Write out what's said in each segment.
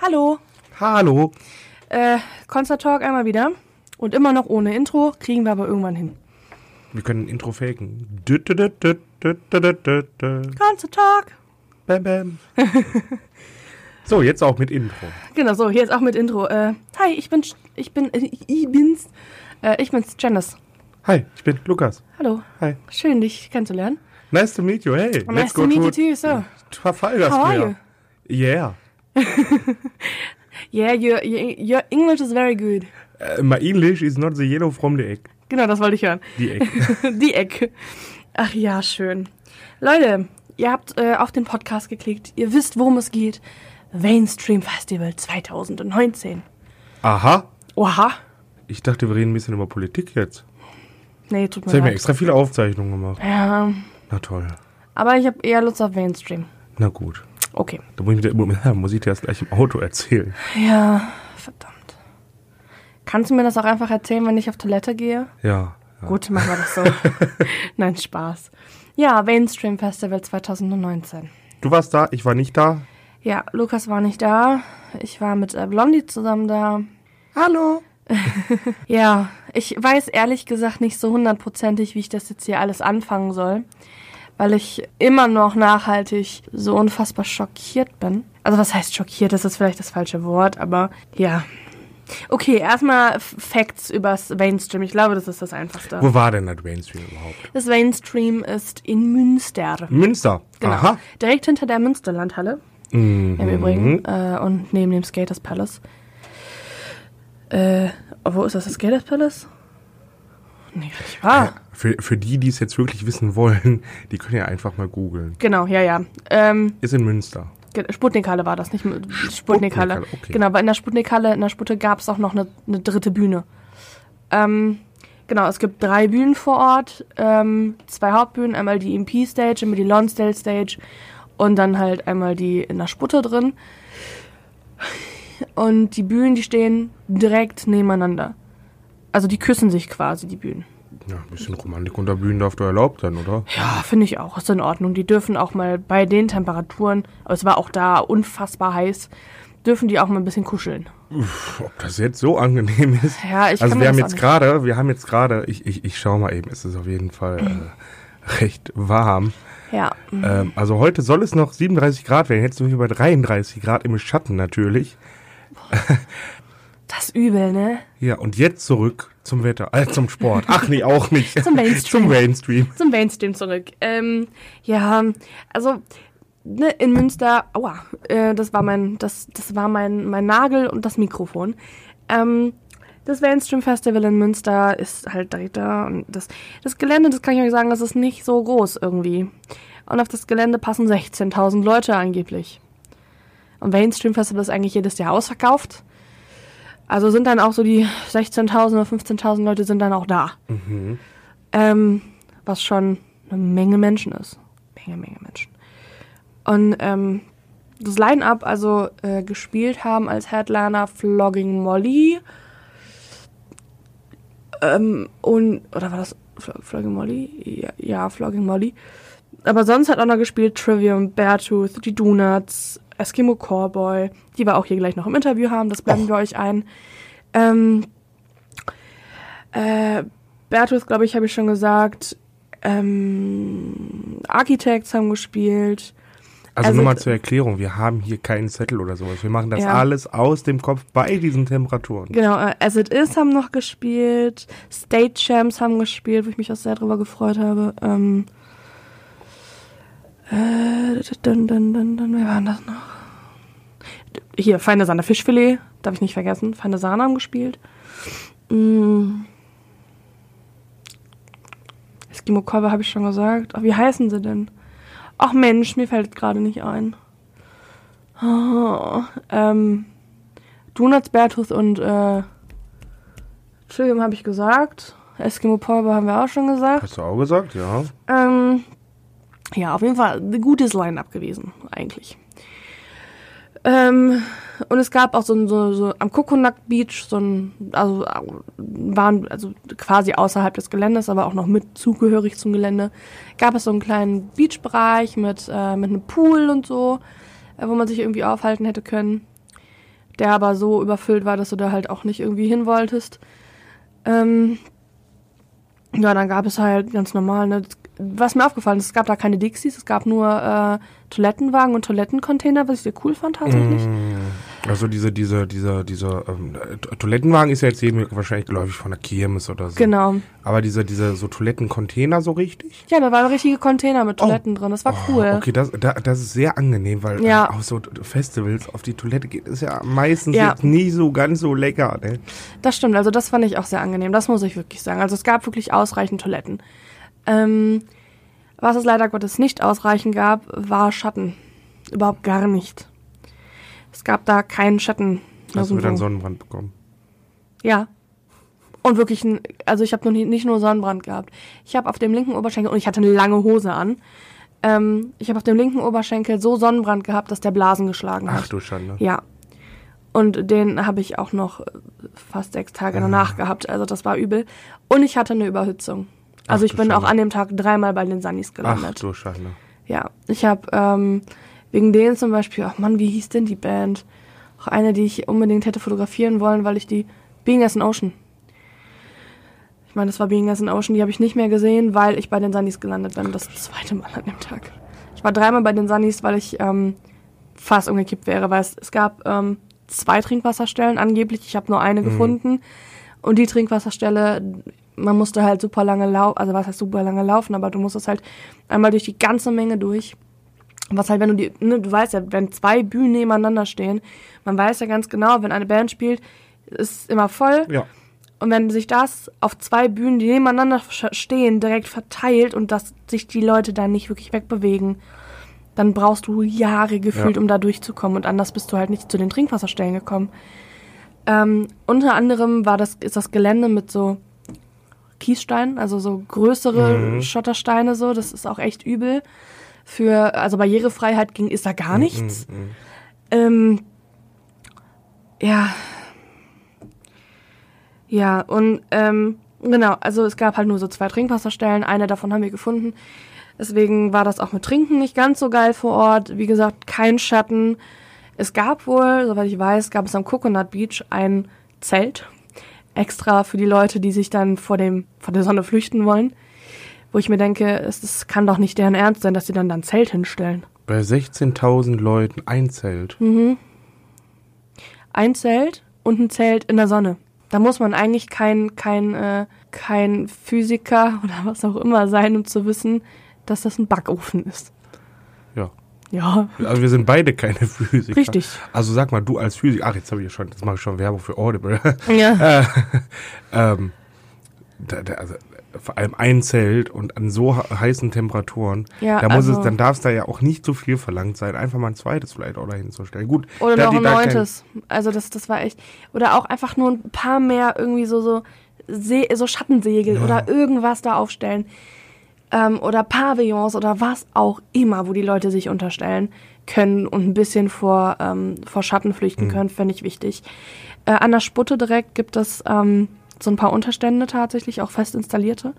Hallo. Hallo. Äh, Concert Talk einmal wieder. Und immer noch ohne Intro, kriegen wir aber irgendwann hin. Wir können ein Intro faken. Dü, dü, dü, dü, dü, dü, dü, dü. Concert Talk. Bam, bam. so, jetzt auch mit Intro. Genau, so, jetzt auch mit Intro. Äh, hi, ich bin, ich bin, äh, ich bin's, äh, ich bin's, Janice. Hi, ich bin Lukas. Hallo. Hi. Schön, dich kennenzulernen. Nice to meet you, hey. Nice to meet you too, so. Trafalgar Square. Yeah. Yeah, your, your, English is very good. Uh, my English is not the yellow from the egg. Genau, das wollte ich hören. Die Egg. Die Ecke. Ach ja, schön. Leute, ihr habt äh, auf den Podcast geklickt. Ihr wisst, worum es geht. Mainstream Festival 2019. Aha. Oha. Ich dachte, wir reden ein bisschen über Politik jetzt. Nee, tut Jetzt mir habe ich mir leid. extra viele Aufzeichnungen gemacht. Ja, Na toll. aber ich habe eher Lust auf Mainstream. Na gut. Okay. Da muss ich, dir- muss ich dir das gleich im Auto erzählen. Ja, verdammt. Kannst du mir das auch einfach erzählen, wenn ich auf Toilette gehe? Ja. ja. Gut, machen wir das so. Nein, Spaß. Ja, Mainstream Festival 2019. Du warst da, ich war nicht da. Ja, Lukas war nicht da. Ich war mit äh, Blondie zusammen da. Hallo. Ja, ich weiß ehrlich gesagt nicht so hundertprozentig, wie ich das jetzt hier alles anfangen soll, weil ich immer noch nachhaltig so unfassbar schockiert bin. Also was heißt schockiert, das ist vielleicht das falsche Wort, aber ja. Okay, erstmal Facts übers Mainstream. Ich glaube, das ist das Einfachste. Wo war denn das Mainstream überhaupt? Das Mainstream ist in Münster. Münster. Genau. Aha. Direkt hinter der Münsterlandhalle. Mhm. Im Übrigen. Äh, und neben dem Skaters Palace. Äh, wo ist das? Das Skaters Palace? Nee, gar nicht wahr. Für, für die, die es jetzt wirklich wissen wollen, die können ja einfach mal googeln. Genau, ja, ja. Ähm, Ist in Münster. Sputnikhalle war das, nicht Sputnikhalle. Okay. Genau, aber in der Sputnikhalle, in der Spute gab es auch noch eine, eine dritte Bühne. Ähm, genau, es gibt drei Bühnen vor Ort, ähm, zwei Hauptbühnen, einmal die EMP-Stage, einmal die Lonsdale-Stage und dann halt einmal die in der Sputte drin. Und die Bühnen, die stehen direkt nebeneinander. Also die küssen sich quasi, die Bühnen. Ja, ein bisschen Romantik unter Bühnen darf doch erlaubt sein, oder? Ja, finde ich auch. Ist in Ordnung. Die dürfen auch mal bei den Temperaturen, aber es war auch da unfassbar heiß, dürfen die auch mal ein bisschen kuscheln. Uff, ob das jetzt so angenehm ist. Ja, ich also kann mir wir haben jetzt gerade, wir haben jetzt gerade, ich, ich, ich schau mal eben, es ist auf jeden Fall äh, recht warm. Ja. Ähm, also heute soll es noch 37 Grad werden, jetzt sind wir bei 33 Grad im Schatten natürlich. Das ist übel, ne? Ja, und jetzt zurück zum Wetter, äh, zum Sport. Ach nee, auch nicht. Zum Mainstream. zum Mainstream. Zum Mainstream zurück. Ähm, ja, also ne, in Münster, aua, äh, das war mein, das, das war mein, mein Nagel und das Mikrofon. Ähm, das Mainstream Festival in Münster ist halt direkt da und das, das Gelände, das kann ich euch sagen, das ist nicht so groß irgendwie. Und auf das Gelände passen 16.000 Leute angeblich. Und Mainstream Festival ist eigentlich jedes Jahr ausverkauft. Also sind dann auch so die 16.000 oder 15.000 Leute sind dann auch da. Ähm, was schon eine Menge Menschen ist. Menge, Menge Menschen. Und ähm, das Line-Up, also äh, gespielt haben als Headliner Flogging Molly. Ähm, und, oder war das Flo- Flogging Molly? Ja, ja, Flogging Molly. Aber sonst hat auch noch gespielt Trivium, Beartooth, die Donuts, Eskimo Cowboy, die wir auch hier gleich noch im Interview haben, das blenden wir euch ein. Ähm, äh, Beartooth, glaube ich, habe ich schon gesagt. Ähm, Architects haben gespielt. Also, Also- nur mal zur Erklärung, wir haben hier keinen Zettel oder sowas. Wir machen das Ja. alles aus dem Kopf bei diesen Temperaturen. Genau, äh, As It Is haben noch gespielt. State Champs haben gespielt, wo ich mich auch sehr drüber gefreut habe. Ähm, äh, dann, dann, dann, dann, wer war denn das noch? Hier, Feine Sahne Fischfilet, darf ich nicht vergessen. Feine Sahne haben gespielt. Mm. Eskimo Cowboy habe ich schon gesagt. Ach, wie heißen sie denn? Ach Mensch, mir fällt gerade nicht ein. Oh, ähm, Donuts, Bertus und äh, Trillium habe ich gesagt. Eskimo Pulver haben wir auch schon gesagt. Hast du auch gesagt, ja? Ähm, ja, auf jeden Fall ein gutes Line-Up gewesen, eigentlich. Ähm, und es gab auch so, so, so am Coconut Beach, so ein, also waren also quasi außerhalb des Geländes, aber auch noch mit zugehörig zum Gelände, gab es so einen kleinen Beachbereich mit, äh, mit einem Pool und so, äh, wo man sich irgendwie aufhalten hätte können. der aber so überfüllt war, dass du da halt auch nicht irgendwie hin wolltest. Ähm, ja, dann gab es halt ganz normal, ne, was mir aufgefallen ist, es gab da keine Dixies, es gab nur äh, Toilettenwagen und Toilettencontainer, was ich sehr cool fand tatsächlich. Mm, also diese, diese, dieser, dieser ähm, Toilettenwagen ist ja jetzt jedem wahrscheinlich geläufig von der Kirmes oder so. Genau. Aber diese, diese so Toilettencontainer so richtig? Ja, da waren richtige Container mit Toiletten drin. Das war Oh, cool. Okay, das, da, das ist sehr angenehm, weil Ja. äh, auf so Festivals auf die Toilette geht, ist ja meistens Ja. nie so ganz so lecker. Ne? Das stimmt, also das fand ich auch sehr angenehm, das muss ich wirklich sagen. Also es gab wirklich ausreichend Toiletten. Ähm, was es leider Gottes nicht ausreichend gab, war Schatten. Überhaupt gar nicht. Es gab da keinen Schatten. Hast du wieder einen. Sonnenbrand bekommen? Ja. Und wirklich, ein, also ich habe noch nie, nicht nur Sonnenbrand gehabt. Ich habe auf dem linken Oberschenkel, und ich hatte eine lange Hose an, ähm, ich habe auf dem linken Oberschenkel so Sonnenbrand gehabt, dass der Blasen geschlagen hat. Ach du Schande. Ja. Und den habe ich auch noch äh, fast sechs Tage danach gehabt. Also das war übel. Und ich hatte eine Überhitzung. Also Ach ich bin auch Schande. an dem Tag dreimal bei den Sunnies Ach gelandet. du Schande. Ja. Ich habe ähm, wegen denen zum Beispiel, ach Mann, wie hieß denn die Band? Auch eine, die ich unbedingt hätte fotografieren wollen, weil ich die Being as an Ocean. Ich meine, das war Being as an Ocean, die habe ich nicht mehr gesehen, weil ich bei den Sunnies gelandet bin. Das zweite Mal an dem Tag. Ich war dreimal bei den Sunnies, weil ich ähm, fast umgekippt wäre, weil es, es gab ähm, zwei Trinkwasserstellen angeblich. Ich habe nur eine gefunden. Und die Trinkwasserstelle, man musste halt super lange laufen, also was heißt super lange laufen, aber du musstest halt einmal durch die ganze Menge durch. Was halt, wenn du die, ne, du weißt ja, wenn zwei Bühnen nebeneinander stehen, man weiß ja ganz genau, wenn eine Band spielt, ist immer voll. Ja. Und wenn sich das auf zwei Bühnen, die nebeneinander stehen, direkt verteilt und dass sich die Leute da nicht wirklich wegbewegen, dann brauchst du Jahre gefühlt, Ja. um da durchzukommen. Und anders bist du halt nicht zu den Trinkwasserstellen gekommen. Ähm, unter anderem war das, ist das Gelände mit so Kiessteinen, also so größere Mhm. Schottersteine so. Das ist auch echt übel. Für, also Barrierefreiheit ging, ist da gar nichts. Mhm. Ähm, ja. Ja, und ähm, genau, also es gab halt nur so zwei Trinkwasserstellen, eine davon haben wir gefunden. Deswegen war das auch mit Trinken nicht ganz so geil vor Ort. Wie gesagt, kein Schatten. Es gab wohl, soweit ich weiß, gab es am Coconut Beach ein Zelt. Extra für die Leute, die sich dann vor, dem, vor der Sonne flüchten wollen. Wo ich mir denke, es, es kann doch nicht deren Ernst sein, dass sie dann da ein Zelt hinstellen. Bei 16.000 Leuten ein Zelt. Hm. ein Zelt und ein Zelt in der Sonne. Da muss man eigentlich kein, kein, äh, kein Physiker oder was auch immer sein, um zu wissen, dass das ein Backofen ist. Ja. Ja, Also wir sind beide keine Physiker. Richtig. Also sag mal, du als Physiker, ach jetzt habe ich schon, jetzt mache ich schon Werbung für Audible. ja. ähm, da, da, also, vor allem ein Zelt und an so he- heißen Temperaturen, Ja, da muss also- es, dann darf es da ja auch nicht so viel verlangt sein, einfach mal ein zweites vielleicht auch dahin zu stellen. Gut, Oder da noch ein neuntes. Also das, das war echt. Oder auch einfach nur ein paar mehr irgendwie so, so, See, so Schattensegel Ja. oder irgendwas da aufstellen. Ähm, oder Pavillons oder was auch immer, wo die Leute sich unterstellen können und ein bisschen vor, ähm, vor Schatten flüchten Mhm. können, fände ich wichtig. Äh, an der Sputte direkt gibt es ähm, so ein paar Unterstände tatsächlich, auch fest installierte.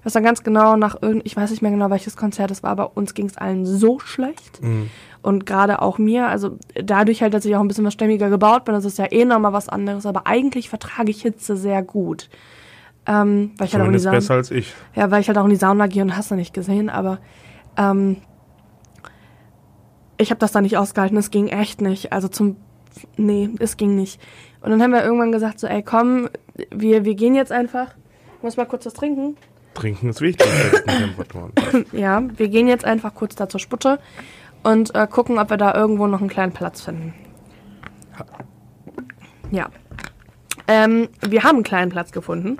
Ich weiß dann ganz genau nach irgend, ich weiß nicht mehr genau, welches Konzert es war, aber uns ging es allen so schlecht. Mhm. Und gerade auch mir, also dadurch halt, dass ich auch ein bisschen was stämmiger gebaut bin, das ist ja eh nochmal was anderes, aber eigentlich vertrage ich Hitze sehr gut. Ähm, weil ich halt auch in die Sauna, besser als ich. ja, weil ich halt auch in die Sauna gehe und hast du nicht gesehen, aber ähm, ich habe das da nicht ausgehalten, es ging echt nicht. Also zum, nee, es ging nicht. Und dann haben wir irgendwann gesagt, so, ey, komm, wir, wir gehen jetzt einfach. Ich muss mal kurz was trinken. Trinken ist wichtig. Ja, wir gehen jetzt einfach kurz da zur Sputte und äh, gucken, ob wir da irgendwo noch einen kleinen Platz finden. Ja. Ähm, wir haben einen kleinen Platz gefunden.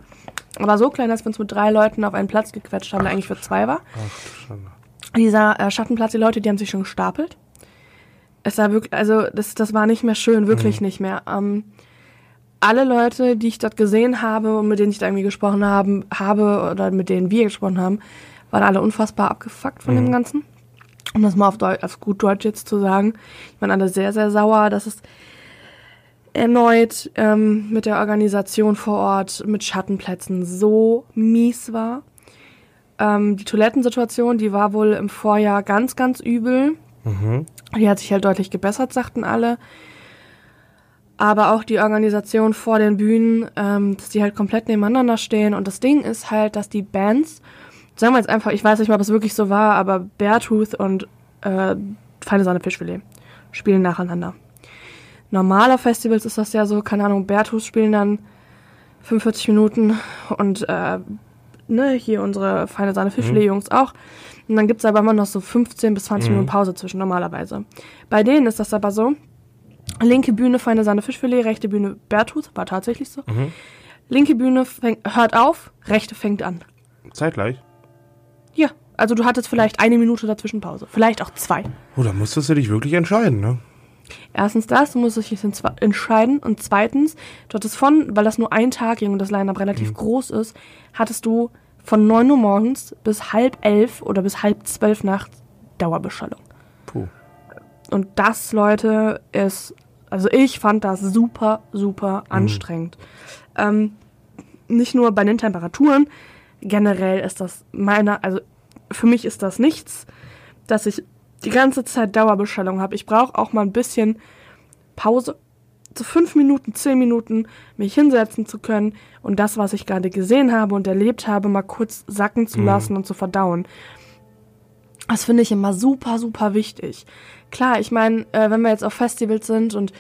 Aber so klein, dass wir uns mit drei Leuten auf einen Platz gequetscht haben, der eigentlich für zwei war. Ach. Dieser äh, Schattenplatz, die Leute, die haben sich schon gestapelt. Es war wirklich, also das, das war nicht mehr schön, wirklich nicht mehr. Ähm, alle Leute, die ich dort gesehen habe und mit denen ich da irgendwie gesprochen haben, habe oder mit denen wir gesprochen haben, waren alle unfassbar abgefuckt von dem Ganzen. Um das mal auf, Deu auf gut Deutsch jetzt zu sagen. Die waren alle sehr, sehr sauer, dass es erneut ähm, mit der Organisation vor Ort mit Schattenplätzen so mies war. Ähm, die Toilettensituation, die war wohl im Vorjahr ganz, ganz übel. Mhm. Die hat sich halt deutlich gebessert, sagten alle. aber auch die Organisation vor den Bühnen, ähm, dass die halt komplett nebeneinander stehen. Und das Ding ist halt, dass die Bands, sagen wir jetzt einfach, ich weiß nicht mal, ob es wirklich so war, aber Beartooth und äh, Feine Sahne Fischfilet spielen nacheinander. Normaler Festivals ist das ja so, keine Ahnung, Beartooth spielen dann 45 Minuten und äh, ne, hier unsere Feine Sahne Fischfilet-Jungs auch. Und dann gibt's aber immer noch so 15 bis 20 Mhm. Minuten Pause zwischen normalerweise. Bei denen ist das aber so, linke Bühne Feine Sahne Fischfilet, rechte Bühne Beartooth, war tatsächlich so. Mhm. Linke Bühne fängt, hört auf, rechte fängt an. Zeitgleich. Ja, also du hattest vielleicht eine Minute dazwischen Pause, vielleicht auch zwei. Oh, da musstest du dich wirklich entscheiden, ne? Erstens das, du musst dich entscheiden. Und zweitens, du hattest von, weil das nur ein Tag ging und das Line-Up relativ groß ist, hattest du von 9 Uhr morgens bis halb elf oder bis halb zwölf nachts Dauerbeschallung. Puh. Und das, Leute, ist, also ich fand das super, super anstrengend. Ähm, nicht nur bei den Temperaturen, generell ist das meiner, also für mich ist das nichts, dass ich die ganze Zeit Dauerbeschallung habe. Ich brauche auch mal ein bisschen Pause. So fünf Minuten, zehn Minuten mich hinsetzen zu können und das, was ich gerade gesehen habe und erlebt habe, mal kurz sacken zu lassen und zu verdauen. Das finde ich immer super, super wichtig. Klar, ich meine, äh, wenn wir jetzt auf Festivals sind und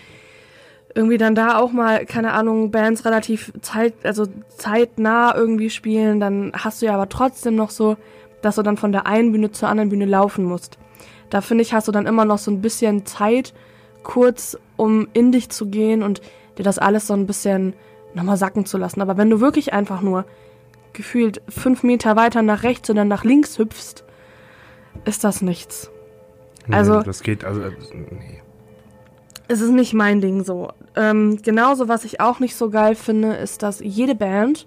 irgendwie dann da auch mal, keine Ahnung, Bands relativ zeit, also zeitnah irgendwie spielen, dann hast du ja aber trotzdem noch so, dass du dann von der einen Bühne zur anderen Bühne laufen musst. Da finde ich, hast du dann immer noch so ein bisschen Zeit, kurz, um in dich zu gehen und dir das alles so ein bisschen nochmal sacken zu lassen. Aber wenn du wirklich einfach nur gefühlt fünf Meter weiter nach rechts oder nach links hüpfst, ist das nichts. Also- nee, das geht, also, äh, nee. es ist nicht mein Ding so. Ähm, genauso, was ich auch nicht so geil finde, ist, dass jede Band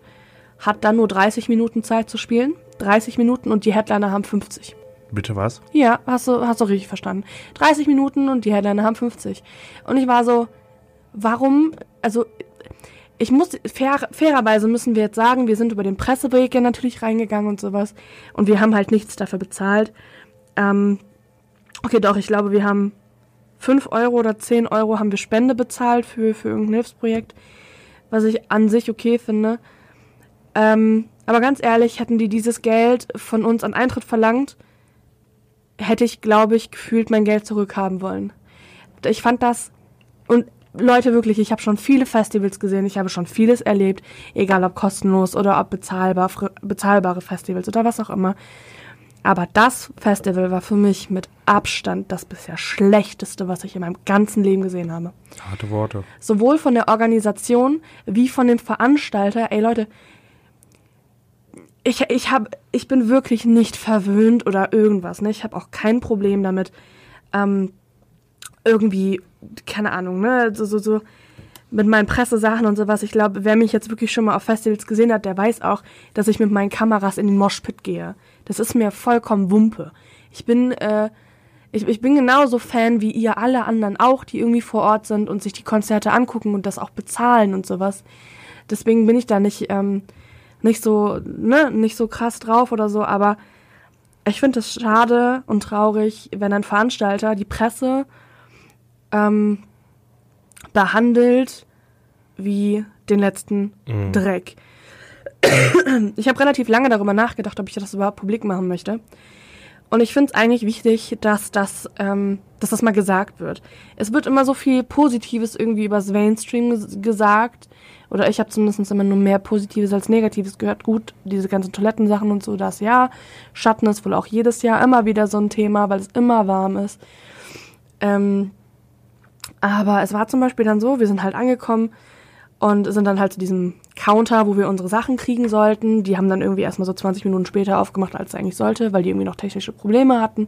hat dann nur 30 Minuten Zeit zu spielen. 30 Minuten und die Headliner haben 50. Bitte was? Ja, hast du, hast du richtig verstanden. 30 Minuten und die Headliner haben 50. Und ich war so, warum, also, ich muss, fair, fairerweise müssen wir jetzt sagen, wir sind über den Presseweg ja natürlich reingegangen und sowas. Und wir haben halt nichts dafür bezahlt. Ähm, okay, doch, ich glaube, wir haben 5 Euro oder 10 Euro haben wir Spende bezahlt für, für irgendein Hilfsprojekt, was ich an sich okay finde. Ähm, aber ganz ehrlich, hätten die dieses Geld von uns an Eintritt verlangt, hätte ich, glaube ich, gefühlt mein Geld zurückhaben wollen. Ich fand das und Leute, wirklich, ich habe schon viele Festivals gesehen, ich habe schon vieles erlebt, egal ob kostenlos oder ob bezahlbar, bezahlbare Festivals oder was auch immer. Aber das Festival war für mich mit Abstand das bisher schlechteste, was ich in meinem ganzen Leben gesehen habe. Harte Worte. Sowohl von der Organisation wie von dem Veranstalter. Ey Leute, ich, ich, hab, ich bin wirklich nicht verwöhnt oder irgendwas. Ne? Ich habe auch kein Problem damit, ähm, irgendwie, keine Ahnung, ne, so, so, so mit meinen Pressesachen und sowas. Ich glaube, wer mich jetzt wirklich schon mal auf Festivals gesehen hat, der weiß auch, dass ich mit meinen Kameras in den Moshpit gehe. Das ist mir vollkommen Wumpe. Ich bin, äh, ich, ich bin genauso Fan wie ihr alle anderen auch, die irgendwie vor Ort sind und sich die Konzerte angucken und das auch bezahlen und sowas. Deswegen bin ich da nicht, ähm, nicht so, ne, nicht so krass drauf oder so, aber ich finde es schade und traurig, wenn ein Veranstalter die Presse ähm, behandelt wie den letzten Mhm. Dreck. Ich habe relativ lange darüber nachgedacht, ob ich das überhaupt publik machen möchte. Und ich finde es eigentlich wichtig, dass das, ähm, dass das mal gesagt wird. Es wird immer so viel Positives irgendwie übers Mainstream ges- gesagt. Oder ich habe zumindest immer nur mehr Positives als Negatives gehört. Gut, diese ganzen Toilettensachen und so, das ja. Schatten ist wohl auch jedes Jahr immer wieder so ein Thema, weil es immer warm ist. Ähm, aber es war zum Beispiel dann so, wir sind halt angekommen und sind dann halt zu diesem Counter, wo wir unsere Sachen kriegen sollten. Die haben dann irgendwie erstmal so 20 Minuten später aufgemacht, als es eigentlich sollte, weil die irgendwie noch technische Probleme hatten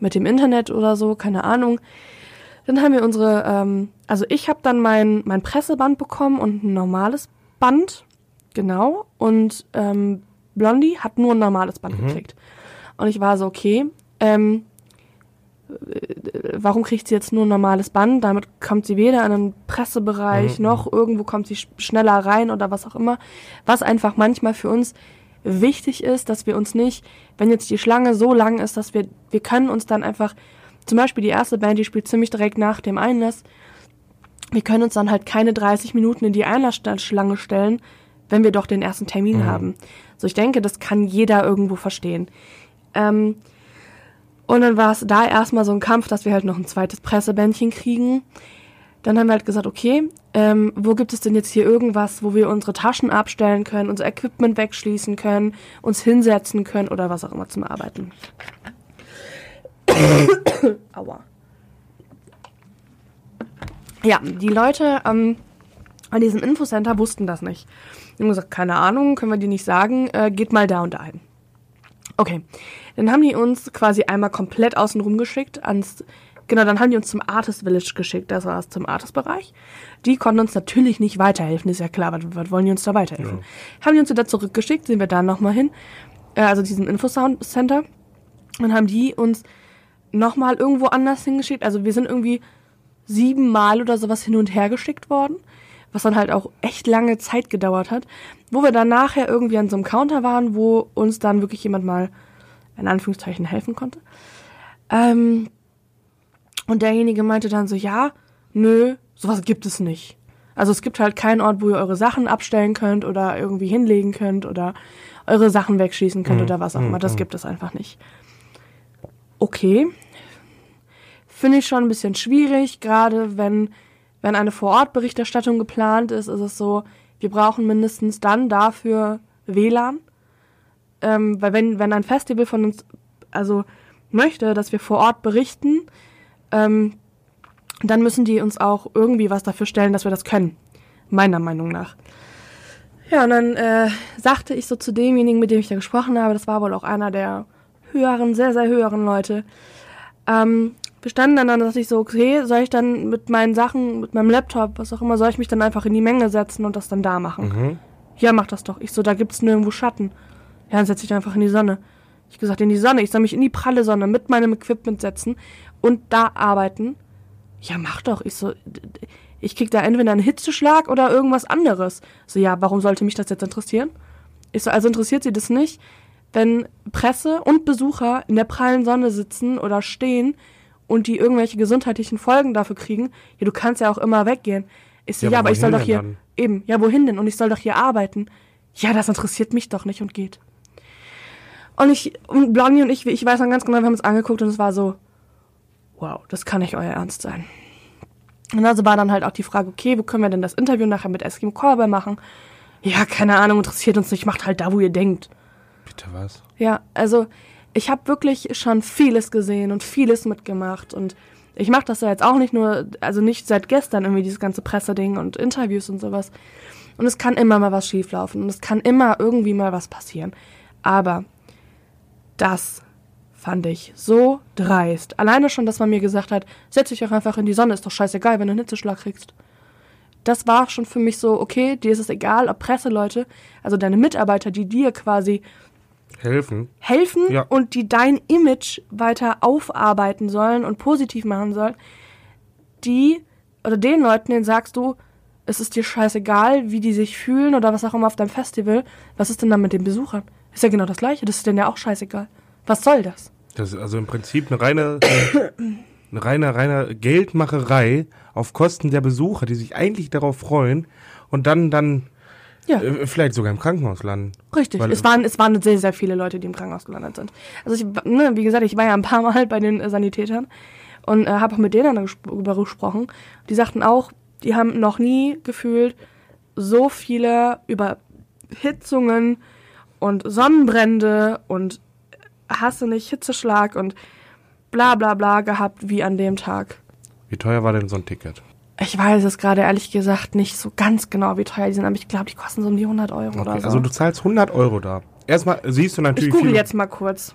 mit dem Internet oder so, keine Ahnung. Dann haben wir unsere, ähm, also ich habe dann mein, mein Presseband bekommen und ein normales Band, genau. Und ähm, Blondie hat nur ein normales Band gekriegt. Und ich war so, okay, ähm, warum kriegt sie jetzt nur ein normales Band? Damit kommt sie weder in den Pressebereich noch irgendwo kommt sie sch schneller rein oder was auch immer. Was einfach manchmal für uns wichtig ist, dass wir uns nicht, wenn jetzt die Schlange so lang ist, dass wir, wir können uns dann einfach, zum Beispiel die erste Band, die spielt ziemlich direkt nach dem Einlass. wir können uns dann halt keine 30 Minuten in die Einlassschlange stellen, wenn wir doch den ersten Termin Mhm. haben. So, ich denke, das kann jeder irgendwo verstehen. Ähm, und dann war es da erstmal so ein Kampf, dass wir halt noch ein zweites Pressebändchen kriegen. Dann haben wir halt gesagt, okay, ähm, wo gibt es denn jetzt hier irgendwas, wo wir unsere Taschen abstellen können, unser Equipment wegschließen können, uns hinsetzen können oder was auch immer zum Arbeiten. Aua. Ja, die Leute ähm, an diesem Infocenter wussten das nicht. Die haben gesagt, keine Ahnung, können wir dir nicht sagen, äh, geht mal da und da hin. Okay, dann haben die uns quasi einmal komplett außen rum geschickt ans, genau, dann haben die uns zum Artist Village geschickt, das war es zum Artist-Bereich. Die konnten uns natürlich nicht weiterhelfen, ist ja klar, was, was wollen die uns da weiterhelfen? Haben die uns wieder zurückgeschickt, sind wir da nochmal hin, äh, also diesem Infocenter. Dann haben die uns nochmal irgendwo anders hingeschickt, also wir sind irgendwie siebenmal oder sowas hin und her geschickt worden, was dann halt auch echt lange Zeit gedauert hat, wo wir dann nachher irgendwie an so einem Counter waren, wo uns dann wirklich jemand mal in Anführungszeichen helfen konnte. Ähm, und derjenige meinte dann so, ja, nö, sowas gibt es nicht. Also es gibt halt keinen Ort, wo ihr eure Sachen abstellen könnt oder irgendwie hinlegen könnt oder eure Sachen wegschießen könnt oder was auch immer. Das gibt es einfach nicht. Okay, finde ich schon ein bisschen schwierig, gerade wenn, wenn eine Vorortberichterstattung geplant ist, ist es so, wir brauchen mindestens dann dafür WLAN. Ähm, weil wenn, wenn ein Festival von uns, also möchte, dass wir vor Ort berichten, ähm, dann müssen die uns auch irgendwie was dafür stellen, dass wir das können. Meiner Meinung nach. Ja, und dann äh, sagte ich so zu demjenigen, mit dem ich da gesprochen habe, das war wohl auch einer der höheren, sehr, sehr höheren Leute, ähm, wir standen dann, dachte ich so, okay, soll ich dann mit meinen Sachen, mit meinem Laptop, was auch immer, soll ich mich dann einfach in die Menge setzen und das dann da machen? Mhm. Ja, mach das doch. Ich so, da gibt's nirgendwo Schatten. Ja, dann setz ich einfach in die Sonne. Ich gesagt, in die Sonne. Ich soll mich in die pralle Sonne mit meinem Equipment setzen und da arbeiten. Ja, mach doch. Ich so, ich krieg da entweder einen Hitzeschlag oder irgendwas anderes. So, ja, warum sollte mich das jetzt interessieren? Ich so, also interessiert sie das nicht, wenn Presse und Besucher in der prallen Sonne sitzen oder stehen und die irgendwelche gesundheitlichen Folgen dafür kriegen? Ja, du kannst ja auch immer weggehen. Ich so, Ja, ja, aber ich soll doch hier, dann? eben, ja, wohin denn? Und ich soll doch hier arbeiten. Ja, das interessiert mich doch nicht und geht. Und ich, und Blondie und ich, ich weiß noch ganz genau, wir haben uns angeguckt und es war so, wow, das kann nicht euer Ernst sein. Und also war dann halt auch die Frage, okay, wo können wir denn das Interview nachher mit Eskimo Callboy machen? Ja, keine Ahnung, interessiert uns nicht, macht halt da, wo ihr denkt. Bitte was? Ja, also ich habe wirklich schon vieles gesehen und vieles mitgemacht und ich mache das ja jetzt auch nicht nur, also nicht seit gestern irgendwie dieses ganze Presseding und Interviews und sowas. Und es kann immer mal was schieflaufen und es kann immer irgendwie mal was passieren. Aber das fand ich so dreist. Alleine schon, dass man mir gesagt hat, setz dich doch einfach in die Sonne, ist doch scheißegal, wenn du einen Hitzeschlag kriegst. Das war schon für mich so, okay, dir ist es egal, ob Presseleute, also deine Mitarbeiter, die dir quasi Helfen? helfen Ja. und die dein Image weiter aufarbeiten sollen und positiv machen sollen, die oder den Leuten, denen sagst du, es ist dir scheißegal, wie die sich fühlen oder was auch immer auf deinem Festival, was ist denn dann mit den Besuchern? Ist ja genau das gleiche, das ist denen ja auch scheißegal. Was soll das? Das ist also im Prinzip eine reine, eine reine, reine Geldmacherei auf Kosten der Besucher, die sich eigentlich darauf freuen und dann, dann Ja. äh, vielleicht sogar im Krankenhaus landen. Richtig. Weil- es, waren, es waren sehr, sehr viele Leute, die im Krankenhaus gelandet sind. Also ich, ne, wie gesagt, ich war ja ein paar Mal bei den äh, Sanitätern und äh, habe auch mit denen darüber gesprochen. Die sagten auch, die haben noch nie gefühlt so viele Überhitzungen und Sonnenbrände und hasse nicht Hitzeschlag und bla bla bla gehabt wie an dem Tag. Wie teuer war denn so ein Ticket? Ich weiß es gerade ehrlich gesagt nicht so ganz genau, wie teuer die sind, aber ich glaube, die kosten so um die 100 Euro oder Okay, so. also du zahlst 100 Euro da. Erstmal siehst du ich natürlich google viele- jetzt mal kurz.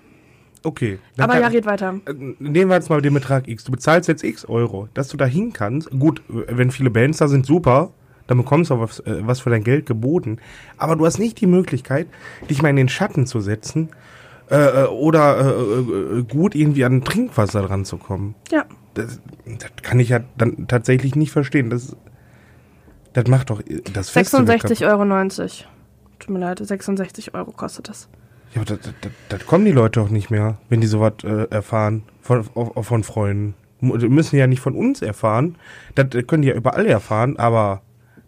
Okay. Aber kann- ja, red weiter. Äh, Nehmen wir jetzt mal den Betrag X. Du bezahlst jetzt X Euro, dass du da hin kannst. Gut, wenn viele Bands da sind, super. Dann bekommst du auch was, äh, was für dein Geld geboten. Aber du hast nicht die Möglichkeit, dich mal in den Schatten zu setzen äh, äh, oder äh, gut irgendwie an Trinkwasser dran zu kommen. Ja. Das, das kann ich ja dann tatsächlich nicht verstehen. Das, das macht doch äh, das Festival 66,90 Euro. Tut mir leid, 66 Euro kostet das. Ja, aber das, kommen die Leute auch nicht mehr, wenn die sowas äh, erfahren von, von Freunden. Die müssen ja nicht von uns erfahren. Das können die ja überall erfahren, aber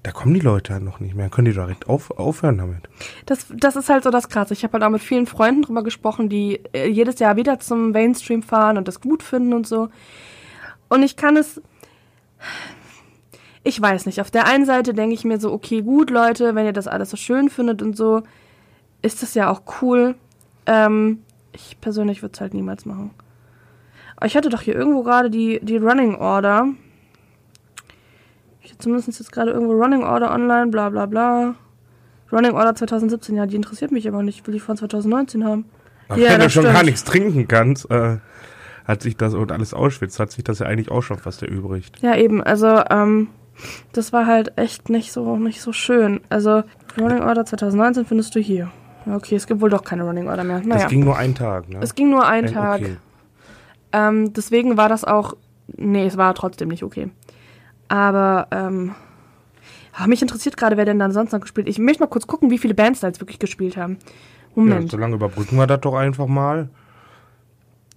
da kommen die Leute halt noch nicht mehr. Können die direkt auf, aufhören damit. Das, das ist halt so das Krasse. Ich habe halt auch mit vielen Freunden drüber gesprochen, die äh, jedes Jahr wieder zum Mainstream fahren und das gut finden und so. Und ich kann es. Ich weiß nicht. Auf der einen Seite denke ich mir so, okay, gut, Leute, wenn ihr das alles so schön findet und so, ist das ja auch cool. Ähm, ich persönlich würde es halt niemals machen. Aber ich hatte doch hier irgendwo gerade die, die Running Order. Ich hatte zumindest jetzt gerade irgendwo Running Order online, bla bla bla. Running Order 2017, ja, die interessiert mich aber nicht. Ich will die von 2019 haben. Ach, Ja, wenn du schon stimmt. gar nichts trinken kannst, äh, hat sich das und alles ausschwitzt, hat sich das ja eigentlich auch schon fast erübrigt. Ja, eben, also, ähm, das war halt echt nicht so, nicht so schön. Also, Running Order 2019 findest du hier. Ja, Okay, es gibt wohl doch keine Running Order mehr. Das Naja, ging nur einen Tag, ne? es ging nur einen Äh, Tag. okay. Ähm, deswegen war das auch. Nee, es war trotzdem nicht okay. Aber, ähm. ah, mich interessiert gerade, wer denn dann sonst noch gespielt Ich möchte mal kurz gucken, wie viele Bands da jetzt wirklich gespielt haben. Ja, Moment. so lange überbrücken wir das doch einfach mal.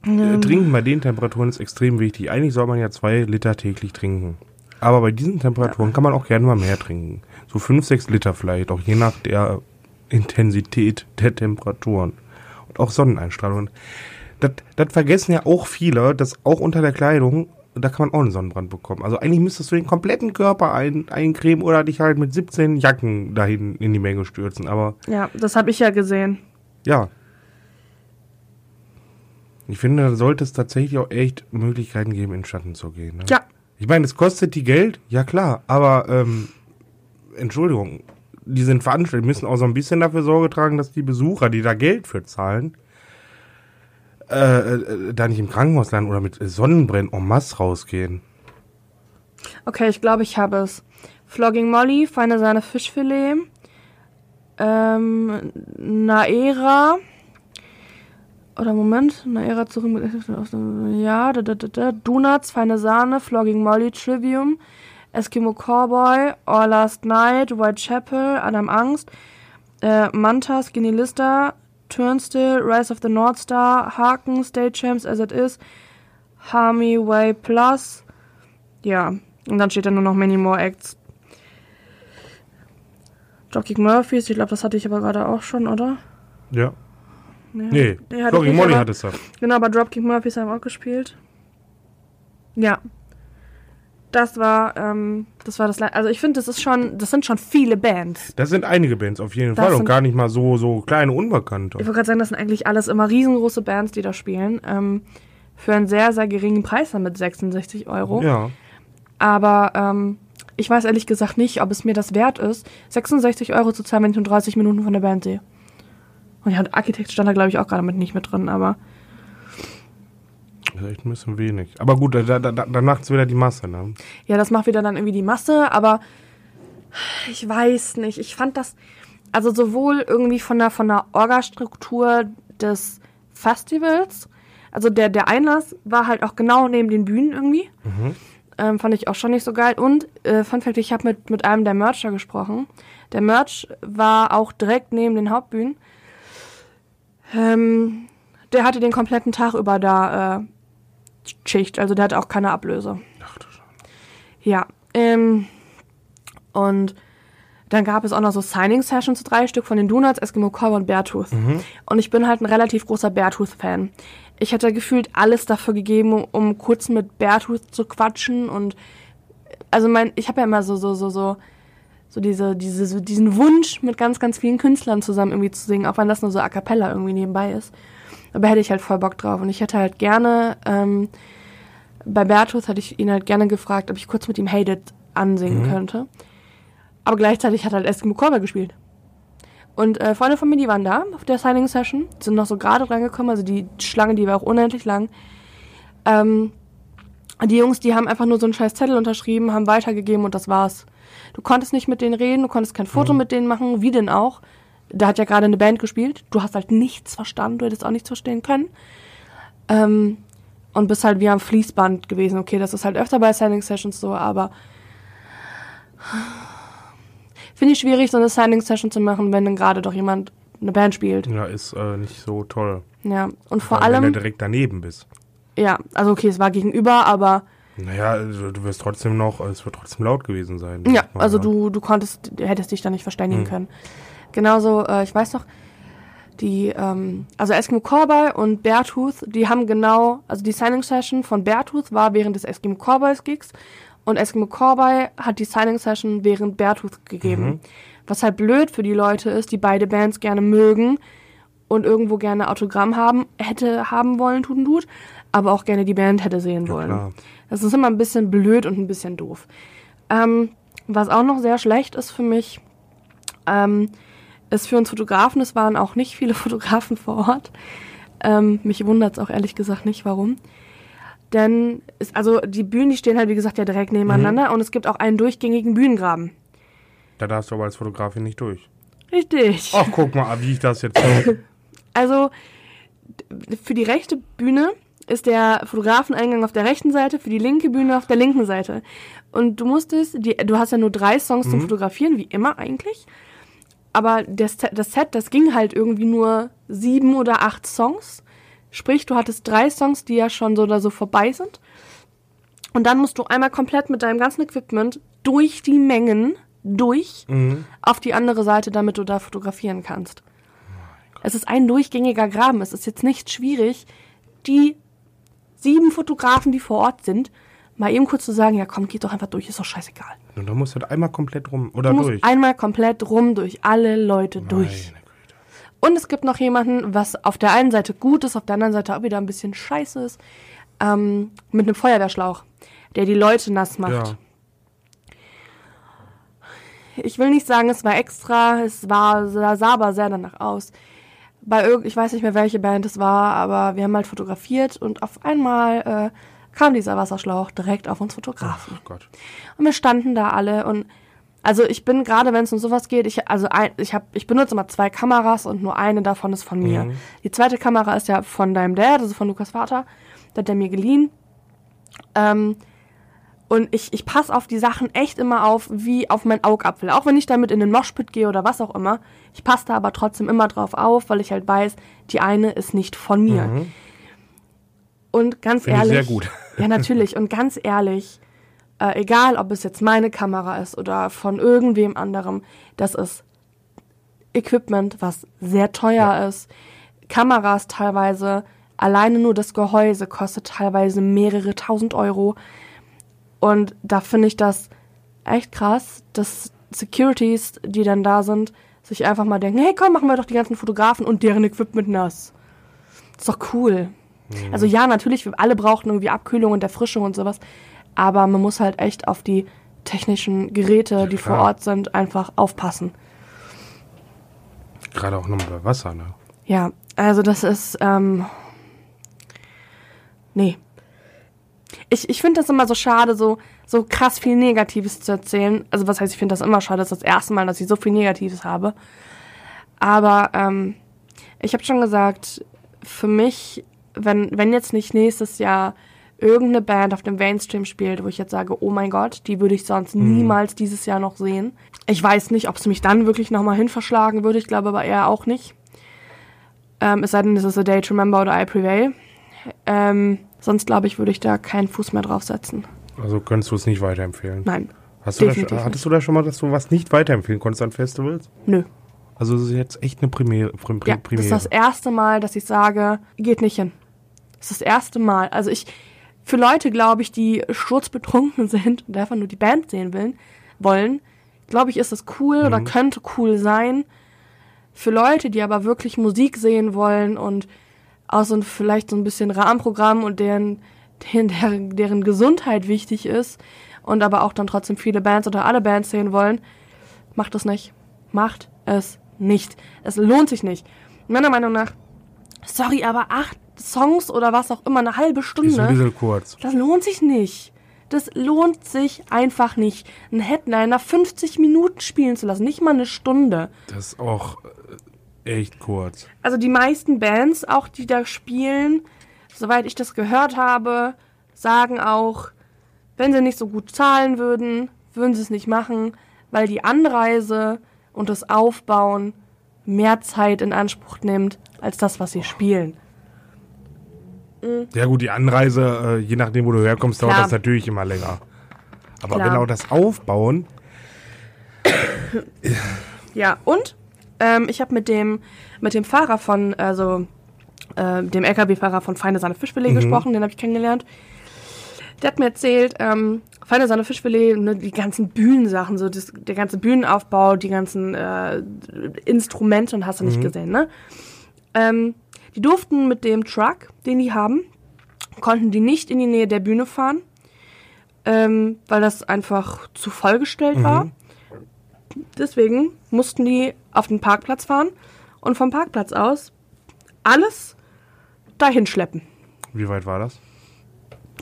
Äh, Ähm, Trinken bei den Temperaturen ist extrem wichtig. Eigentlich soll man ja zwei Liter täglich trinken. Aber bei diesen Temperaturen kann man auch gerne mal mehr trinken. So fünf, sechs Liter vielleicht, auch je nach der Intensität der Temperaturen. Und auch Sonneneinstrahlung. Das, das vergessen ja auch viele, dass auch unter der Kleidung, da kann man auch einen Sonnenbrand bekommen. Also eigentlich müsstest du den kompletten Körper ein, eincremen oder dich halt mit 17 Jacken dahin in die Menge stürzen. Aber ja, das habe ich ja gesehen. ja. Ich finde, da sollte es tatsächlich auch echt Möglichkeiten geben, in den Schatten zu gehen. Ne? Ja, Ich meine, es kostet die Geld, ja klar, aber ähm, Entschuldigung, die sind veranstaltet, müssen auch so ein bisschen dafür Sorge tragen, dass die Besucher, die da Geld für zahlen, äh, äh, da nicht im Krankenhaus landen oder mit Sonnenbrennen en masse rausgehen. Okay, ich glaube, ich habe es. Flogging Molly, feine Sahne Fischfilet. Ähm, Naera. Oder Moment, Naera zurück mit. Ja, da, da, da, da. Donuts, feine Sahne, Flogging Molly, Trivium. Eskimo Cowboy, All Last Night, Whitechapel, Adam Angst. Äh, Manta, Skinny Lister, Turnstill, Rise of the North Star, Haken, State Champs as it is, Harmy Way Plus. Ja, und dann steht da nur noch Many More Acts. Dropkick Murphys, ich glaube, das hatte ich aber gerade auch schon, oder? Ja. Nee, Nee, ich Flogging Molly aber- hat es da. Genau, aber Dropkick Murphys haben auch gespielt. Ja. Das war, ähm, das war das, Le- also ich finde, das ist schon, das sind schon viele Bands. Das sind einige Bands auf jeden Das Fall und gar nicht mal so, so kleine Unbekannte. Ich wollte gerade sagen, das sind eigentlich alles immer riesengroße Bands, die da spielen. Ähm, für einen sehr, sehr geringen Preis dann mit 66 Euro. Ja. Aber ähm, ich weiß ehrlich gesagt nicht, ob es mir das wert ist, 66 Euro zu zahlen, wenn ich nur 30 Minuten von der Band sehe. Und ja, Architekt stand da, glaube ich, auch gerade mit nicht mit drin, aber Das ist echt ein bisschen wenig. Aber gut, da, da, da, dann macht's wieder die Masse, ne? ja, das macht wieder dann irgendwie die Masse, aber ich weiß nicht. Ich fand das, also sowohl irgendwie von der, von der Orga-Struktur des Festivals, also der, der Einlass war halt auch genau neben den Bühnen irgendwie. Ähm, fand ich auch schon nicht so geil. Und, äh, Fun Fact, ich habe mit, mit einem der Mercher gesprochen. Der Merch war auch direkt neben den Hauptbühnen. Ähm, der hatte den kompletten Tag über da äh, Schicht, also der hatte auch keine Ablöse. Ach du Scheiße. Ja, ähm, und dann gab es auch noch so Signing-Sessions, drei Stück von den Donuts, Eskimo Cowboy und Beartooth. Und ich bin halt ein relativ großer Beartooth-Fan. Ich hätte gefühlt alles dafür gegeben, um, um kurz mit Beartooth zu quatschen und also mein, ich habe ja immer so, so, so, so, so diese, diese, so diesen Wunsch, mit ganz, ganz vielen Künstlern zusammen irgendwie zu singen, auch wenn das nur so a cappella irgendwie nebenbei ist. Aber hätte ich halt voll Bock drauf. Und ich hätte halt gerne, ähm, bei Bertus hatte ich ihn halt gerne gefragt, ob ich kurz mit ihm Hate It ansingen könnte. Aber gleichzeitig hat halt Eskimo Cowboy gespielt. Und äh, Freunde von mir, die waren da auf der Signing Session, sind noch so gerade reingekommen, also die Schlange, die war auch unendlich lang. Ähm, die Jungs, die haben einfach nur so einen scheiß Zettel unterschrieben, haben weitergegeben und das war's. Du konntest nicht mit denen reden, du konntest kein Foto mit denen machen, wie denn auch. Da hat ja gerade eine Band gespielt, du hast halt nichts verstanden, du hättest auch nichts verstehen können. Ähm, und bist halt wie am Fließband gewesen. Okay, das ist halt öfter bei Signing Sessions so, aber finde ich schwierig, so eine Signing Session zu machen, wenn dann gerade doch jemand eine Band spielt. Ja, ist äh, nicht so toll. Ja, und vor Weil, Wenn allem, du direkt daneben bist. Ja, also okay, es war gegenüber, aber Naja, also du wirst trotzdem noch, es wird trotzdem laut gewesen sein. ja, also ne? du, du konntest, du hättest dich da nicht verständigen Hm. können. Genauso, äh, ich weiß noch, die, ähm, also Eskimo Callboy und Beartooth, die haben genau, also die Signing Session von Beartooth war während des Eskimo Callboys Gigs und Eskimo Callboy hat die Signing Session während Beartooth gegeben. Mhm. Was halt blöd für die Leute ist, die beide Bands gerne mögen und irgendwo gerne Autogramm haben, hätte haben wollen, tut und tut, aber auch gerne die Band hätte sehen Ja, wollen. klar. Das ist immer ein bisschen blöd und ein bisschen doof. Ähm, was auch noch sehr schlecht ist für mich, ähm, ist für uns Fotografen, es waren auch nicht viele Fotografen vor Ort. Ähm, mich wundert es auch ehrlich gesagt nicht, warum. Denn es, also die Bühnen, die stehen halt wie gesagt ja direkt nebeneinander und es gibt auch einen durchgängigen Bühnengraben. Da darfst du aber als Fotografin nicht durch. Richtig. Ach, guck mal, wie ich das jetzt. Also für die rechte Bühne ist der Fotografeneingang auf der rechten Seite, für die linke Bühne auf der linken Seite. Und du musstest, die, du hast ja nur drei Songs zum Fotografieren, wie immer eigentlich. Aber das, Set- das Set, das ging halt irgendwie nur sieben oder acht Songs. Sprich, du hattest drei Songs, die ja schon so oder so vorbei sind. Und dann musst du einmal komplett mit deinem ganzen Equipment durch die Mengen durch mhm. auf die andere Seite, damit du da fotografieren kannst. Es ist ein durchgängiger Graben. Es ist jetzt nicht schwierig, die sieben Fotografen, die vor Ort sind, mal eben kurz zu sagen, ja komm, geht doch einfach durch, ist doch scheißegal. Und dann musst du halt einmal komplett rum. Oder Du musst durch. einmal komplett rum durch alle Leute durch. Meine Güte. Und es gibt noch jemanden, was auf der einen Seite gut ist, auf der anderen Seite auch wieder ein bisschen scheiße ist, ähm, mit einem Feuerwehrschlauch, der die Leute nass macht. Ja. ich will nicht sagen, es war extra, es war, sah aber sehr danach aus. Bei irgend, ich weiß nicht mehr, welche Band es war, aber wir haben halt fotografiert und auf einmal äh, kam dieser Wasserschlauch direkt auf uns Fotografen. Ach Gott. Und wir standen da alle und also ich bin gerade, wenn es um sowas geht, ich also ein, ich habe ich benutze immer zwei Kameras und nur eine davon ist von mir. Mhm. Die zweite Kamera ist ja von deinem Dad, also von Lukas Vater, der hat der mir geliehen. Ähm, und ich, ich passe auf die Sachen echt immer auf, wie auf mein Augapfel. Auch wenn ich damit in den Moshpit gehe oder was auch immer. Ich passe da aber trotzdem immer drauf auf, weil ich halt weiß, die eine ist nicht von mir. Mhm. Und ganz Finde ich ehrlich. sehr gut. Ja, natürlich. Und ganz ehrlich, äh, egal ob es jetzt meine Kamera ist oder von irgendwem anderem, das ist Equipment, was sehr teuer ist. Kameras teilweise, alleine nur das Gehäuse kostet teilweise mehrere tausend Euro. Und da finde ich das echt krass, dass Securities, die dann da sind, sich einfach mal denken, hey komm, machen wir doch die ganzen Fotografen und deren Equipment nass. ist doch cool. Also ja, natürlich, wir alle brauchen irgendwie Abkühlung und Erfrischung und sowas. Aber man muss halt echt auf die technischen Geräte, die vor. Ort sind, einfach aufpassen. Gerade auch nochmal bei Wasser, ne? Ja, also das ist, ähm, nee. Ich, ich finde das immer so schade, so, so krass viel Negatives zu erzählen. Also was heißt, ich finde das immer schade, das ist das erste Mal, dass ich so viel Negatives habe. Aber ähm, ich habe schon gesagt, für mich, wenn, wenn jetzt nicht nächstes Jahr irgendeine Band auf dem Mainstream spielt, wo ich jetzt sage, oh mein Gott, die würde ich sonst niemals dieses Jahr noch sehen. Ich weiß nicht, ob es mich dann wirklich nochmal hin verschlagen würde. Ich glaube aber eher auch nicht. Ähm, es sei denn, es ist A Day to Remember oder I Prevail. Ähm, sonst glaube ich, würde ich da keinen Fuß mehr draufsetzen. Also könntest du es nicht weiterempfehlen. Nein. Hast du da, definitiv schon- hattest du da schon mal, dass du was nicht weiterempfehlen konntest an Festivals? Nö. Also es ist jetzt echt eine Premiere. Prim, Ja, das Premiere. ist das erste Mal, dass ich sage, geht nicht hin. Das ist das erste Mal. Also ich, für Leute, glaube ich, die sturzbetrunken sind und einfach nur die Band sehen will, wollen, glaube ich, ist das cool oder könnte cool sein. Für Leute, die aber wirklich Musik sehen wollen und auch so ein, vielleicht so ein bisschen Rahmenprogramm und deren, deren, deren, Gesundheit wichtig ist und aber auch dann trotzdem viele Bands oder alle Bands sehen wollen, macht es nicht. Macht es nicht. Es lohnt sich nicht. Meiner Meinung nach, sorry, aber acht Songs oder was auch immer, eine halbe ist ein Stunde, bisschen kurz. das lohnt sich nicht. Das lohnt sich einfach nicht. Einen Headliner 50 Minuten spielen zu lassen, nicht mal eine Stunde. Das ist auch äh, echt kurz. Also die meisten Bands, auch die da spielen, soweit ich das gehört habe, sagen auch, wenn sie nicht so gut zahlen würden, würden sie es nicht machen, weil die Anreise und das Aufbauen mehr Zeit in Anspruch nimmt als das, was sie spielen. Ja gut, die Anreise, äh, je nachdem, wo du herkommst, dauert Klar. das natürlich immer länger. Aber Klar. genau das Aufbauen, Ja, und ähm, ich habe mit dem, mit dem Fahrer von, also äh, dem LKW-Fahrer von Feine Sahne Fischfilet Mhm. gesprochen, den habe ich kennengelernt. Der hat mir erzählt, ähm, Feine Sahne Fischfilet, ne, die ganzen Bühnensachen, so das, der ganze Bühnenaufbau, die ganzen äh, Instrumente und hast du nicht gesehen, ne? Ähm, die durften mit dem Truck, den die haben, konnten die nicht in die Nähe der Bühne fahren, ähm, weil das einfach zu vollgestellt war. Deswegen mussten die auf den Parkplatz fahren und vom Parkplatz aus alles dahin schleppen. wie weit war das?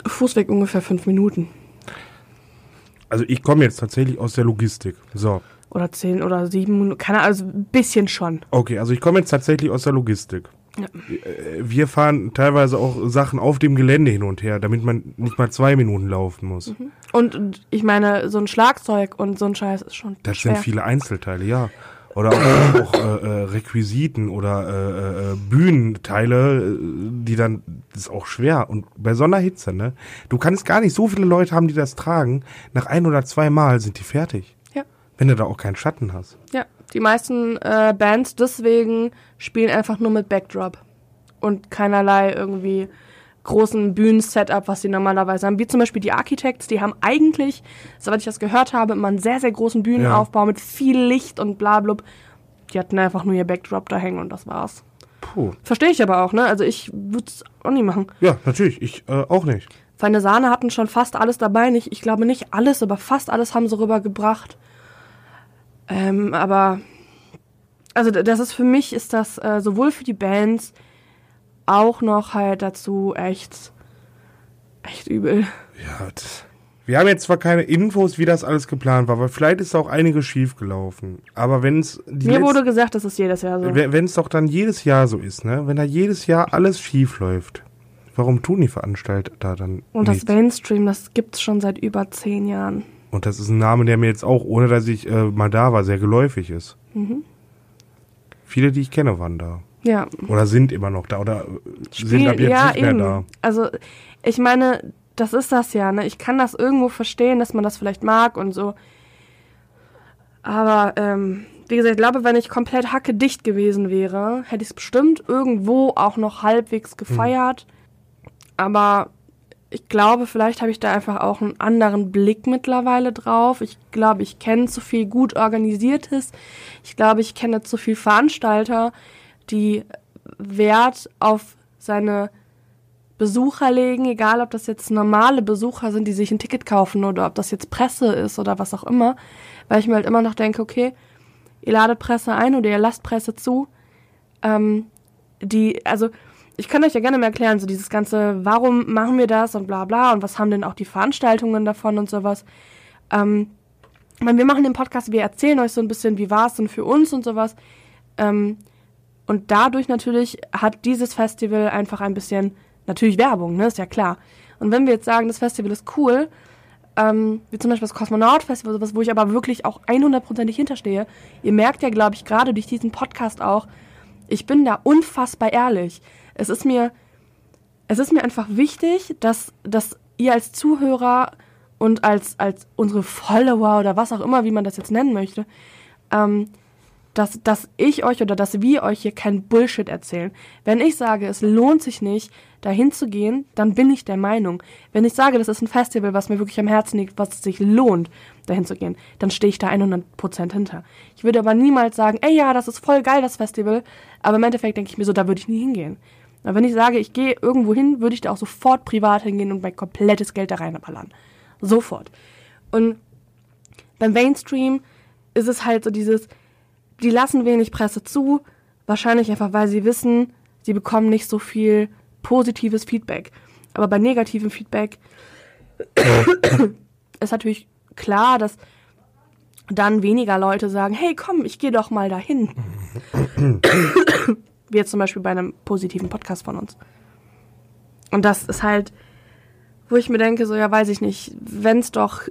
Fußweg ungefähr fünf Minuten. Also ich komme jetzt tatsächlich aus der Logistik. So, Oder zehn oder sieben Minuten. Keine Ahnung, also ein bisschen schon. okay, also ich komme jetzt tatsächlich aus der Logistik. Ja. Äh, Wir fahren teilweise auch Sachen auf dem Gelände hin und her, damit man nicht mal zwei Minuten laufen muss. Und, und ich meine, so ein Schlagzeug und so ein Scheiß ist schon Das schwer. sind viele Einzelteile, ja. Oder auch, auch äh, äh, Requisiten oder äh, äh, Bühnenteile, äh, die dann, das ist auch schwer. Und bei so einer Hitze, ne? Du kannst gar nicht so viele Leute haben, die das tragen. Nach ein oder zwei Mal sind die fertig. Ja. Wenn du da auch keinen Schatten hast. Ja, die meisten äh, Bands deswegen spielen einfach nur mit Backdrop und keinerlei irgendwie großen Bühnen-Setup, was sie normalerweise haben. Wie zum Beispiel die Architects, die haben eigentlich, soweit ich das gehört habe, immer einen sehr, sehr großen Bühnenaufbau mit viel Licht und bla blub. Die hatten einfach nur ihr Backdrop da hängen und das war's. Puh. Verstehe ich aber auch, ne? Also ich würde es auch nie machen. Ja, natürlich. Ich äh, auch nicht. Feine Sahne hatten schon fast alles dabei. Nicht, ich glaube nicht alles, aber fast alles haben sie rübergebracht. Ähm, aber also das ist für mich ist das äh, sowohl für die Bands auch noch halt dazu echt echt übel. Ja, das, wir haben jetzt zwar keine Infos, wie das alles geplant war, weil vielleicht ist auch einiges schief gelaufen. Aber wenn es Mir wurde gesagt, das ist jedes Jahr so. wenn es doch dann jedes Jahr so ist, ne? Wenn da jedes Jahr alles schief läuft, warum tun die Veranstalter da dann Und das nichts? Mainstream, das gibt's schon seit über zehn Jahren. Und das ist ein Name, der mir jetzt auch, ohne dass ich äh, mal da war, sehr geläufig ist. Mhm. Viele, die ich kenne, waren da. Ja. Oder sind immer noch da. Oder äh, sind ab Spiel- jetzt nicht mehr da. Also, ich meine, das ist das ja, ne? Ich kann das irgendwo verstehen, dass man das vielleicht mag und so. Aber, ähm, wie gesagt, ich glaube, wenn ich komplett hackedicht gewesen wäre, hätte ich es bestimmt irgendwo auch noch halbwegs gefeiert. Aber ich glaube, vielleicht habe ich da einfach auch einen anderen Blick mittlerweile drauf. Ich glaube, ich kenne zu viel gut organisiertes. Ich glaube, ich kenne zu viel Veranstalter, die Wert auf seine Besucher legen, egal ob das jetzt normale Besucher sind, die sich ein Ticket kaufen oder ob das jetzt Presse ist oder was auch immer, weil ich mir halt immer noch denke, okay, ihr ladet Presse ein oder ihr lasst Presse zu. Ähm, die, also ich kann euch ja gerne mal erklären, so dieses ganze, warum machen wir das und bla bla und was haben denn auch die Veranstaltungen davon und sowas. Ähm, ich meine, wir machen den Podcast, wir erzählen euch so ein bisschen, wie war es denn für uns und sowas. Ähm, und dadurch natürlich hat dieses Festival einfach ein bisschen, natürlich Werbung, ne, ist ja klar. Und wenn wir jetzt sagen, das Festival ist cool, ähm, wie zum Beispiel das Kosmonaut Festival, sowas, wo ich aber wirklich auch 100%ig hinterstehe. Ihr merkt ja, glaube ich, gerade durch diesen Podcast auch, ich bin da unfassbar ehrlich. Es ist mir, es ist mir einfach wichtig, dass, dass ihr als Zuhörer und als, als unsere Follower oder was auch immer, wie man das jetzt nennen möchte, ähm, dass, dass ich euch oder dass wir euch hier kein Bullshit erzählen. Wenn ich sage, es lohnt sich nicht, dahin zu gehen, dann bin ich der Meinung. Wenn ich sage, das ist ein Festival, was mir wirklich am Herzen liegt, was sich lohnt, dahin zu gehen, dann stehe ich da 100% hinter. Ich würde aber niemals sagen, ey ja, das ist voll geil, das Festival, aber im Endeffekt denke ich mir so, da würde ich nie hingehen. Aber wenn ich sage, ich gehe irgendwo hin, würde ich da auch sofort privat hingehen und mein komplettes Geld da reinballern. Sofort. Und beim Mainstream ist es halt so dieses, die lassen wenig Presse zu, wahrscheinlich einfach, weil sie wissen, sie bekommen nicht so viel positives Feedback. Aber bei negativem Feedback ist natürlich klar, dass dann weniger Leute sagen, hey komm, ich gehe doch mal dahin. Wie jetzt zum Beispiel bei einem positiven Podcast von uns. Und das ist halt, wo ich mir denke, so ja, weiß ich nicht, wenn's doch,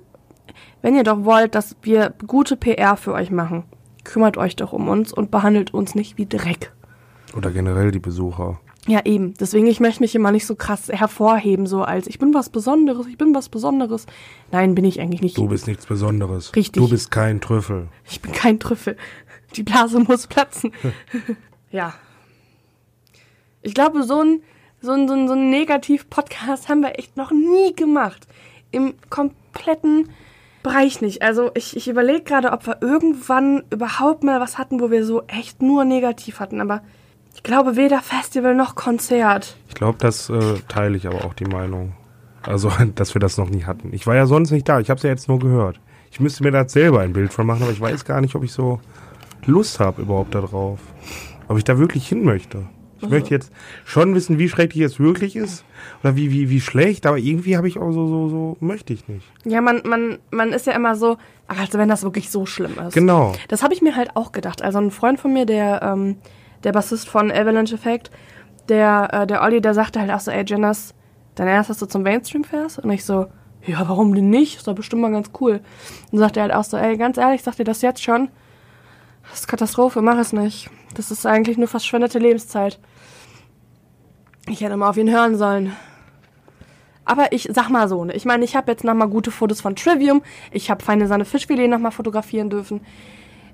wenn ihr doch wollt, dass wir gute PR für euch machen, kümmert euch doch um uns und behandelt uns nicht wie Dreck. Oder generell die Besucher. Ja, eben. Deswegen, ich möchte mich immer nicht so krass hervorheben, so als ich bin was Besonderes, ich bin was Besonderes. Nein, bin ich eigentlich nicht. Du bist nichts Besonderes. Richtig. Du bist kein Trüffel. Ich bin kein Trüffel. Die Blase muss platzen. ja. Ich glaube, so ein, so ein, so ein, so ein Negativ-Podcast haben wir echt noch nie gemacht. Im kompletten Bereich nicht. Also ich, ich überlege gerade, ob wir irgendwann überhaupt mal was hatten, wo wir so echt nur negativ hatten. Aber ich glaube weder Festival noch Konzert. Ich glaube, das äh, teile ich aber auch die Meinung. Also, dass wir das noch nie hatten. Ich war ja sonst nicht da. Ich habe es ja jetzt nur gehört. Ich müsste mir da selber ein Bild von machen, aber ich weiß gar nicht, ob ich so Lust habe überhaupt darauf. Ob ich da wirklich hin möchte. Ich möchte jetzt schon wissen, wie schrecklich es wirklich ist oder wie, wie, wie schlecht, aber irgendwie habe ich auch so, so, so, möchte ich nicht. Ja, man, man, man ist ja immer so, also wenn das wirklich so schlimm ist. Genau. Das habe ich mir halt auch gedacht. Also ein Freund von mir, der, ähm, der Bassist von Avalanche Effect, der, äh, der Olli, der sagte halt auch so, ey Jenners, dein Ernst, dass du zum Mainstream fährst? Und ich so, ja, warum denn nicht? Ist doch bestimmt mal ganz cool. Und sagt er halt auch so, ey, ganz ehrlich, sagt dir das jetzt schon? Das ist Katastrophe, mach es nicht. Das ist eigentlich nur verschwendete Lebenszeit. Ich hätte mal auf ihn hören sollen. Aber ich sag mal so, ne? ich meine, ich habe jetzt nochmal gute Fotos von Trivium. Ich habe feine Sahne Fischfilet nochmal fotografieren dürfen.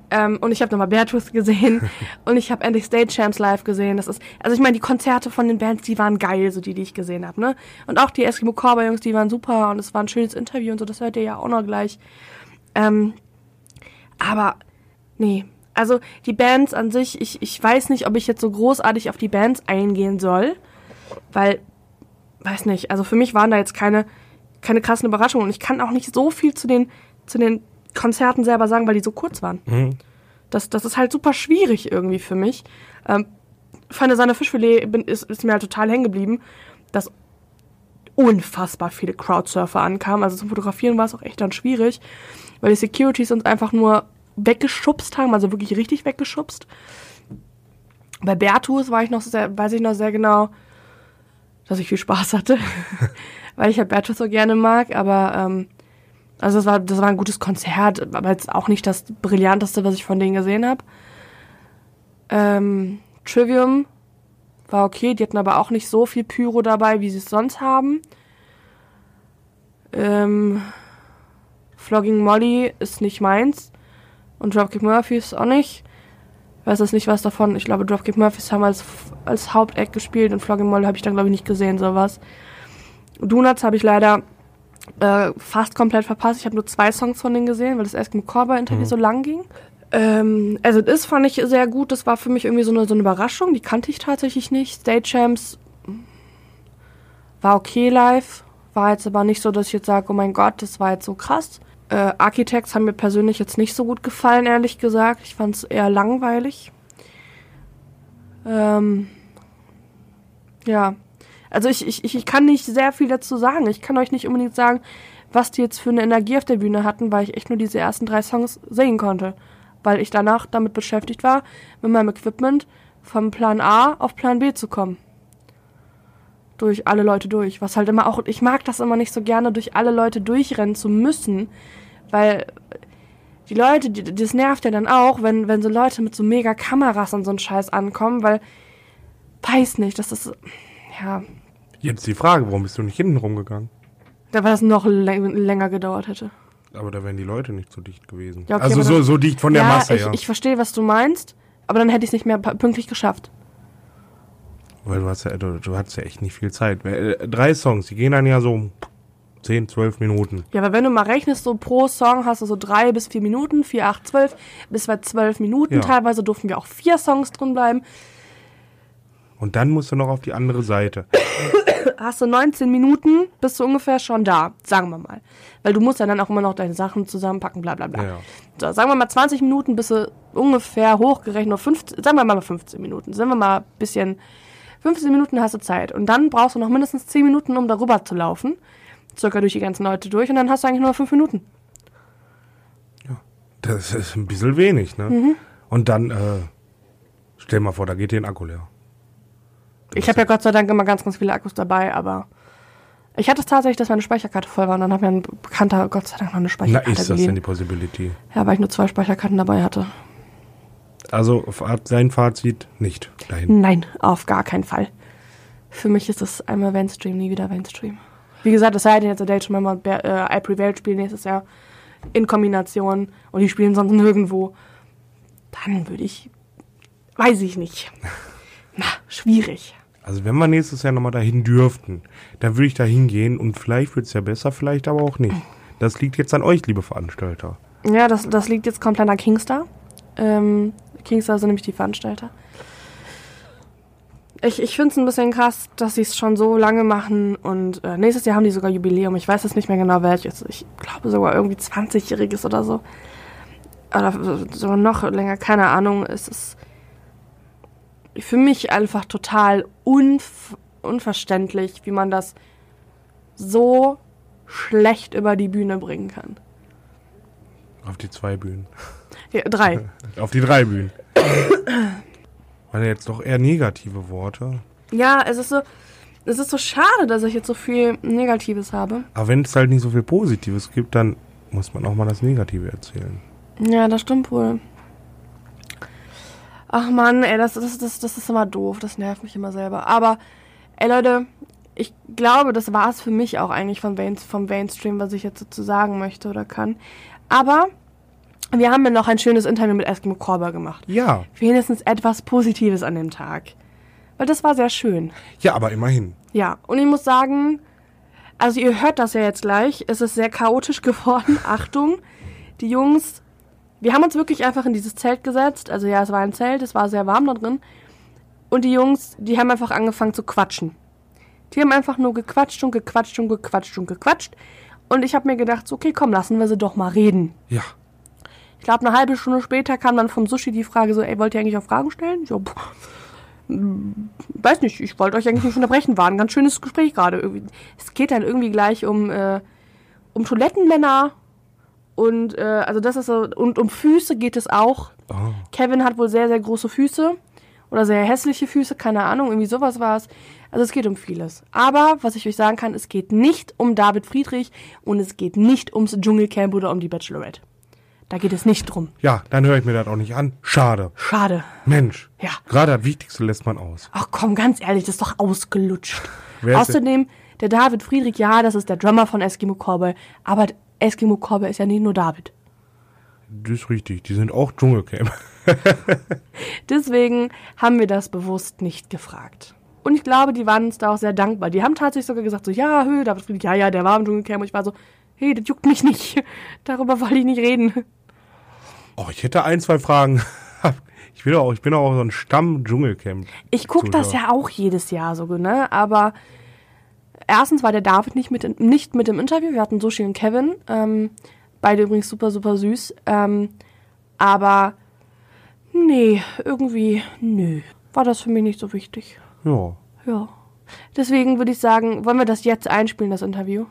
Ähm, und ich habe nochmal Beartooth gesehen. und ich habe endlich Stage Champs live gesehen. Das ist, also ich meine, die Konzerte von den Bands, die waren geil, so die, die ich gesehen habe, ne? Und auch die Eskimo Cowboy Jungs, die waren super und es war ein schönes Interview und so, das hört ihr ja auch noch gleich. Ähm, aber, nee. Also die Bands an sich, ich, ich weiß nicht, ob ich jetzt so großartig auf die Bands eingehen soll, weil, weiß nicht, also für mich waren da jetzt keine, keine krassen Überraschungen und ich kann auch nicht so viel zu den, zu den Konzerten selber sagen, weil die so kurz waren. Mhm. Das, das ist halt super schwierig irgendwie für mich. Ähm, Feine Sahne Fischfilet bin, ist, ist mir halt total hängen geblieben, dass unfassbar viele Crowdsurfer ankamen. Also zum Fotografieren war es auch echt dann schwierig, weil die Securities uns einfach nur weggeschubst haben, also wirklich richtig weggeschubst. Bei Bertus war ich noch sehr, weiß ich noch sehr genau, dass ich viel Spaß hatte, weil ich halt Bertus so gerne mag, aber ähm, also das war, das war ein gutes Konzert, aber jetzt auch nicht das brillanteste, was ich von denen gesehen habe. Ähm, Trivium war okay, die hatten aber auch nicht so viel Pyro dabei, wie sie es sonst haben. Ähm, Flogging Molly ist nicht meins. Und Dropkick Murphys auch nicht. Weiß jetzt nicht was davon. Ich glaube, Dropkick Murphys haben als, als Hauptact gespielt und Flogging Molly habe ich dann, glaube ich, nicht gesehen, sowas. Donuts habe ich leider äh, fast komplett verpasst. Ich habe nur zwei Songs von denen gesehen, weil das Eskimo Cowboy Interview so lang ging. Ähm, also das fand ich sehr gut. Das war für mich irgendwie so eine, so eine Überraschung. Die kannte ich tatsächlich nicht. Stage Champs war okay live. War jetzt aber nicht so, dass ich jetzt sage, oh mein Gott, das war jetzt so krass. Äh, Architects haben mir persönlich jetzt nicht so gut gefallen, ehrlich gesagt. Ich fand es eher langweilig. Ähm, ja, also ich, ich, ich kann nicht sehr viel dazu sagen. Ich kann euch nicht unbedingt sagen, was die jetzt für eine Energie auf der Bühne hatten, weil ich echt nur diese ersten drei Songs singen konnte. Weil ich danach damit beschäftigt war, mit meinem Equipment vom Plan A auf Plan B zu kommen. Durch alle Leute durch. Was halt immer auch, ich mag das immer nicht so gerne, durch alle Leute durchrennen zu müssen, weil die Leute, die, das nervt ja dann auch, wenn, wenn so Leute mit so mega Kameras und so einen Scheiß ankommen, weil, weiß nicht, das ist, ja, Jetzt die Frage, warum bist du nicht hinten rumgegangen? da war das noch läng länger gedauert hätte. Aber da wären die Leute nicht so dicht gewesen. Ja, okay, also so, so dicht von der ja, Masse, ich, ja. ich verstehe, was du meinst, aber dann hätte ich es nicht mehr pünktlich geschafft. Weil du hast ja, du, du hattest ja echt nicht viel Zeit. Äh, Drei Songs, die gehen dann ja so 10, 12 Minuten. Ja, aber wenn du mal rechnest, so pro Song hast du so drei bis vier Minuten, vier, acht, zwölf, bis bei zwölf Minuten. Ja. Teilweise durften wir auch vier Songs drin bleiben. Und dann musst du noch auf die andere Seite. Hast du 19 Minuten, bist du ungefähr schon da, sagen wir mal. Weil du musst ja dann auch immer noch deine Sachen zusammenpacken, bla bla bla. Ja. So, sagen wir mal 20 Minuten, bist du ungefähr hochgerechnet, nur 15, sagen wir mal 15 Minuten. Sind wir mal ein bisschen, 15 Minuten hast du Zeit. Und dann brauchst du noch mindestens 10 Minuten, um darüber zu laufen. Circa durch die ganzen Leute durch. Und dann hast du eigentlich nur 5 Minuten. Das ist ein bisschen wenig, ne? Mhm. Und dann, äh, stell mal vor, da geht dir ein Akku leer. Ich habe ja Gott sei Dank immer ganz, ganz viele Akkus dabei, aber ich hatte es tatsächlich, dass meine Speicherkarte voll war. Und dann hat mir ein Bekannter Gott sei Dank noch eine Na, Speicherkarte ist das denn die Possibility? Ja, weil ich nur zwei Speicherkarten dabei hatte. Also, sein Fazit nicht dahin. Nein, auf gar keinen Fall. Für mich ist das einmal Mainstream, nie wieder Mainstream. Wie gesagt, das sei denn jetzt Date schon mal Be- äh, I Prevailed spielen nächstes Jahr in Kombination und die spielen sonst nirgendwo. Dann würde ich, weiß ich nicht. Na, schwierig. Also wenn wir nächstes Jahr nochmal dahin dürften, dann würde ich da hingehen und vielleicht wird es ja besser, vielleicht aber auch nicht. Das liegt jetzt an euch, liebe Veranstalter. Ja, das, das liegt jetzt komplett an Kingstar. Ähm, Kingstar sind nämlich die Veranstalter. Ich, ich finde es ein bisschen krass, dass sie es schon so lange machen und äh, nächstes Jahr haben die sogar Jubiläum. Ich weiß jetzt nicht mehr genau welches. Ich glaube sogar irgendwie 20-jähriges oder so. Oder sogar noch länger, keine Ahnung. Es ist für mich einfach total unv unverständlich, wie man das so schlecht über die Bühne bringen kann. Auf die zwei Bühnen. Ja, drei. Auf die drei Bühnen. Waren ja jetzt doch eher negative Worte. Ja, es ist so, es ist so schade, dass ich jetzt so viel Negatives habe. Aber wenn es halt nicht so viel Positives gibt, dann muss man auch mal das Negative erzählen. Ja, das stimmt wohl. Ach man, ey, das, das, das, das ist immer doof. Das nervt mich immer selber. Aber, ey Leute, ich glaube, das war es für mich auch eigentlich von Main, vom Mainstream, was ich jetzt dazu sagen möchte oder kann. Aber wir haben ja noch ein schönes Interview mit Eskimo Korber gemacht. Ja, Wenigstens etwas Positives an dem Tag. Weil das war sehr schön. ja, aber immerhin. Ja, und ich muss sagen, also ihr hört das ja jetzt gleich, es ist sehr chaotisch geworden. Achtung, die Jungs, wir haben uns wirklich einfach in dieses Zelt gesetzt. Also ja, es war ein Zelt, es war sehr warm da drin. Und die Jungs, die haben einfach angefangen zu quatschen. Die haben einfach nur gequatscht und gequatscht und gequatscht und gequatscht. Und ich habe mir gedacht, so, okay, komm, lassen wir sie doch mal reden. Ja. Ich glaube, eine halbe Stunde später kam dann vom Sushi die Frage so, ey, wollt ihr eigentlich auch Fragen stellen? Ich so, pff, mm, weiß nicht, ich wollte euch eigentlich nicht unterbrechen, war ein ganz schönes Gespräch gerade. Es geht dann irgendwie gleich um, äh, um Toilettenmänner und, äh, also das ist so, und um Füße geht es auch. Oh. Kevin hat wohl sehr, sehr große Füße oder sehr hässliche Füße, keine Ahnung, irgendwie sowas war es. Also es geht um vieles. Aber was ich euch sagen kann, es geht nicht um David Friedrich und es geht nicht ums Dschungelcamp oder um die Bachelorette. Da geht es nicht drum. Ja, dann höre ich mir das auch nicht an. Schade. Schade. Mensch. Ja. Gerade das Wichtigste lässt man aus. Ach komm, ganz ehrlich, das ist doch ausgelutscht. Außerdem, der David Friedrich, ja, das ist der Drummer von Eskimo Cowboy, aber Eskimo Cowboy ist ja nicht nur David. Das ist richtig. Die sind auch Dschungelcamp. Deswegen haben wir das bewusst nicht gefragt. Und ich glaube, die waren uns da auch sehr dankbar. Die haben tatsächlich sogar gesagt, so, ja, hö, David Friedrich, ja, ja, der war im Dschungelcamp. Und ich war so, hey, das juckt mich nicht. Darüber wollte ich nicht reden. Oh, ich hätte ein, zwei Fragen. Ich bin auch, ich bin auch so ein Stamm-Dschungelcamp. Ich gucke das ja auch jedes Jahr so, ne? Aber erstens war der David nicht mit, in, nicht mit im Interview. Wir hatten Sushi und Kevin. Ähm, beide übrigens super, super süß. Ähm, aber nee, irgendwie, nö. War das für mich nicht so wichtig. Ja, Ja. Deswegen würde ich sagen, wollen wir das jetzt einspielen, das Interview?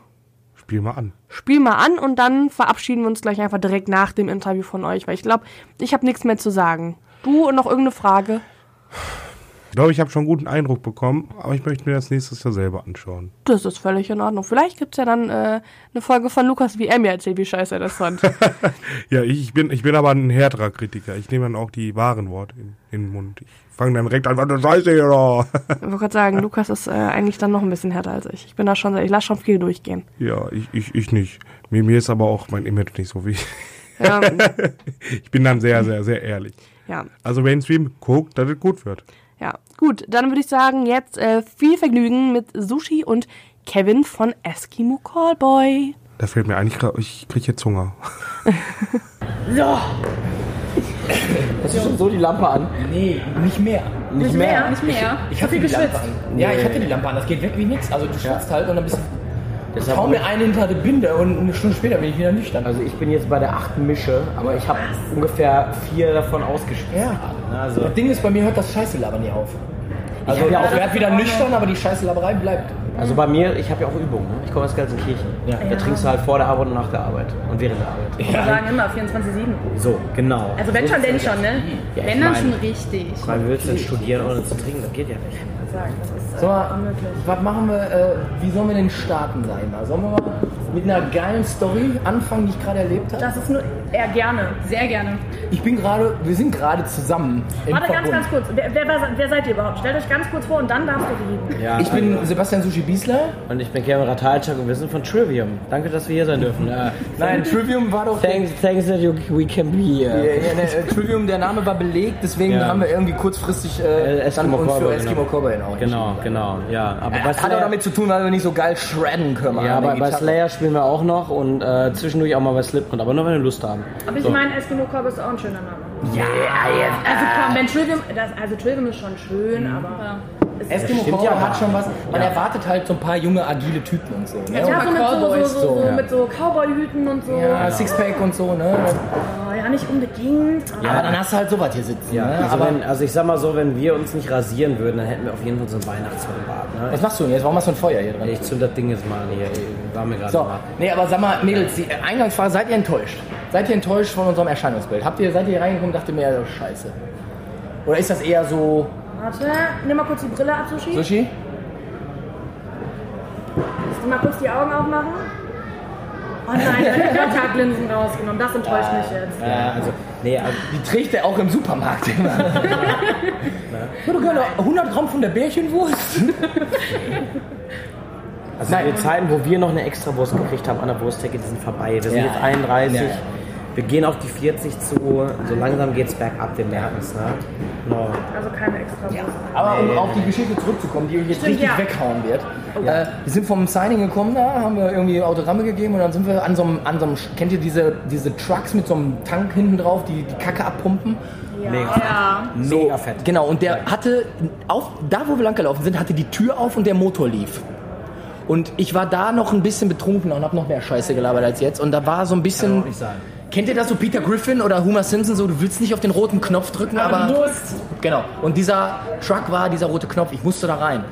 spiel mal an. Spiel mal an und dann verabschieden wir uns gleich einfach direkt nach dem Interview von euch, weil ich glaube, ich habe nichts mehr zu sagen. Du und noch irgendeine Frage? Ich glaube, ich habe schon einen guten Eindruck bekommen, aber ich möchte mir das nächstes Jahr selber anschauen. Das ist völlig in Ordnung. Vielleicht gibt's ja dann äh, eine Folge von Lukas, wie er mir erzählt, wie scheiße er das fand. Ja, ich, bin, ich bin aber ein härterer Kritiker. Ich nehme dann auch die wahren Worte in, in den Mund. Ich fange dann direkt an, was eine Scheiße hier da. ich wollte gerade sagen, Lukas ist äh, eigentlich dann noch ein bisschen härter als ich. Ich bin da schon, ich lasse schon viel durchgehen. Ja, ich, ich, ich nicht. Mir, mir ist aber auch mein Image nicht so wichtig. Ja, Ich bin dann sehr, sehr, sehr ehrlich. ja, Also Mainstream, guckt, dass es gut wird. Ja. Gut, dann würde ich sagen, jetzt äh, viel Vergnügen mit Sushi und Kevin von Eskimo Callboy. Da fällt mir eigentlich gerade, ich kriege jetzt Hunger. Hast du schon so die Lampe an? Nee, nicht mehr. Nicht, mehr. Nicht mehr. Ich, ich hatte viel die Lampe geschwitzt. an. Ja, ich hatte die Lampe an. Das geht weg wie nix. Also du schwitzt halt und dann bist du Deshalb kaum mir einen hinter die Binde und eine Stunde später bin ich wieder nüchtern. Also ich bin jetzt bei der achten Mische, aber ich habe ungefähr vier davon ausgeschwitzt. Ja. Ne, Also das Ding ist, bei mir hört das Scheiße-Labern nie auf. Also hab ja ich auch- werde wieder nüchtern, aber die Scheiße-Laberei bleibt. Also bei mir, ich habe ja auch Übungen. Ne? Ich komme aus Gelsenkirchen. Ja. Da trinkst du halt vor der Arbeit und nach der Arbeit. Und während der Arbeit. Wir sagen immer 24-7. So, genau. Also wenn schon, denn schon, ne? Ja, ich wenn dann schon richtig. Weil willst du denn studieren ohne zu trinken? Das geht ja nicht. Sagen, das ist Sag mal, was machen wir, äh, wie sollen wir denn starten, ich mal? Sollen wir mal mit einer geilen Story anfangen, die ich gerade erlebt habe? Das ist nur eher gerne. Sehr gerne. Ich bin gerade, wir sind gerade zusammen Warte ganz, Verbund. ganz kurz. Wer, wer, wer, seid ihr überhaupt? Stellt euch ganz kurz vor und dann darfst du reden. Ja, Ich bin Sebastian Sushi Biesler. und ich bin Kevin Ratalczak und wir sind von Trivium. Danke, dass wir hier sein dürfen. Ja. Nein, Trivium war doch... Thanks, thanks that you, we can be here. ja, ne, äh, Trivium, der Name war belegt, deswegen Ja. haben wir irgendwie kurzfristig äh, Äh, Eskimo dann uns für Cowboy, Eskimo genau. Cowboy auch Genau, genau, ja. Aber bei Hat auch damit zu tun, weil wir nicht so geil shredden können. ja, aber bei. Slayer spielen wir auch noch und äh, zwischendurch auch mal bei Slipknot, aber nur wenn wir Lust haben. Aber ich So. meine, Eskimo Corp ist auch ein schöner Name. Ja, jetzt. Also komm, wenn Trivium, das, also Trivium ist schon schön, aber... Es ist Eskimo Cowboy ja. hat schon was. Man erwartet halt so ein paar junge, agile Typen und so. Ne? ja, so mit so, so, so, ja. mit so Cowboy-Hüten und so. Ja, Sixpack und so, ne? Oh, ja, nicht unbedingt. Aber Aber dann hast du halt sowas hier sitzen. Ja, ne? also, aber wenn, also ich sag mal so, wenn wir uns nicht rasieren würden, dann hätten wir auf jeden Fall so einen Weihnachtsbart. Ne? was machst du denn jetzt? Warum hast du ein Feuer hier drin? Ich zünd das Ding jetzt mal an hier. War mir gerade So, mal. nee, aber sag mal, Mädels, die Eingangsfrage, seid ihr enttäuscht? Seid ihr enttäuscht von unserem Erscheinungsbild? Habt ihr, seid ihr hier reingekommen und dachtet mir, ja, scheiße? Oder ist das eher so, Warte, nimm mal kurz die Brille ab, Sushi. Sushi? Kannst du mal kurz die Augen aufmachen? Oh nein, deine Kontaktlinsen rausgenommen. Das enttäuscht mich jetzt. Ja, also, nee, also, Die trägt er auch im Supermarkt immer. Würde gerne 100 Gramm von der Bärchenwurst. also Nein. die Zeiten, wo wir noch eine extra Wurst gekriegt haben an der Wursttheke, die sind vorbei. Wir sind Ja. jetzt 31. Ja, ja. Wir gehen auf die 40 zu. So langsam geht's bergab, wir merken es. Ne? No. Also keine extra Wurst. Aber um auf die Geschichte zurückzukommen, die euch jetzt Stimmt, richtig ja. weghauen wird. Äh, wir sind vom Signing gekommen da, haben wir irgendwie Autogramme gegeben und dann sind wir an so einem, an so einem kennt ihr diese, diese Trucks mit so einem Tank hinten drauf, die die Kacke abpumpen? Mega, Ja. mega fett. Genau, und der hatte, auf, da wo wir langgelaufen sind, hatte die Tür auf und der Motor lief. Und ich war da noch ein bisschen betrunken und hab noch mehr Scheiße gelabert als jetzt. Und da war so ein bisschen. auch nicht sein. Kennt ihr das so, Peter Griffin oder Homer Simpson, so, du willst nicht auf den roten Knopf drücken, aber. Genau. Und dieser Truck war dieser rote Knopf, ich musste da rein.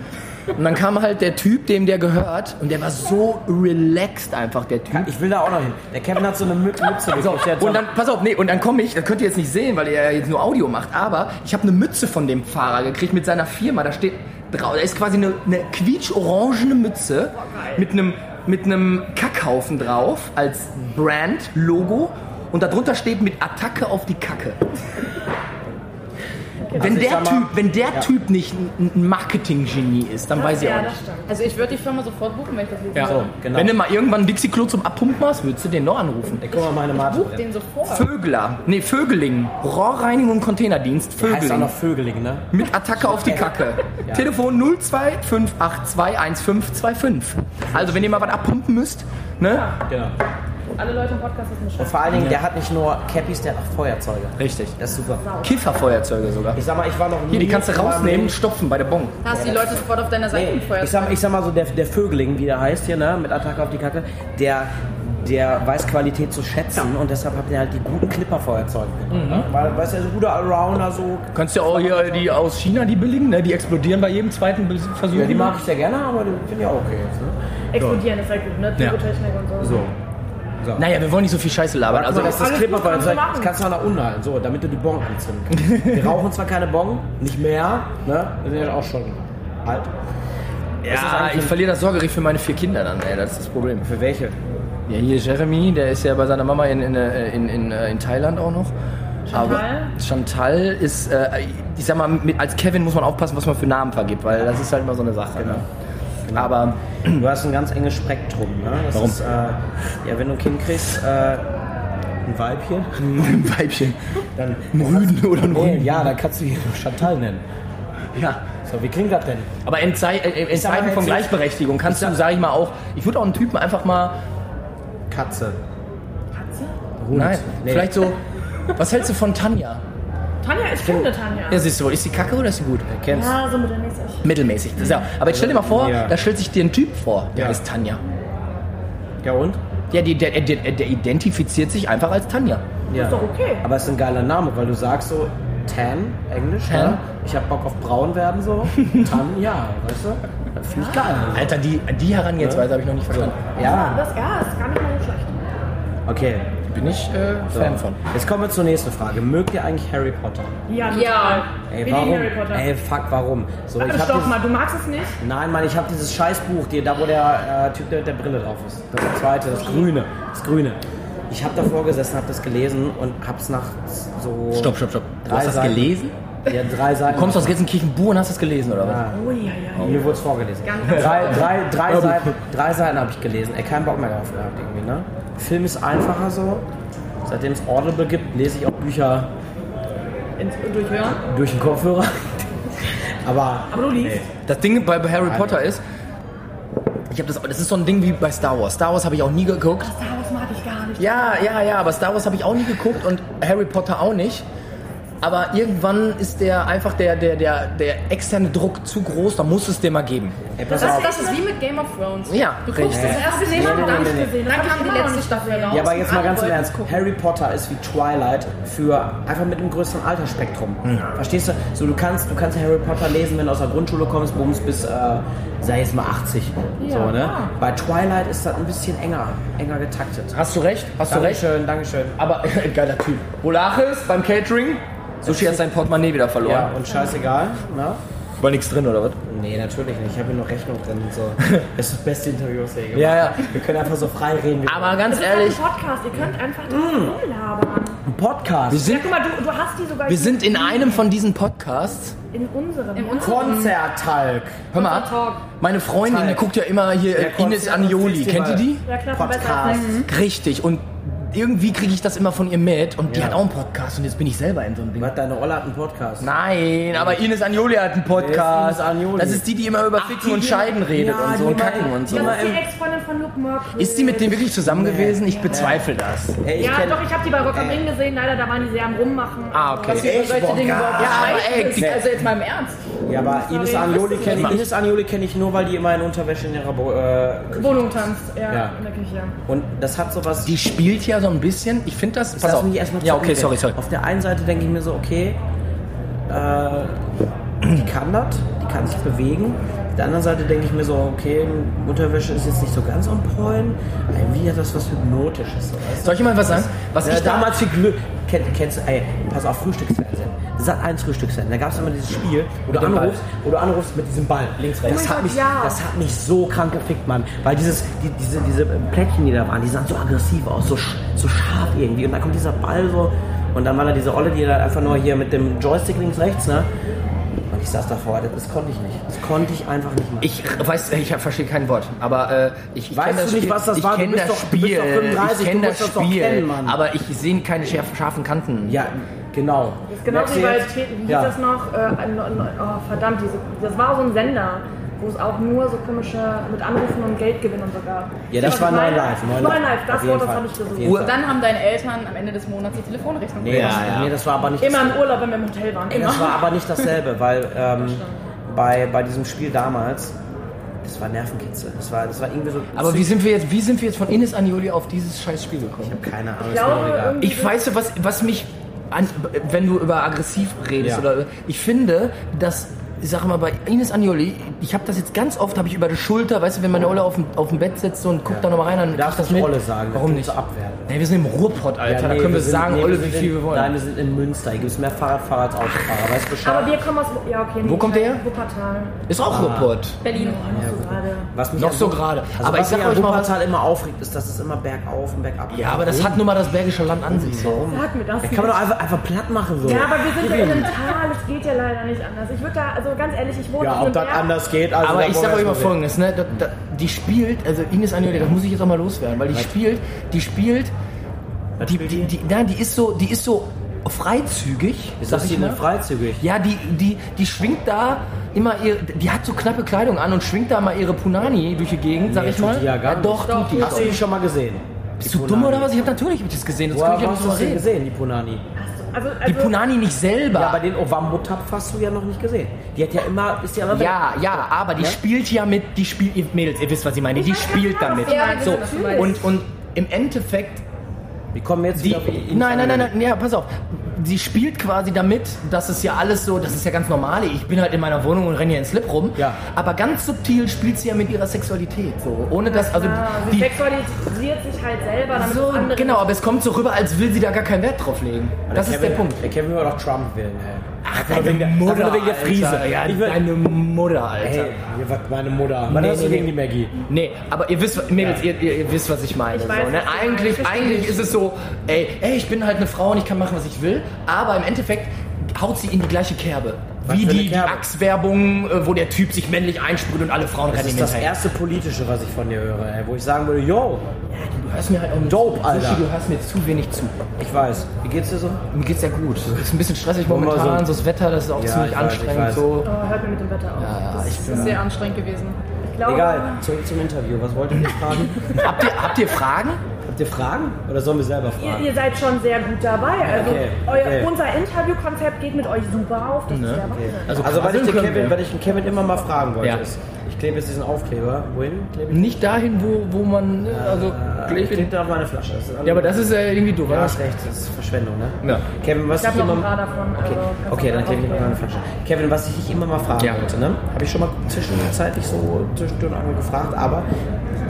Und dann kam halt der Typ, dem der gehört, und der war so relaxed einfach, der Typ. Ich will da auch noch hin. Der Kevin hat so eine Mü- Mütze So, und dann, pass auf, nee, und dann komme ich, das könnt ihr jetzt nicht sehen, weil ihr ja jetzt nur Audio macht, aber ich habe eine Mütze von dem Fahrer gekriegt mit seiner Firma, da steht drauf, da ist quasi eine, eine quietsch-orangene Mütze mit einem, mit einem Kackhaufen drauf als Brand, Logo und darunter steht mit Attacke auf die Kacke. Wenn Also ich der Typ, wenn der Typ nicht ein Marketing-Genie ist, dann weiß ich auch Ja, nicht. das stimmt. Also ich würde die Firma sofort buchen, wenn ich das lesen Ja. würde. genau. Wenn du mal irgendwann ein Dixie-Klo zum Abpumpen hast, würdest du den noch anrufen. Mal meine Mate Buch den sofort. Vögler, nee, Vögeling, Rohrreinigung und Containerdienst, Heißt auch Vögeling. noch Vögeling, ne? Mit Attacke auf die Kacke. Telefon 0258212525. Also, wenn ihr mal was abpumpen müsst, ne? Genau. Alle Leute im Podcast wissen Und Bescheid. vor allen Dingen, der hat nicht nur Cappies, der hat auch Feuerzeuge. Richtig. Das ist super. Kifferfeuerzeuge sogar. Ich sag mal, ich war noch nie... Hier, die kannst du rausnehmen, stopfen bei der Bon. Da hast du die Leute sofort auf deiner Seite Nee, mit Feuer. ich sag, ich sag mal so, der, der Vögeling, wie der heißt hier, ne, mit Attacke auf die Kacke, der, der weiß Qualität zu schätzen und deshalb habt ihr halt die guten Clipper-Feuerzeuge. Ne? Weil, weißt du, so guter Allrounder, so. Kannst du auch hier die aus China, die billigen, ne? Die explodieren bei jedem zweiten Versuch. Ja, die mag ich sehr gerne, aber die finde ich auch okay. Jetzt, ne? Explodieren ist halt gut, ne? Pyrotechnik und so. Naja, wir wollen nicht so viel Scheiße labern. Also, das ist du machen. das kannst du auch nach unten halten, so, damit du die Bon anzünden kannst. Wir rauchen zwar keine Bon, nicht mehr, ne? Wir sind ja auch schon alt. ja, ich verliere das Sorgerecht für meine vier Kinder dann, ey. Das ist das Problem. Für welche? Ja, hier Jeremy, der ist ja bei seiner Mama in, in, äh, in, in, äh, in Thailand auch noch. Aber Chantal ist, äh, ich sag mal, mit, als Kevin muss man aufpassen, was man für Namen vergibt, weil das ist halt immer so eine Sache. Ne? Aber Du hast ein ganz enges Spektrum, ne? Das Warum? Ist, äh, ja, wenn du ein Kind kriegst, äh, ein Weibchen, ein Weibchen, dann ein Rüden oder ein Nee, Rüden. ja, dann kannst du ihn Chantal nennen. Ja. So, wie klingt das denn? Aber in, Zei äh, in Zeiten von Gleichberechtigung kannst du, sag ich mal, auch, ich würde auch einen Typen einfach mal, Katze. Hund. nein, Nee. vielleicht so, was hältst du von Tanja? Tanja, ich finde Tanja. Ja, siehst du, ist die kacke oder ist sie gut? Kennst Ja, so mittelmäßig. Mittelmäßig. Das ist ja, aber jetzt stell dir mal vor, Ja. da stellt sich dir ein Typ vor, der Ja. ist Tanja. Ja und? Ja, die, der, der, der identifiziert sich einfach als Tanja. Ja. Ist doch okay. Aber es ist ein geiler Name, weil du sagst so Tan, Englisch, Tan. Ne? Ich hab Bock auf braun werden so. Tan, ja, weißt du? Das finde ich geil. Alter, die, die Herangehensweise habe ich noch nicht verstanden. Ja, Das ja, ist gar nicht mal so schlecht. okay. Bin ich äh, Fan von. Jetzt kommen wir zur nächsten Frage. Mögt ihr eigentlich Harry Potter? Ja, total. Ja. Ey, Wir warum? lieben Harry Potter. Ey, fuck, warum? So, Warte, hab stopp dieses- mal, du magst es nicht? Nein, Mann, ich habe dieses Scheißbuch, die, da wo der äh, Typ der mit der Brille drauf ist. Das zweite, das grüne. Das grüne. Ich habe davor gesessen, habe das gelesen und hab's nach so. Stopp, stopp, stopp. Du hast das Seiten. gelesen? Ja, drei Seiten. Du kommst aus Gelsenkirchen-Bu und hast das gelesen, oder was? Ja. Oh ja, ja. Mir wurde es vorgelesen. Drei, drei, drei, Seiten, drei Seiten habe ich gelesen. Ey, keinen Bock mehr drauf gehabt irgendwie, ne? Film ist einfacher so. Seitdem es Audible gibt, lese ich auch Bücher durchhören. durch den Kopfhörer. Aber Aber du liest. Das Ding bei bei Harry Potter ist, ich habe das, das ist so ein Ding wie bei Star Wars. Star Wars habe ich auch nie geguckt. Star Wars mag ich gar nicht. Ja, ja, ja, aber Star Wars habe ich auch nie geguckt und Harry Potter auch nicht. Aber irgendwann ist der einfach der, der, der, der externe Druck zu groß, da muss es den mal geben. ey, Das, auf. das ist wie mit Game of Thrones. Ja, Du guckst das erste gesehen, Mal nee, dann, nee. gesehen. dann kam die letzte Staffel raus. Ja, aber jetzt mal und ganz im Ernst. Harry Potter ist wie Twilight für einfach mit einem größeren Altersspektrum. Verstehst du? So, du kannst, du kannst Harry Potter lesen, wenn du aus der Grundschule kommst, bums bis, äh, sei jetzt mal 80. so, ne? Bei Twilight ist das ein bisschen enger, enger getaktet. Hast du recht? Hast du recht? Dankeschön, Dankeschön. Aber geiler Typ. Olaches beim Catering. Sushi hat sein Portemonnaie wieder verloren. Ja, und scheißegal. Ne? War nichts drin, oder was? Nee, natürlich nicht. Ich habe hier noch Rechnung drin. und So. Das ist das beste Interview, was wir Ja, ja. Wir können einfach so frei reden. wie wir Aber ganz Das ist ehrlich, ein Podcast, ihr könnt einfach rumlabern. wollen. Ein Podcast. wir Ja, sind, guck mal, du, du hast die sogar wir sind in einem von diesen Podcasts. in unserem. In unserem Konzerttalk. Hör mal, meine Freundin, die guckt ja immer hier Ines Anjoli. Kennt ihr die? Ja klar, Podcast. Richtig. Und irgendwie kriege ich das immer von ihr mit. Und die Ja. hat auch einen Podcast. Und jetzt bin ich selber in so einem Ding. Was, deine Olle hat einen Podcast. Nein, aber Ines Anjoli hat einen Podcast. Ines Anjoli? Das ist die, die immer über Ficken und Scheiden redet Ja, und so die und mal- Kacken und so. die mal Das ist die Ex-Freundin von Luke Mockridge. Ist die mit dem wirklich zusammen gewesen? Ich bezweifle das. Ey, ich Ja, kenn- doch, ich habe die bei Rock am Ring gesehen. Leider, da waren die sehr am Rummachen. Ah, okay. Was ihr über solche Dinge überhaupt Ja, aber ey. Also jetzt mal im Ernst. Ja, aber Ines Anjoli kenne Ines Anjoli kenn ich nur, weil die immer in Unterwäsche in ihrer Bo äh, Küche- Wohnung tanzt, ja, Ja. in der Küche. Und das hat sowas. Die spielt ja so ein bisschen. Ich finde das. Lass mich erstmal Ja, zu okay, sorry, sorry. Auf der einen Seite denke ich mir so, okay, äh, die kann das, die kann sich bewegen. Auf der anderen Seite denke ich mir so, okay, Unterwäsche ist jetzt nicht so ganz on point. Irgendwie hat das was Hypnotisches. Soll ich mal was sagen? Was ja, ich da damals viel Glück. Kenn, kennst du, ey, pass auf, Frühstücksfernsehen. Sat 1 Frühstücksfernsehen. Da gab es immer dieses Spiel, wo du, anrufst, wo du anrufst mit diesem Ball. Links, rechts. Das, Oh mein hat Gott, mich, ja. das hat mich so krank gefickt, Mann. Weil dieses, die, diese, diese Plättchen, die da waren, die sahen so aggressiv aus, so, so scharf irgendwie. Und dann kommt dieser Ball so. Und dann war da diese Olle, die da einfach nur hier mit dem Joystick links, rechts, ne? Und ich saß davor, das, das konnte ich nicht. Das konnte ich einfach nicht machen. Ich weiß, ich verstehe kein Wort, aber äh, ich, ich Weißt das du nicht, Spiel, was das ich war? Du kenne das doch- du bist Spiel, doch 35, ich kenne das das Spiel, kennen, Mann. aber ich sehe keine scharf, scharfen Kanten. ja, genau. Das ist genau Merkst wie bei, jetzt? Wie hieß Ja. das noch? Äh, oh, verdammt, diese, das war so ein Sender, wo es auch nur so komische, mit Anrufen und Geldgewinn und so gab. Ja, das Was war ich meine? 9 Live. 9 9 Live, das Wort, das habe ich gesucht. dann haben deine Eltern am Ende des Monats die Telefonrechnung Nee, das, Ja, ja. nee, das war aber nicht Immer das, im Urlaub, wenn wir im Hotel waren. Immer. das war aber nicht dasselbe, weil ähm, bei, bei diesem Spiel damals, das war Nervenkitzel. Das war, das war irgendwie so. Aber wie sind wir jetzt, wie sind wir jetzt von Ines Anjoli auf dieses scheiß Spiel gekommen? Keine Ahnung, Ich glaube, Ich weiß, was, was mich, an, wenn du über aggressiv redest, Ja. oder ich finde, dass, ich sage mal, bei Ines Anjoli, ich habe das jetzt ganz oft, habe ich über die Schulter, weißt du, wenn meine Olle auf dem, auf dem Bett sitzt und guckt da nochmal rein, dann krieg ich das nicht mit. Olle sagen, Warum nicht? So abwerten. Nee, wir sind im Ruhrpott, Alter, da nee, können wir, sind- sagen, nee, Olle, wie viel wir wollen. Nein, wir sind in Münster. Hier gibt es mehr Fahrradfahrer als Autofahrer. Weißt du Bescheid? Aber wir kommen aus. Ja, okay. Wo kommt der her? Wuppertal. Ist auch Ruhrpott. Berlin. Gerade. was mich Noch so gerade. Also Aber was ich sag euch mal was. Wuppertal immer aufregt, ist, dass es immer bergauf und bergab geht. Ja, aber das hat nun mal das Bergische Land an sich. So. Sag mir das. Da kann man doch einfach, einfach platt machen. So. ja, aber wir sind ja in einem Tal, es geht ja leider nicht anders. Ich würde da, also ganz ehrlich, ich wohne Ja, auf ob das anders geht. Also Aber ich sag euch mal sehen. folgendes, ne? Da, da, die spielt, also Ines Anjoli, das muss ich jetzt auch mal loswerden, weil die spielt, die spielt, die, die, die, na, die ist so, die ist so freizügig, Ist das hier mal. freizügig? Ja, die, die, die schwingt da immer ihr, die hat so knappe Kleidung an und schwingt da mal ihre Punani durch die Gegend, sag Nee, ich mal. die ja gar doch, nicht. tut die. Hast du die schon mal gesehen? Bist du dumm oder was? Ich habe natürlich hab ich das gesehen, das Woher kann ich ja hast nicht du so das denn reden. gesehen, die Punani? Also, also, Die Punani nicht selber. Ja, aber den Ovambo-Tapf hast du ja noch nicht gesehen. Die hat ja immer, ist ja immer Ja, ja, aber die Ja? spielt ja mit, die spielt, ihr Mädels, ihr wisst, was ich meine, die spielt damit. So, Ja, meinst. und, und im Endeffekt Wir kommen jetzt Die, wieder auf nein, nein, nein, nein, ja, pass auf. sie spielt quasi damit, dass es ja alles so, das ist ja ganz normal. Ich bin halt in meiner Wohnung und renne hier in Slip rum. Ja. Aber ganz subtil spielt sie ja mit ihrer Sexualität. So, ohne dass, also Ja, sie die, sexualisiert sich halt selber, damit so, andere genau, aber es kommt so rüber, als will sie da gar keinen Wert drauf legen. Das ist der Kevin, Punkt. Der Kevin will doch Trump wählen, ey. Ach, Einfach nur wegen der- nur wegen der Friese. Alter. Ja, Ich will- deine Mutter, Alter. Hey, meine Mutter. Was Nee, hast du nee, gegen nee. die Maggie? Nee, aber ihr wisst, Mädels, ihr, ihr, ihr wisst, was ich meine. Ich weiß, so, ne? Eigentlich, meinst. eigentlich ist es so, ey, ey, ich bin halt eine Frau und ich kann machen, was ich will, aber im Endeffekt haut sie in die gleiche Kerbe. Was Wie die, die? Axe-Werbung, äh, wo der Typ sich männlich einsprüht und alle Frauen Das rennen ist ihm das hinterher. erste politische, was ich von dir höre, ey. Wo ich sagen würde, yo, Du hörst mir halt auch nicht Dope, zu. Alter. Sushi, du hörst mir zu wenig zu. ich weiß. Wie geht's dir so? Mir geht's ja gut. Es ist ein bisschen stressig momentan, so- so das Wetter, das ist auch Ja, ziemlich ich weiß, anstrengend. So. Oh, hört mir mit dem Wetter auf. Ja, das, ich Das ist sehr anstrengend gewesen. ich glaube, Egal, zurück zum Interview. Was wollt ihr mich fragen? Habt, ihr, habt ihr Fragen? Habt ihr Fragen? Oder sollen wir selber Ihr, fragen? ihr seid schon sehr gut dabei. Also Okay, euer, okay. unser Interviewkonzept geht mit euch super auf. Das ist der Wahnsinn. Also, Also, weil ich, den Kevin, weil ich den Kevin immer mal fragen wollte, Ja. ist, ich klebe jetzt diesen Aufkleber. Wohin klebe ich? Nicht dahin, wo, wo man. äh, Also, Ich klebe da auf meine Flasche. Das ist ja, aber das ist äh, irgendwie doof. Ja, hast recht, das ist Verschwendung, ne? Ja. Kevin, was Ich habe ich noch immer... ein paar davon. Okay, Also okay dann klebe ich noch aufklären. meine Flasche. Kevin, was ich dich immer mal fragen Ja. wollte, ne? Habe ich schon mal zwischenzeitlich so zwischendurch einmal gefragt, aber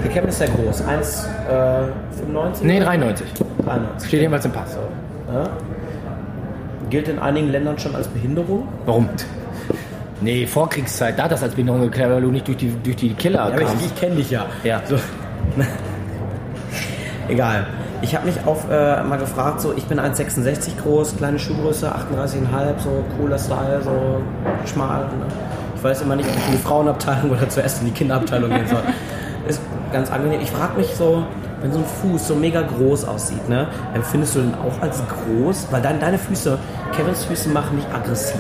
der Kevin ist ja groß. 1,95? Nee, 93. 93. Steht jedenfalls im Pass. Ja. Gilt in einigen Ländern schon als Behinderung. Warum? Nee, Vorkriegszeit, da hat das als Behinderung geklärt, weil du nicht durch die, durch die Killer Ja, aber kamst. ich, ich kenne dich ja. Ja. So. Egal. Ich habe mich auf äh, mal gefragt, so ich bin 1,66 groß, kleine Schuhgröße, 38,5, so cooler Style, so schmal. Ne? Ich weiß immer nicht, ob ich in die Frauenabteilung oder zuerst in die Kinderabteilung gehen soll. Ist ganz angenehm. Ich frage mich so, wenn so ein Fuß so mega groß aussieht, ne, empfindest du den auch als groß? Weil dein, deine Füße, Kevins Füße machen mich aggressiv.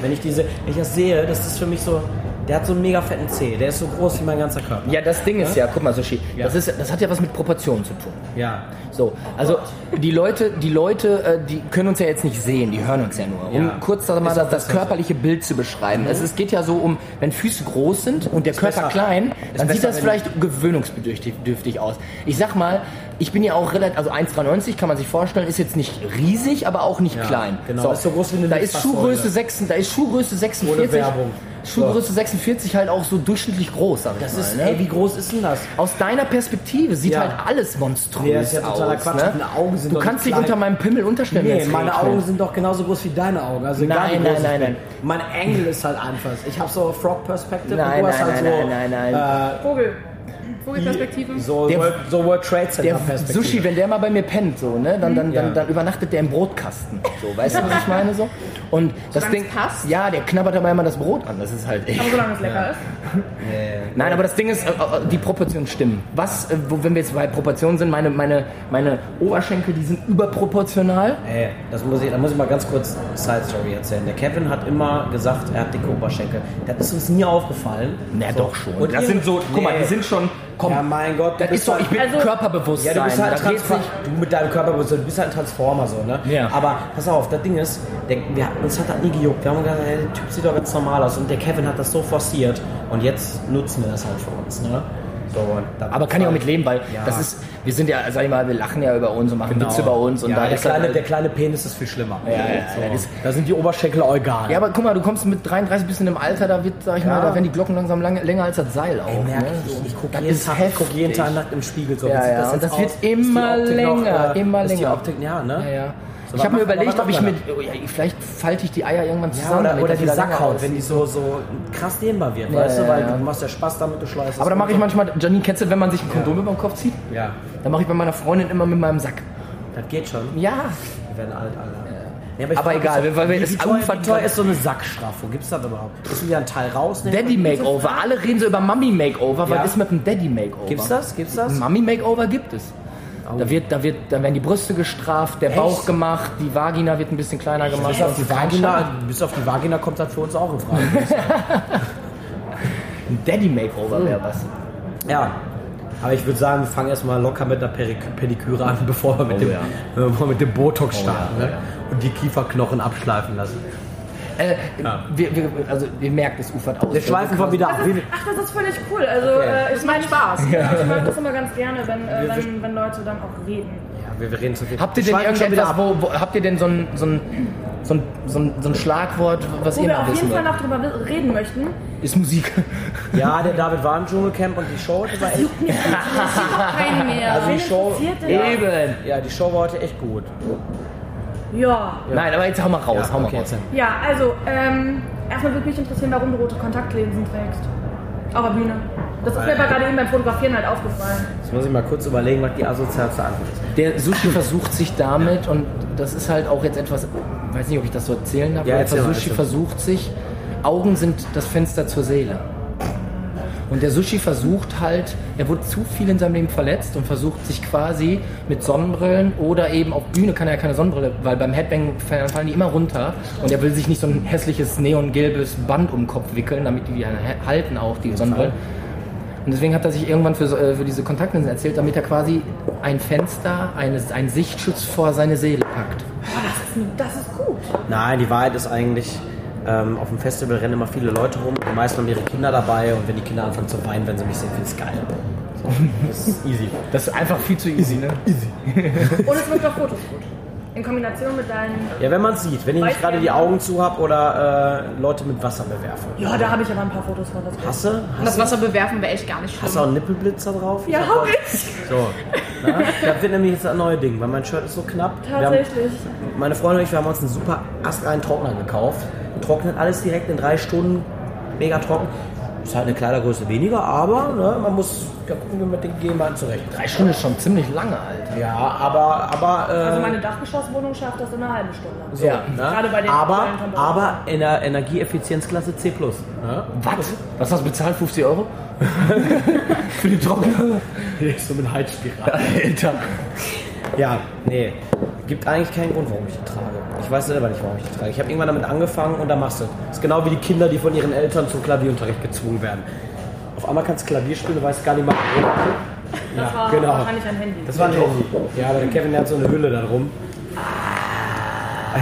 Wenn ich diese, wenn ich das sehe, das ist für mich so, der hat so einen mega fetten Zeh, der ist so groß wie mein ganzer Körper. Ja, das Ding ist ja, guck mal, Sushi, das, ist, das hat ja was mit Proportionen zu tun. Ja. So, also die Leute, die Leute, äh, die können uns ja jetzt nicht sehen, die hören uns ja nur. Um Ja. kurz mal Ist das, das körperliche Bild zu beschreiben. Es, es geht ja so um, wenn Füße groß sind und der Körper besser. klein, dann Ist sieht das vielleicht gewöhnungsbedürftig dürftig aus. Ich sag mal, ich bin ja auch relativ, also 1,93 kann man sich vorstellen, ist jetzt nicht riesig, aber auch nicht Ja, klein. genau. Ist so groß wie eine da ist. Schuhgröße 6, da ist Schuhgröße 46. Werbung. Schuhgröße 46 halt auch so durchschnittlich groß, sag ich Das mal. ist, ne? ey, wie groß ist denn das? Aus deiner Perspektive sieht Ja. halt alles monströs Nee, das ist ja totaler aus. Quatsch. Ne? Deine Augen sind du kannst dich unter meinem Pimmel unterstellen. Nee, meine regnet. Augen sind doch genauso groß wie deine Augen. Also Nein, nein, nein, nein. Mein Engel ist halt einfach. Ich habe so Frog Perspective Nein, und du hast nein, halt nein, so, nein, nein, nein. Vogel. Vogelperspektive. So, Der- World, so World Trade Center Der Perspektive. Sushi, wenn der mal bei mir pennt, so, ne, dann, dann, Ja. dann, dann übernachtet der im Brotkasten. So, weißt du, was ich meine? So? Und das Solange Ding. passt? Ja, der knabbert aber immer das Brot an. Das ist halt echt. Aber solange es lecker ist. Nein, aber das Ding ist, äh, äh, die Proportionen stimmen. Was, äh, wo, wenn wir jetzt bei Proportionen sind, meine, meine, meine Oberschenkel, die sind überproportional. Ey, das muss ich, da muss ich mal ganz kurz Side Story erzählen. Der Kevin hat immer gesagt, er hat dicke Oberschenkel. Das ist uns nie aufgefallen. Na So. doch schon. Und das sind so, guck mal, die sind schon, komm, Ja, mein Gott. das bist ist so, halt- ich bin Also- Körperbewusstsein. Ja, du bist halt du mit deinem Körperbewusstsein, du bist halt ein Transformer so, ne? Ja. Aber pass auf, das Ding ist, der, wir, uns hat das nie gejuckt. Wir haben gesagt, ey, der Typ sieht doch ganz normal aus und der Kevin hat das so forciert und jetzt nutzen wir das halt für uns, ne? So, Aber kann ich auch mit leben, weil Ja. das ist, wir sind ja, sag ich mal, wir lachen ja über uns und machen Witze über uns und Genau. ja, da der, halt- kleine, der kleine Penis ist viel schlimmer. Ja, ja, so. das da sind die Oberschenkel auch egal. Ja, aber guck mal, du kommst mit 33 bis in einem Alter, da wird, sag ich mal, da werden die Glocken langsam lang, länger als das Seil auf. Ey, merk ne? ich, So. ich, gucke Das jeden, Tag- ich guck jeden. Tag nackt im Spiegel so. Ja, ja, das aus? wird immer länger, äh, immer länger. Optik, ja, ne? Ja, ich habe mir überlegt, ob ich mit, oh, ja, vielleicht falte ich die Eier irgendwann Ja, zusammen. oder, damit oder das die Sackhaut, wenn die so, so krass dehnbar wird, Ja, weißt du, ja, weil ja. du machst ja Spaß damit, du schleißt. Aber da mache ich manchmal, Janine, kennst du, wenn man sich ein Kondom über den Kopf zieht? Ja, Dann mache ich bei meiner Freundin immer mit meinem Sack. das geht schon. Ja. Wir werden alt, Alter. Ja, ich Aber frag egal, so, weil wir das teuer, wie teuer ist so eine Sackstrafe? Wo gibt's das überhaupt? Müssen wir einen Teil rausnehmen? Daddy Makeover. Alle reden so über Mummy Makeover. Ja. Was ist mit dem Daddy Makeover? Gibt's das? Gibt's das? Mummy Makeover gibt es. Da, wird, da, wird, da werden die Brüste gestraft, der Bauch gemacht, die Vagina wird ein bisschen kleiner gemacht. Bis auf die Vagina, bis auf die Vagina kommt das für uns auch in Frage. Ein Daddy Makeover wäre was. ja. Aber ich würde sagen, wir fangen erstmal locker mit der Pedik- Pediküre an, bevor wir mit, Oh dem, ja. bevor wir mit dem Botox starten ja, ne? und die Kieferknochen abschleifen lassen. Äh, wir, wir, also ihr merkt, es ufert aus. Wir schleifen von wieder ab. Das ist, ach, das ist völlig cool. Also, Okay. äh, ich meine Spaß. Ja. Ich mag das immer ganz gerne, wenn, äh, wenn, wenn Leute dann auch reden. wir, wir reden zu viel. Habt ihr Wir denn schweifen irgendetwas, wo, wo, habt ihr denn so ein, so ein, so ein, so ein, so ein Schlagwort, was Wo ihr wir mal auf wissen jeden Fall wollt? noch drüber reden möchten. Ist Musik. Ja, der David war im Dschungelcamp und die Show die war echt. Kein mehr. Also die Show. Ja, Eben. ja, die Show war heute echt gut. Ja. Nein, aber jetzt hau mal raus, Ja, hau mal okay, raus. Ja, also, ähm, erstmal würde mich interessieren, warum du rote Kontaktlinsen trägst. Auf der Bühne. Das ist mir aber gerade eben beim Fotografieren halt aufgefallen. Jetzt muss ich mal kurz überlegen, was die asozialste Antwort ist. Der Sushi versucht sich damit, und das ist halt auch jetzt etwas, ich weiß nicht, ob ich das so erzählen darf, Ja, aber erzähl der Sushi versucht sich, Augen sind das Fenster zur Seele. Und der Sushi versucht halt, er wurde zu viel in seinem Leben verletzt und versucht sich quasi mit Sonnenbrillen oder eben auf Bühne kann er ja keine Sonnenbrille, weil beim Headbang fallen die immer runter und er will sich nicht so ein hässliches neongelbes Band um den Kopf wickeln, damit die halten auch, die Sonnenbrillen. Und deswegen hat er sich irgendwann für, äh, für diese Kontaktlinsen erzählt, damit er quasi ein Fenster, eine, einen Sichtschutz vor seine Seele packt. Das ist gut. Nein, die Wahrheit ist eigentlich, ähm, auf dem Festival rennen immer viele Leute rum. Die meisten haben ihre Kinder dabei und wenn die Kinder anfangen zu weinen, wenn sie mich sehen, finde ich es geil. So, das ist easy. Das ist einfach viel zu easy, ne? Easy. Und es wirkt auf Fotos gut. In Kombination mit deinen. Ja, wenn man es sieht, wenn ich nicht gerade die Augen zu habe oder äh, Leute mit Wasser bewerfe. Ja, da habe ich aber ein paar Fotos von. Das Hasse? Und das Hasse? Wasser bewerfen wäre echt gar nicht Hast du schlimm. auch einen Nippelblitzer drauf? Ja, hab ich. So. Na, das wird nämlich jetzt ein neues Ding, weil mein Shirt ist so knapp. Tatsächlich. Haben, meine Freundin und ich, wir haben uns einen super astreinen Trockner gekauft. Trocknet alles direkt in drei Stunden. Mega trocken. Ist halt eine Kleidergröße weniger, aber ne, man muss ja gucken, wie man mit den Gegenbeinen zurecht. Drei Stunden ist schon ziemlich lange, Alter. Ja, aber, aber, äh, Also meine Dachgeschosswohnung schafft das in einer halben Stunde. so, Ja, ne? gerade bei den aber, aber in der Energieeffizienzklasse C+. Ne? Was? Was hast du bezahlt? 50 Euro? Für die Trockner? So mit Heizspirale. Alter. Ja, nee. Gibt eigentlich keinen Grund, warum ich die trage. Ich weiß selber nicht, warum ich die trage. Ich habe irgendwann damit angefangen und dann machst du es. Das ist genau wie die Kinder, die von ihren Eltern zum Klavierunterricht gezwungen werden. Auf einmal kannst du Klavier spielen, du weißt gar nicht mal warum. Das war genau. wahrscheinlich ein Handy. Das war ein Handy. Ja, aber der Kevin hat so eine Hülle da drum.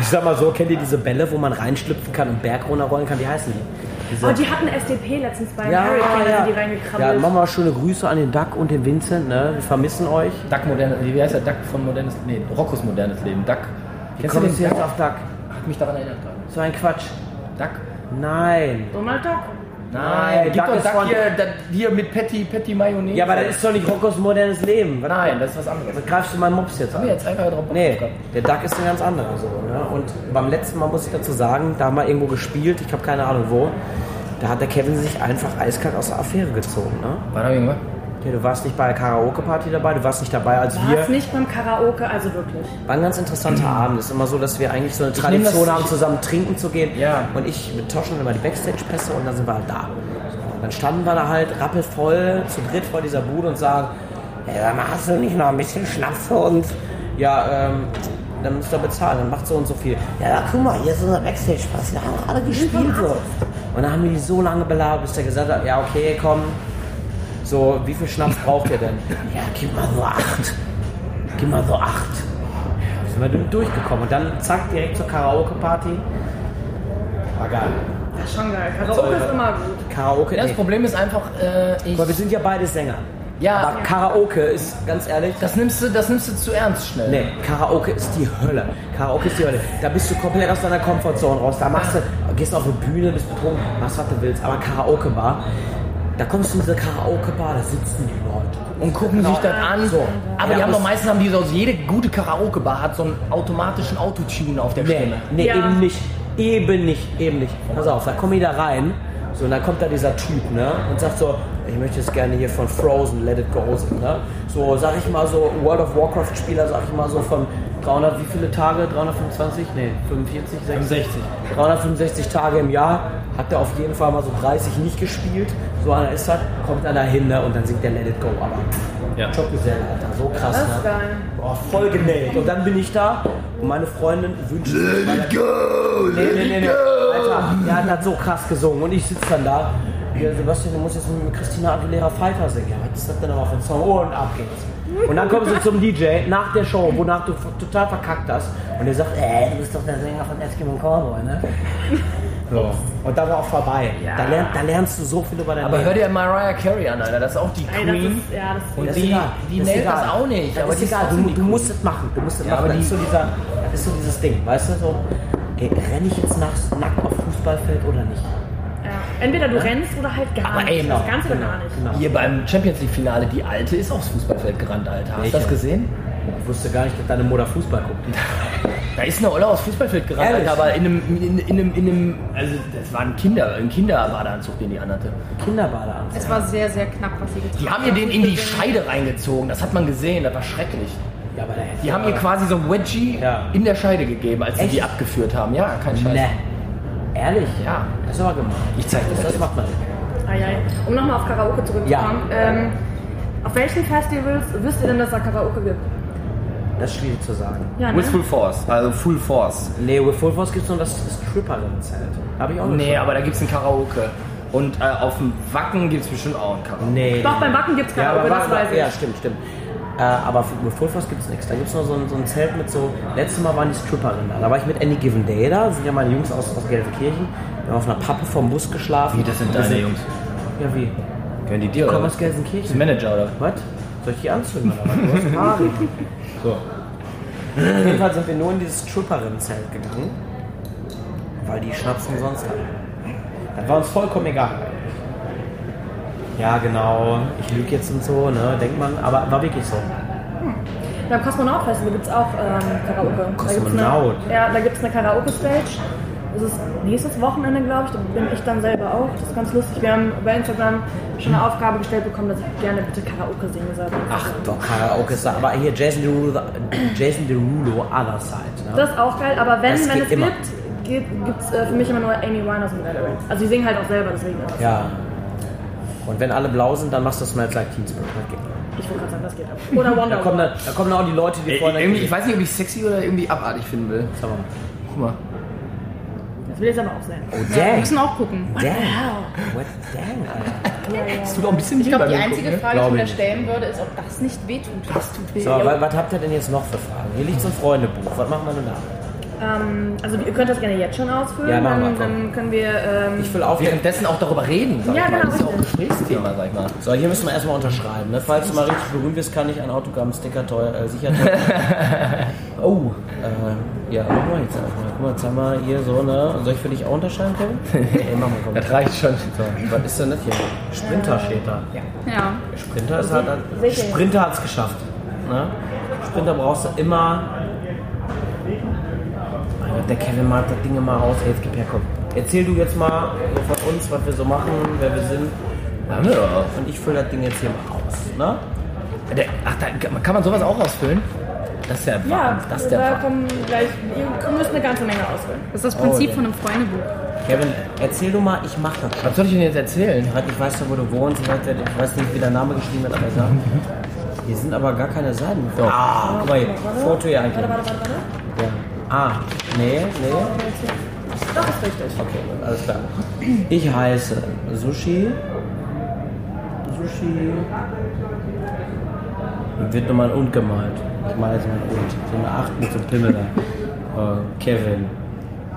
Ich sag mal so, kennt ihr diese Bälle, wo man reinschlüpfen kann und Berg runterrollen kann? Wie heißen die? Diese Oh, die hatten SDP letztens bei ja, Hurricane, ja. sind die ja, reingekrabbelt. machen wir schöne Grüße an den Duck und den Vincent, ne? Wir vermissen euch. Duck moderne, wie heißt der Duck von modernes, nee, Roccos modernes Leben. Duck. Wie Kennst du kommst du jetzt auf Duck? Hat mich daran erinnert gerade. So ein Quatsch. Duck? Nein. Donald Duck? Nein, Gib Duck von- hier, da, hier mit Patty, Patty Mayonnaise. Ja, aber das ist doch nicht Roccos modernes Leben. Was, Nein, das ist was anderes. was greifst du meinen Mops jetzt Haben an? wir jetzt einfach drauf Nee, der Duck ist ein ganz anderer so. Ne? Und beim letzten Mal muss ich dazu sagen, da haben wir irgendwo gespielt, ich habe keine Ahnung wo. Da hat der Kevin sich einfach eiskalt aus der Affäre gezogen. Ne? Wann hab ich gemacht? Ja, du warst nicht bei der Karaoke-Party dabei, du warst nicht dabei, als War wir. es nicht beim Karaoke, also wirklich. War ein ganz interessanter Abend. Es ist immer so, dass wir eigentlich so eine Tradition haben, zusammen trinken zu gehen. Ja. Und ich mit Toschen immer die Backstage-Pässe und dann sind wir halt da. Und dann standen wir da halt rappelvoll zu dritt vor dieser Bude und sagen, ey, hast du nicht noch ein bisschen Schnaps für uns? Ja, ähm, dann müsst ihr bezahlen, dann macht so und so viel. Ja, ja guck mal, hier ist unser Backstage-Pass, wir haben gerade gespielt so. Und dann haben wir die so lange belabert, bis der gesagt hat, ja okay, komm, so, wie viel Schnaps braucht ihr denn? Ja, gib mal so acht. Gib mal so acht. Ja, sind wir durchgekommen. Und dann zack, direkt zur Karaoke-Party. War geil. Das ist schon geil. Karaoke ist immer gut. Karaoke, Ja, das. Problem ist einfach, äh, ich, Aber wir sind ja beide Sänger. ja, Aber Karaoke ist, ganz ehrlich, das nimmst du, das nimmst du zu ernst schnell. Nee, Karaoke ist die Hölle. Karaoke ist die Hölle. Da bist du komplett aus deiner Komfortzone raus. Da machst du, gehst auf eine Bühne, bist betrunken, machst was du willst. Aber Karaoke-Bar, da kommst du in diese Karaoke-Bar, da sitzen die Leute. Und gucken sich das an. So. Aber Ja, die haben doch meistens haben die so, jede gute Karaoke-Bar hat so einen automatischen Autotune auf der Nee, Stimme. nee Ja. eben nicht. Eben nicht, eben nicht. Pass auf, da komme ich da rein. So, und dann kommt da dieser Typ, ne? Und sagt so, ich möchte jetzt gerne hier von Frozen, Let It Go singen, ne? So, sag ich mal so, World of Warcraft-Spieler, sag ich mal so von 300, wie viele Tage? 325? Nee, 45, 60? 365 Tage im Jahr. Hat er auf jeden Fall mal so 30 nicht gespielt. So einer ist das, kommt einer hin, ne? Und dann singt der Let It Go. Aber Ja. Jobgeselle, Alter, so krass, Das ne? Boah, voll genäht. Und dann bin ich da und meine Freundin wünscht sich. Let it go! Nee, nee, nee, nee. Alter, der hat so krass gesungen. Und ich sitze dann da. Ja, Sebastian, du musst jetzt mit Christina Aguilera Fighter singen. Ja, was ist das denn nochmal für ein Song? Oh, und ab geht's. Und dann kommst du zum DJ nach der Show, wonach du total verkackt hast. Und der sagt, äh, du bist doch der Sänger von Eskimo Cowboy, ne? So. Und da war auch vorbei. Da, lern, da lernst du so viel über dein Aber Leben. hör dir Mariah Carey an, Alter. Das ist auch die Ey, das Queen. ist, ja, das Und die, egal. die Das ist nailt das auch nicht. Das aber ist die egal, du, die du musst es machen. Du musst es Ja, machen. aber Das die- ist, so dieser, das ist so dieses Ding, weißt du? So, ey, renne ich jetzt nachts nackt auf Fußballfeld oder nicht? Ja. Entweder du rennst oder halt gar Aber nicht. ey, das genau, Ganze oder genau, gar nicht. genau. Hier beim Champions League Finale, die Alte ist aufs Fußballfeld gerannt, Alter. Hast du das gesehen? Ich wusste gar nicht, dass deine Mutter Fußball guckt. Da ist eine Olle aufs Fußballfeld gerannt? Alter, aber in einem, in, in einem, in einem, also das war ein Kinder, ein Kinderbadeanzug, den die anhatte. Kinderbadeanzug. Es war sehr, sehr knapp, was sie getan Die haben ihr den in die Scheide reingezogen, das hat man gesehen, das war schrecklich. Ja, aber hätte Die haben ihr quasi so ein Wedgie Ja. in der Scheide gegeben, als sie Echt? die abgeführt haben. Ja, kein Scheiß. Ne. Ehrlich? Ja. Das ist aber gemein. Ich zeig dir das. das macht man nicht. Um nochmal auf Karaoke zurückzukommen. Ähm, auf welchen Festivals wisst ihr denn, dass es da Karaoke gibt? Das ist schwierig zu sagen. Ja, ne? With Full Force, also Full Force. Nee, with Full Force gibt es nur das Stripperinnenzelt. Habe ich auch nicht. Nee, aber da gibt's ein Karaoke. Und äh, auf dem Wacken gibt's bestimmt auch ein Karaoke. Nee. Doch, beim Wacken gibt es Ja, Karaoke, aber das weiß ich. ja, stimmt, stimmt. Äh, aber für- Force gibt es nichts. Da gibt es nur so ein, so ein Zelt mit so. Letztes Mal waren die Stripperinnen da. Da war ich mit Any Given Day da. Das sind ja meine Jungs aus, aus Gelsenkirchen. Wir haben auf einer Pappe vom Bus geschlafen. Wie, das sind deine Jungs? Ja, wie? Können die dir Komm oder aus was? Gelsenkirchen. Manager oder? Was? Soll ich die anzünden oder was? Du hast Haare. so. Auf jeden Fall sind wir nur in dieses Stripperinnenzelt gegangen, weil die Schnaps umsonst hatten. Das war uns vollkommen egal. Ja, genau. Ich lüge jetzt und so, ne? Denkt man, aber war wirklich so. Beim Kosmonaut Festival gibt es auch ähm, Karaoke. Da? Eine, ja, da gibt es eine Karaoke-Stage. Das ist nächstes Wochenende, glaube ich. Da bin ich dann selber auch. Das ist ganz lustig. Wir haben bei Instagram schon eine Aufgabe gestellt bekommen, dass ich gerne bitte Karaoke singe soll. Ach doch, Karaoke ist da. Aber hier Jason Derulo, Jason Derulo Other Side. Ne? Das ist auch geil, aber wenn, Das wenn es immer. gibt, gibt es äh, für mich immer nur Amy Winehouse und Valerie. Also die singen halt auch selber, deswegen. ja. Und wenn alle blau sind, dann machst du Smells Like Teen Spirit. Das geht. Ich wollte gerade sagen, das geht auch. Oder Da Wonder kommen, dann, da kommen dann auch die Leute, die Ey, vorne... irgendwie, ich weiß nicht, ob ich sexy oder irgendwie abartig finden will. Sag mal. Guck mal. Das will jetzt aber auch sein. Oh, Wir dang. müssen auch gucken. Dang. What dang, Alter. Das tut auch ein bisschen Ich glaube, die Gucken, einzige ne? Frage, die ich mir da stellen würde, ist, ob das nicht wehtut. Das tut weh. So, wa- was habt ihr denn jetzt noch für Fragen? Hier liegt so ein Freundebuch. Was machen wir denn da? Ähm, also ihr könnt das gerne jetzt schon ausfüllen, Ja, dann, dann können wir... Ähm, Ich will auf. Währenddessen auch darüber reden, sag Ja, ich mal. genau, Das ist ja auch ein. Gesprächsthema, sag ich mal. So, hier müssen wir erstmal unterschreiben. Ne? Falls du mal richtig berühmt wirst, kann ich ein Autogramm-Sticker teuer, äh, sicher teuer. Oh, äh, ja, mach mal jetzt einfach mal. Guck mal, jetzt haben wir hier so, ne? Soll ich für dich auch unterschreiben, Kevin? nee, mach mal, komm. das reicht schon. So, was ist denn das hier? Sprinter steht da. Ja. Sprinter ist halt. Sicher. Sprinter hat es geschafft. Ne? Sprinter brauchst du immer. Gott, der Kevin malt das Ding immer aus. Ey, Jetzt gib her, komm. Erzähl du jetzt mal von uns, was wir so machen, wer wir sind. Haben wir doch. Und ich fülle das Ding jetzt hier mal aus. Ne? Der, ach, da, kann man sowas auch ausfüllen? Das ist ja ja. Das ist der da Wahnsinn. kommen gleich... Ihr müsst eine ganze Menge ausfüllen. Das ist das Oh, Prinzip ja. von einem Freundebuch. Kevin, erzähl du mal, ich mach das. Was soll ich denn jetzt erzählen? Ich weiß ja, wo du wohnst, ich weiß, ich nicht, wie dein Name geschrieben wird, aber egal. Hier sind aber gar keine Seiten. Ah, guck mal hier, Foto hier eigentlich. Warte, warte, warte, warte. Ja. Ah, nee, nee. Das ist richtig. Okay, alles klar. Ich heiße Sushi. Sushi. Wird nochmal ein Und gemalt. Ich male jetzt mal ein Und. So eine 8 mit so einem Pimmel da. Äh, Kevin.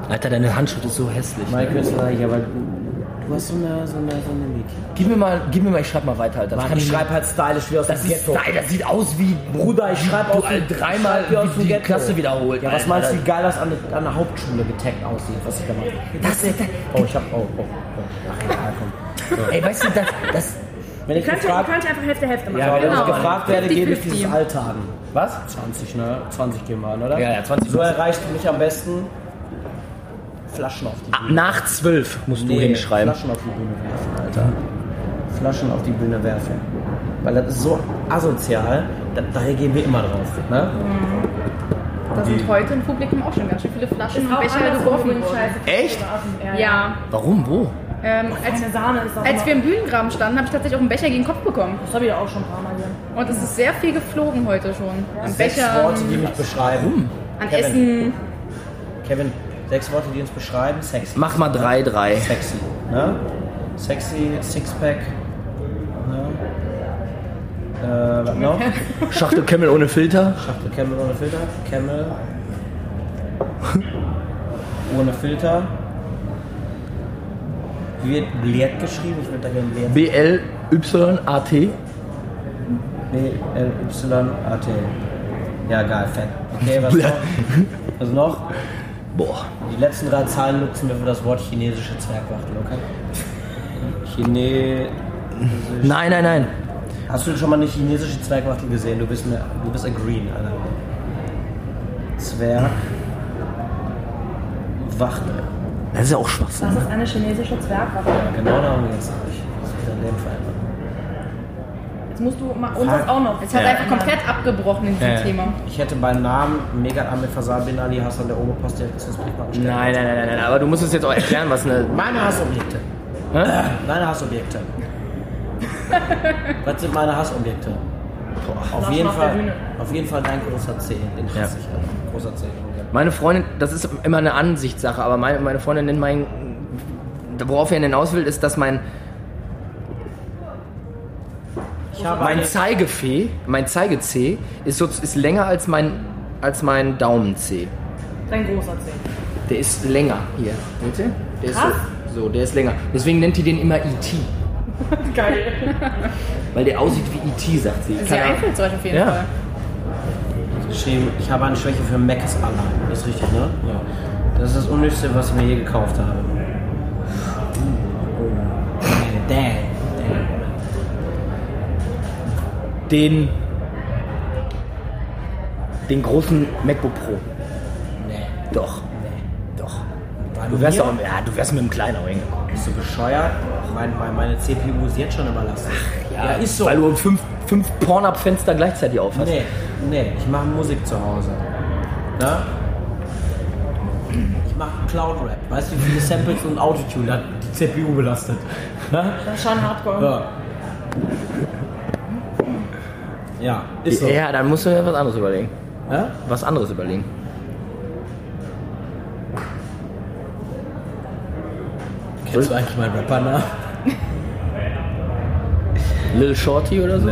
Alter, deine Handschrift ist so hässlich. Mein Künstler, ja, aber du hast so eine, so eine, so eine Mädchen. Gib mir mal, gib mir mal, ich schreib mal weiter, Alter. Das Mann, kann ich schreibe halt stylisch wie aus Das dem ist Ghetto. geil, das sieht aus wie Bruder, ich schreibe du aus all dem- dreimal schreib wie aus dem die Ghetto. Klasse wiederholt. Ja, was Alter. meinst du, wie geil das an, der- an der Hauptschule getaggt aussieht, was ich da mache? Das, das, Oh, ich hab. Oh, oh, oh. Ach, egal, komm. ey, weißt du, das, das Wenn ich könnt, ihr gefragt, könnt einfach Hälfte Hälfte machen. ja, wenn Genau. ich gefragt werde, gebe ich 50-50. dieses Alter an. was? 20, ne? 20 gehen wir an, oder? Ja, ja, 20. So erreicht du mich am besten Flaschen auf die Bühne. Nach zwölf musst du hinschreiben. Flaschen auf die Bühne werfen, Alter. Flaschen auf die Bühne werfen. Weil das ist so asozial, da, da reagieren wir immer drauf. Ne? Da sind heute im Publikum auch schon ganz schön viele Flaschen und Becher geworfen worden. Echt? Ja. Ja. Warum? Wo? Ähm, als, als wir im Bühnengraben standen, habe ich tatsächlich auch einen Becher gegen den Kopf bekommen. Das habe ich auch schon ein paar Mal hier. Und es ist sehr viel geflogen heute schon. An Sechs Bechern, Worte, die mich beschreiben. an Kevin. Essen. Kevin, sechs Worte, die uns beschreiben. Sexy. Mach mal drei, drei. Sexy. Ne? Sexy, Sixpack. Ne? was noch? Schachtel Camel ohne Filter. Schachtel Camel ohne Filter. Camel. ohne Filter. Wie wird Blert geschrieben? Ich würde da gerne Blert. B-L-Y-A-T. B-L-Y-A-T. Ja, geil, fett. Okay, was noch? Was noch? Boah. Die letzten drei Zahlen nutzen wir für das Wort chinesische Zwergwachtel, okay? Chine. Nein, nein, nein. Hast du schon mal eine chinesische Zwergwachtel gesehen? Du bist, eine, du bist ein Green, Alter. Zwerg. Wachtel. Das ist ja auch Schwachsinn. Das ist eine chinesische Zwergwaffe. Genau darum geht's nämlich. Das ist in dem Fall. Jetzt musst du mal uns das auch noch. Jetzt hat er einfach komplett abgebrochen in diesem Äh, Thema. Ich hätte beim Namen Megat Amir Fasal bin Ali Hassan der Oberpost der Briefmarken stellen. Nein, nein, nein, nein, nein, aber du musst es jetzt auch erklären, was eine. Meine Hassobjekte. Hä? Meine Hassobjekte. Was sind meine Hassobjekte? auf, jeden auf der Fall, auf jeden Fall dein großer C. Den hasse ich. Alter. Großer C. Meine Freundin, das ist immer eine Ansichtssache, aber meine, meine Freundin nennt mein. Worauf er hinaus will, ist, dass mein, mein Zeigefee, mein Zeige-C ist, so, ist länger als mein, als mein Daumen-C. Dein großer C. Der ist länger hier. Seht ihr? Der ist Krass. so, so, der ist länger. Deswegen nennt die den immer E.T. Geil. Weil der aussieht wie E.T., sagt sie. Sehr einflussreich auf jeden Ja. Fall. geschrieben, ich habe eine Schwäche für Macs Alarm. Das ist richtig, ne? Ja. Das ist das Unnötigste, was ich mir je gekauft habe. Damn. Damn. Den. Den großen MacBook Pro. Nee. Doch. Doch. Bei Du wärst mir? auch, ja, du wärst mit dem kleinen auch hingekommen. Bist du bescheuert? Mein, mein, meine CPU ist jetzt schon überlastet. ja, ist so. Weil du fünf, fünf Porn-Up-Fenster gleichzeitig auf hast. Nee, nee, ich mache Musik zu Hause. Na? Ich mache Cloud-Rap. Weißt du, wie viele Samples und Autotune hat die CPU belastet? Na? Das ist schon hardcore. Ja. Ja, ist so. Ja, dann musst du ja was anderes überlegen. Ja? Was anderes überlegen. Kennst du eigentlich meinen Rapper-Namen? Lil Shorty oder so?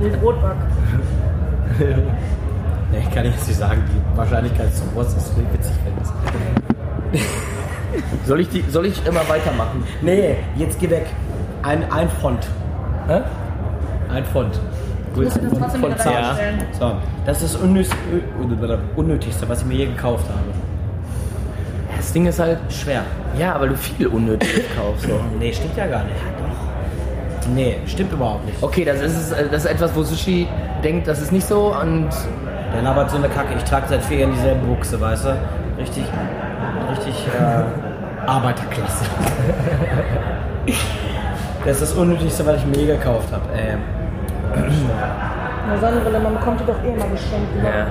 Wild Rotback. Nee, ich kann jetzt nicht sagen. Die Wahrscheinlichkeit ist zu groß, dass du den witzig findest. Soll ich, die, soll ich immer weitermachen? Nee, jetzt geh weg. Ein, ein Font. Hä? Ein Font. Du musst dir das trotzdem wieder Von reinstellen. So, das ist das Unnötigste, was ich mir je gekauft habe. Das Ding ist halt, Schwer. ja, weil du viel Unnötiges kaufst. So. Nee, stimmt ja gar nicht. doch. Nee, stimmt überhaupt nicht. Okay, das ist, das ist etwas, wo Sushi denkt, das ist nicht so und Der labert so eine Kacke. Ich trage seit vier Jahren dieselbe Buchse, weißt du? Richtig, richtig äh, Arbeiterklasse. das ist das Unnötigste, was ich mir je gekauft habe. Ähm, Eine Sonnenbrille, man bekommt die doch eh mal geschenkt. ne? ja.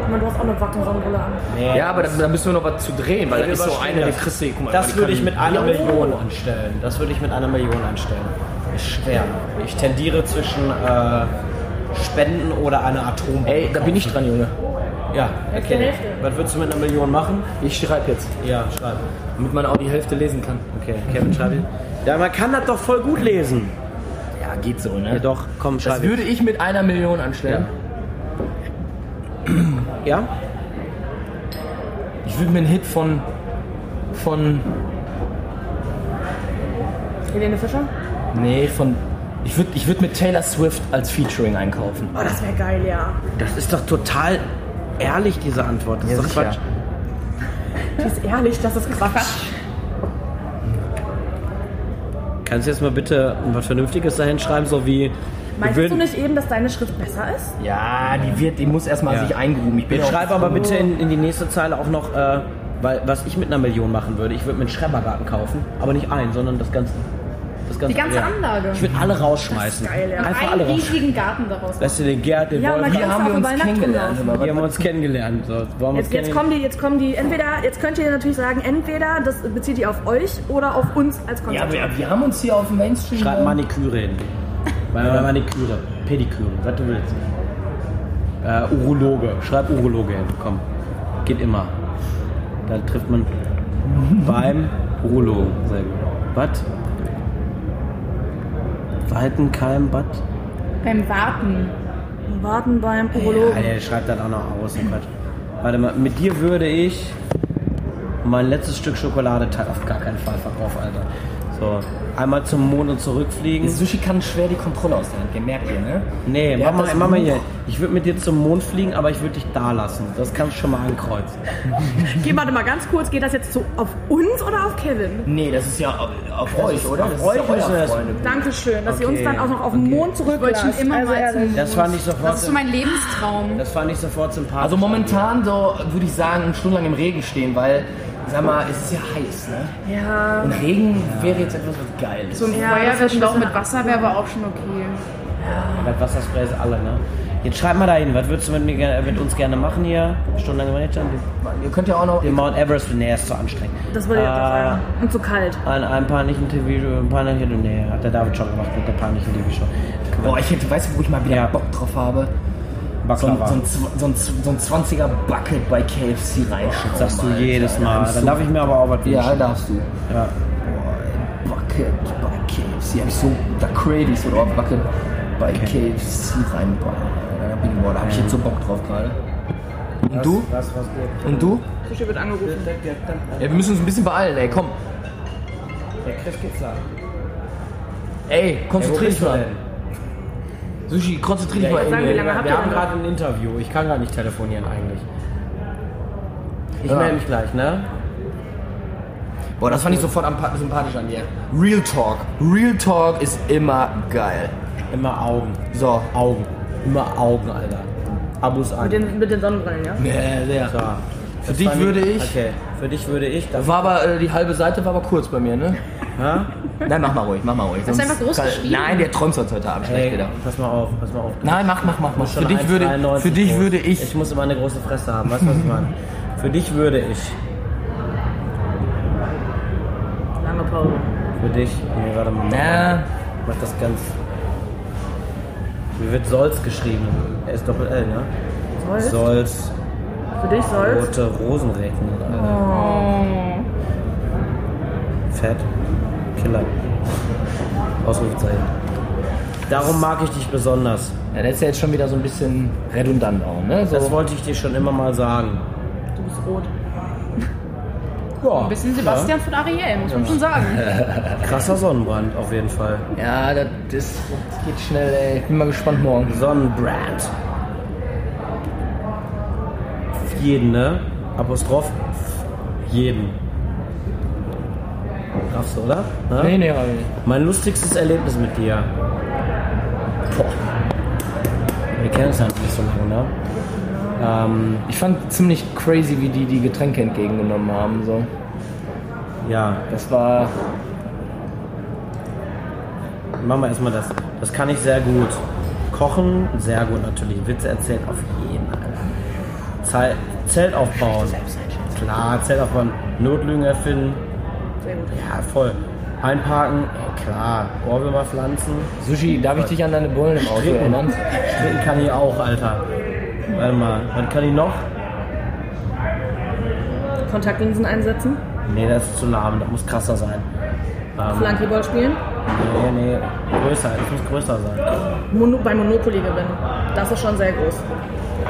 Ich meine, du hast auch eine Wacken-Sonnenbrille an. nee, Ja, aber dann, dann müssen wir noch was zu drehen, weil das ist so eine, die kriegst du, guck mal, die Das würde ich mit einer Million anstellen. Das würde ich mit einer Million anstellen. Ist schwer. Ich tendiere zwischen äh, Spenden oder einer Atombombe. Ey, da bin ich dran, Junge. Ja, okay. Hälfte. Was würdest du mit einer Million machen? Ich schreibe jetzt, Ja, schreib. damit man auch die Hälfte lesen kann. Okay, Kevin, schreib ihn. Ja, man kann das doch voll gut lesen. Ja, geht so, ne? Ja, doch, komm, schreib Das würde ich mit einer Million anstellen. Ja? Ich würde mir einen Hit von, von, Helene Fischer? nee, von, ich würde ich würd mit Taylor Swift als Featuring einkaufen. Oh, das wäre geil, ja. Das ist doch total ehrlich, diese Antwort. Das ist doch sicher. Quatsch. Die ist ehrlich, das ist Quatsch. Kannst du jetzt mal bitte was Vernünftiges dahin schreiben, so wie... Meinst wir du würden- nicht eben, dass deine Schrift besser ist? Ja, die wird, die muss erstmal Ja. sich eingruben. Ich bin Wir auch schreiben aber bitte in, in die nächste Zeile auch noch, äh, weil, was ich mit einer Million machen würde. Ich würde mir einen Schrebergarten kaufen, aber nicht einen, sondern das ganze. Das ganze Die ganze Anlage. Ich würde alle rausschmeißen. Das ist geil, ja. Einfach Einen alle riesigen Garten daraus. Weißt du, den Gerd, den Ja, Wie kann haben wir uns kennengelernt? wir haben uns kennengelernt. So, wollen wir uns Jetzt, jetzt, kennengelernt? kommen die, jetzt kommen die, entweder, jetzt könnt ihr natürlich sagen, entweder das bezieht ihr auf euch oder auf uns als Ja, Konzept. wir, wir haben uns hier auf dem Mainstream. Schreib Maniküre hin. Maniküre, Pediküre, was du willst. Äh, Urologe, schreib Urologe hin, komm. Geht immer. Da trifft man beim Urologen. Sehr gut. Was? Weitenkeimbad. Beim Warten. Warten beim Ja, Urologen. der schreibt dann auch noch aus. Oh Gott. Warte mal, mit dir würde ich mein letztes Stück Schokolade teilen. Auf gar keinen Fall, off, Alter. So, einmal zum Mond und zurückfliegen. Sushi kann schwer die Kontrolle aus der Hand gehen, merkt ihr, ne? Nee, Der mach mal, das mach mal hier. Ich würde mit dir zum Mond fliegen, aber ich würde dich da lassen. Das kannst du schon mal ankreuzen. Geh, warte mal ganz kurz, geht das jetzt so auf uns oder auf Kevin? Nee, das ist ja auf, auf euch, oder? auf das euch ist ja das- Freunde. Dankeschön, dass ihr uns Okay, dann auch noch auf den Mond Ich zurücklasst. schon immer Also mal zum ehrlich. Das fand ich sofort. Das ist so mein Lebenstraum. das fand ich sofort sympathisch. Also momentan so würde ich sagen, eine Stunde lang im Regen stehen, weil, sag mal, es ist ja heiß, ne? Ja. Und Regen wäre jetzt etwas, was geil ist. So ein Ja, Feuerwehrschlauch mit Wasser wäre aber auch schon okay. Das Wasserspray ist alle, ne? Jetzt schreib mal dahin, was würdest du mit, mir, mit uns gerne machen hier? Stundenlang im Regen? Ihr könnt ja auch noch. Den Mount Everest, nee, ist zu anstrengend. Das wollte ich Äh, sagen. Und zu kalt. Ein, ein peinlichen TV, ein peinlichen, nee, hat der David schon gemacht mit der peinlichen TV-Show. Boah, ich hätte, weißt du, wo ich mal wieder Ja. Bock drauf habe? So ein, so, ein, so, ein, so ein 20er Bucket bei KFC reinschieben. Sagst du jedes Mal. Dann darf ich mir aber auch was Ja, wünschen. darfst du. Ja. Boah, Bucket bei KFC. Hab ich so, da crave ich so drauf. Bucket bei KFC reinbauen. Da, bin ich, boah, da hab ich jetzt so Bock drauf gerade. Und du? Was, was geht? Und du? Sushi wird angerufen. Ja, wir müssen uns ein bisschen beeilen, ey, komm. Der Chris geht's da. Ey, konzentrier dich mal. Sushi, konzentrier dich mal sagen, wie lange habt Wir haben gerade ein Interview. Ich kann gar nicht telefonieren eigentlich. Ich Ja. melde mich gleich, ne? Boah, das fand ich sofort sympathisch an dir. Real Talk. Real Talk ist immer geil. Immer Augen. So. Augen. Immer Augen, Alter. Abos an. Mit den, mit den Sonnenbrillen, ja? Ja, sehr. So. Für dich würde ich. Okay, für dich würde ich. Das, War aber, äh, die halbe Seite war aber kurz bei mir, ne? Ha? Nein, mach mal ruhig, mach mal ruhig. Hast du sonst einfach groß kann- geschrieben? Nein, der träumt sonst heute Abend schlecht wieder. pass mal auf, pass mal auf. Nein, mach, mach, mach, mach. Schon Für dich würde, 1,93 für dich groß. würde ich. Ich muss immer eine große Fresse haben, weißt du, was ich meine? Für dich würde ich. Lange Pause. Für dich. Nee, warte mal. Na, Mach das ganz. Wie wird Solz geschrieben? Er ist Doppel L, ne? Solz? Solz. Für dich soll's. Rote Rosenrecken. Oh. Fett. Killer. Ausrufezeichen. Darum mag ich dich besonders. ja, das ist ja jetzt schon wieder so ein bisschen redundant auch, ne? So. Das wollte ich dir schon immer mal sagen. Du bist rot. Ja, Ein bisschen Sebastian von Ariel, muss man schon sagen. krasser Sonnenbrand auf jeden Fall. Ja, das, das geht schnell, ey. Ich bin mal gespannt morgen. Sonnenbrand. Jeden, ne? Apostroph. Jeden. Raffst du, oder? Ne? Nee, nee, aber nicht. Mein lustigstes Erlebnis mit dir. Boah. Wir kennen uns ja nicht so lange, ne? Ähm, Ich fand ziemlich crazy, wie die die Getränke entgegengenommen haben. So. ja, Das war. machen wir erstmal das. Das kann ich sehr gut. Kochen, sehr gut natürlich. Witze erzählen, auf jeden Fall. Zelt aufbauen. Klar, Zelt aufbauen. Notlügen erfinden. Sehr gut. Ja, voll. Einparken, ja, klar. Ohrwürmer pflanzen. Sushi, darf ich dich an deine Bullen im Auto Stricken. erinnern? Stricken kann ich auch, Alter. Warte mal, was kann ich noch? Kontaktlinsen einsetzen. Nee, das ist zu lahm, das muss krasser sein. Ähm, Flankyball spielen. nee, nee, größer, das muss größer sein. Mono bei Monopoly gewinnen. Das ist schon sehr groß.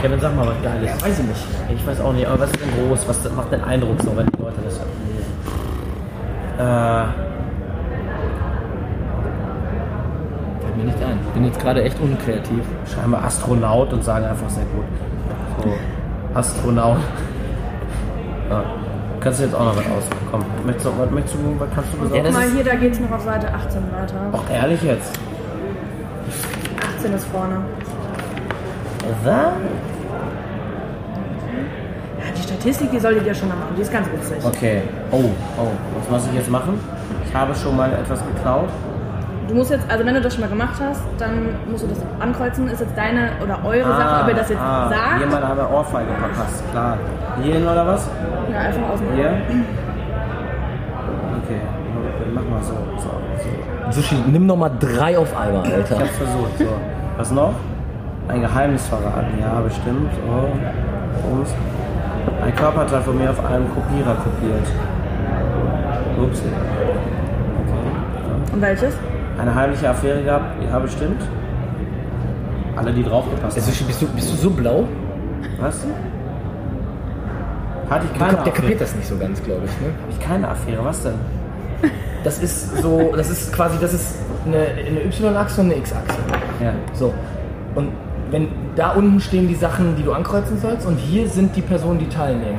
Kevin, sag mal was Geiles. Weiß ich nicht. Ich weiß auch nicht, aber was ist denn groß? Was macht denn Eindruck so, wenn die Leute das lesen? Äh, Fällt mir nicht ein. Bin jetzt gerade echt unkreativ. scheinbar Astronaut und sagen einfach sehr gut. So, Astronaut. Ja. Kannst du jetzt auch noch was aus? Komm, möchtest du, was möchtest du, was kannst du Ja, besorgen? das Mal hier, da geht's noch auf Seite 18 weiter. Ach, ehrlich jetzt? 18 ist vorne. Was? Statistik, die solltet ihr schon mal machen. Die ist ganz witzig. Okay. Oh, oh. Was muss ich jetzt machen? Ich habe schon mal etwas geklaut. Du musst jetzt, also wenn du das schon mal gemacht hast, dann musst du das ankreuzen. Ist jetzt deine oder eure Sache, ob ihr das jetzt ah, sagt. Jemand hat eine Ohrfeige verpasst, klar. Hierhin oder was? Ja, einfach aus dem Hier? Okay, mach mal so. so, so. Sushi, nimm noch mal drei auf einmal, Ich Alter. hab's versucht. So. Was noch? Ein Geheimnis verraten, ja, bestimmt. Oh. Ums. Ein Körperteil von mir auf einem Kopierer kopiert. Ups. Okay. Und welches? Eine heimliche Affäre gehabt? Ja, bestimmt. Alle, die draufgepasst Also, haben. bist, du, bist du so blau? Was? Hatte ich Der, keine der Affäre. kapiert das nicht so ganz, glaube ich. Ne? Habe ich keine Affäre, was denn? Das ist so, das ist quasi, das ist eine, eine Y-Achse und eine X-Achse. Ja. So. Und wenn da unten stehen die Sachen, die du ankreuzen sollst, und hier sind die Personen, die teilnehmen.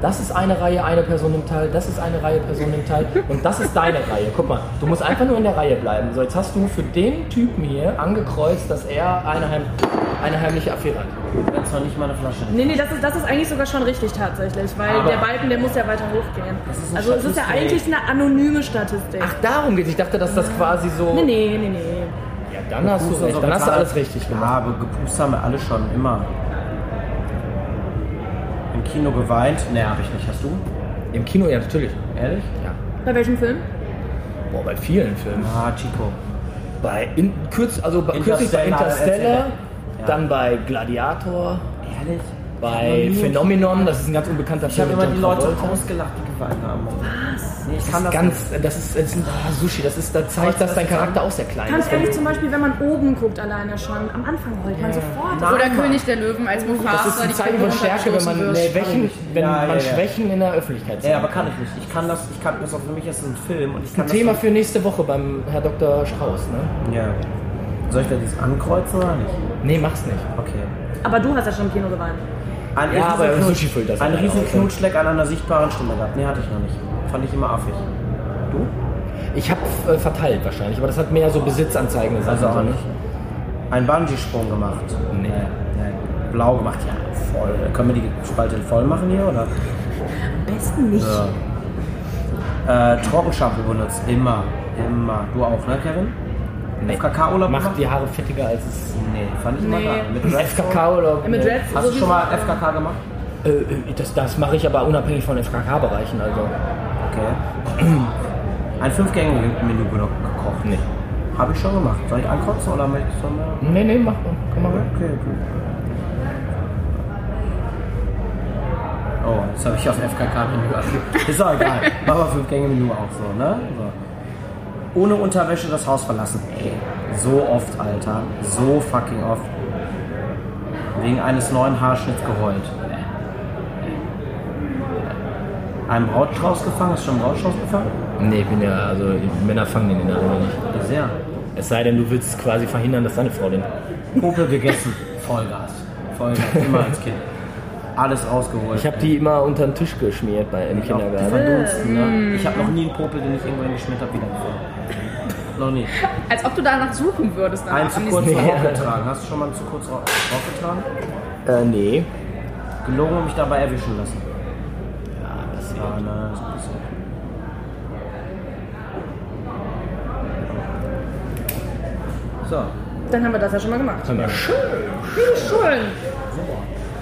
Das ist eine Reihe, eine Person nimmt teil, das ist eine Reihe, Person nimmt teil, und das ist deine Reihe. Guck mal, du musst einfach nur in der Reihe bleiben. So, jetzt hast du für den Typen hier angekreuzt, dass er eine, heim, eine heimliche Affäre hat. Wenn zwar nicht mal eine Flasche. Nee, nee, das ist, das ist eigentlich sogar schon richtig tatsächlich, weil Aber- der Balken, der muss ja weiter hochgehen. ist Also es ist ja eigentlich eine anonyme Statistik. Ach, darum geht Ich dachte, dass das quasi so. Nee, nee, nee, nee. Ja, dann hast du recht. Dann hast du alles richtig Ja, gemacht. aber gepustet haben wir alle schon, immer. Im Kino geweint? Nee, hab ich nicht. Hast du? Im Kino, ja, natürlich. Ehrlich? Ja. Bei welchem Film? Boah, bei vielen Filmen. Ah, Chico. Bei in, kürz, also bei, kürzlich bei Interstellar, Ja. dann bei Gladiator, Ehrlich? bei Phenomenon, das ist ein ganz unbekannter Ich habe Film. immer mit die John Leute ausgelacht, die geweint haben. Was? Nee, ich Das kann ist das ganz, das ist, das ist ah, Sushi, das ist, da zeigt, dass dein Charakter auch sehr klein Ganz ist. ehrlich, zum Beispiel, wenn man oben guckt alleine schon, am Anfang heult man sofort. Nein, Oder Mann. König der Löwen als Mufasa. Das ist ein die Zeichen von Stärke, wenn man wird. Schwächen, wenn Ja, man ja, ja. Schwächen in der Öffentlichkeit Ja, zeigt. aber kann ich nicht. Ich kann das, ich kann das auch für mich ist ein Film und ich kann Ein das Thema für nächste Woche beim Herr Dr. Strauß, ne? Ja. Soll ich da dieses ankreuzen oder nicht? Nee, mach's nicht. Okay. Aber du hast ja schon im Kino geweint. Ein Ja, aber Sushi füllt das Ein halt riesen. Knutschleck an einer sichtbaren Stimme gehabt. Nee, hatte ich noch nicht. Fand ich immer affig. Du? Ich habe äh, verteilt wahrscheinlich, aber das hat mehr so Besitzanzeigen gesagt. Also auch nicht. Ein Bungee-Sprung gemacht. Nee. nee. Blau gemacht, ja. Voll. Können wir die Spalte voll machen hier, oder? Am besten nicht. Ja. Äh, Trockenshampoo benutzt. Immer. Immer. Du auch, ne, Kevin? Nee. FKK-Urlaub Macht gemacht? die Haare fettiger als es. Nee, fand ich immer Nee. geil. Mit Dreads FKK oder. Mit Reds Hast du schon mal FKK gemacht? Äh, äh, das, das mache ich aber unabhängig von FKK-Bereichen, also. Okay. Ein Fünf-Gänge-Menü gekocht. Nee. Habe ich schon gemacht. Soll ich ankreuzen oder möchtest du mal? Nee, nee, mach mal. Komm mal rein. Okay, gut. Oh, jetzt habe ich auf FKK-Menü abge- Ist auch egal. Machen wir Fünf-Gänge-Menü auch so, ne? So. Ohne Unterwäsche das Haus verlassen. Ey, so oft, Alter. So fucking oft. Wegen eines neuen Haarschnitts geheult. Einen Brautstrauß gefangen? Hast du schon einen Brautstrauß gefangen? Nee, ich bin ja, also Männer fangen den in der Regel nicht. Sehr. Es sei denn, du willst quasi verhindern, dass deine Frau den. Popel gegessen. Vollgas. Vollgas. Immer als Kind. Alles rausgeholt. Ich habe die immer unter den Tisch geschmiert bei, im Ich auch, die Kindergarten. verdunsten, ne? Ich habe noch nie einen Popel, den ich irgendwo hingeschmiert habe, wiedergefunden. Noch nie. Als ob du danach suchen würdest. Einen Danach zu an kurz diesem Nee. aufgetragen. Hast du schon mal einen zu kurz aufgetragen? Äh, nee. Gelogen und mich dabei erwischen lassen. Ja, ne, bisschen. So. Dann haben wir das ja schon mal gemacht. Mal. Schön.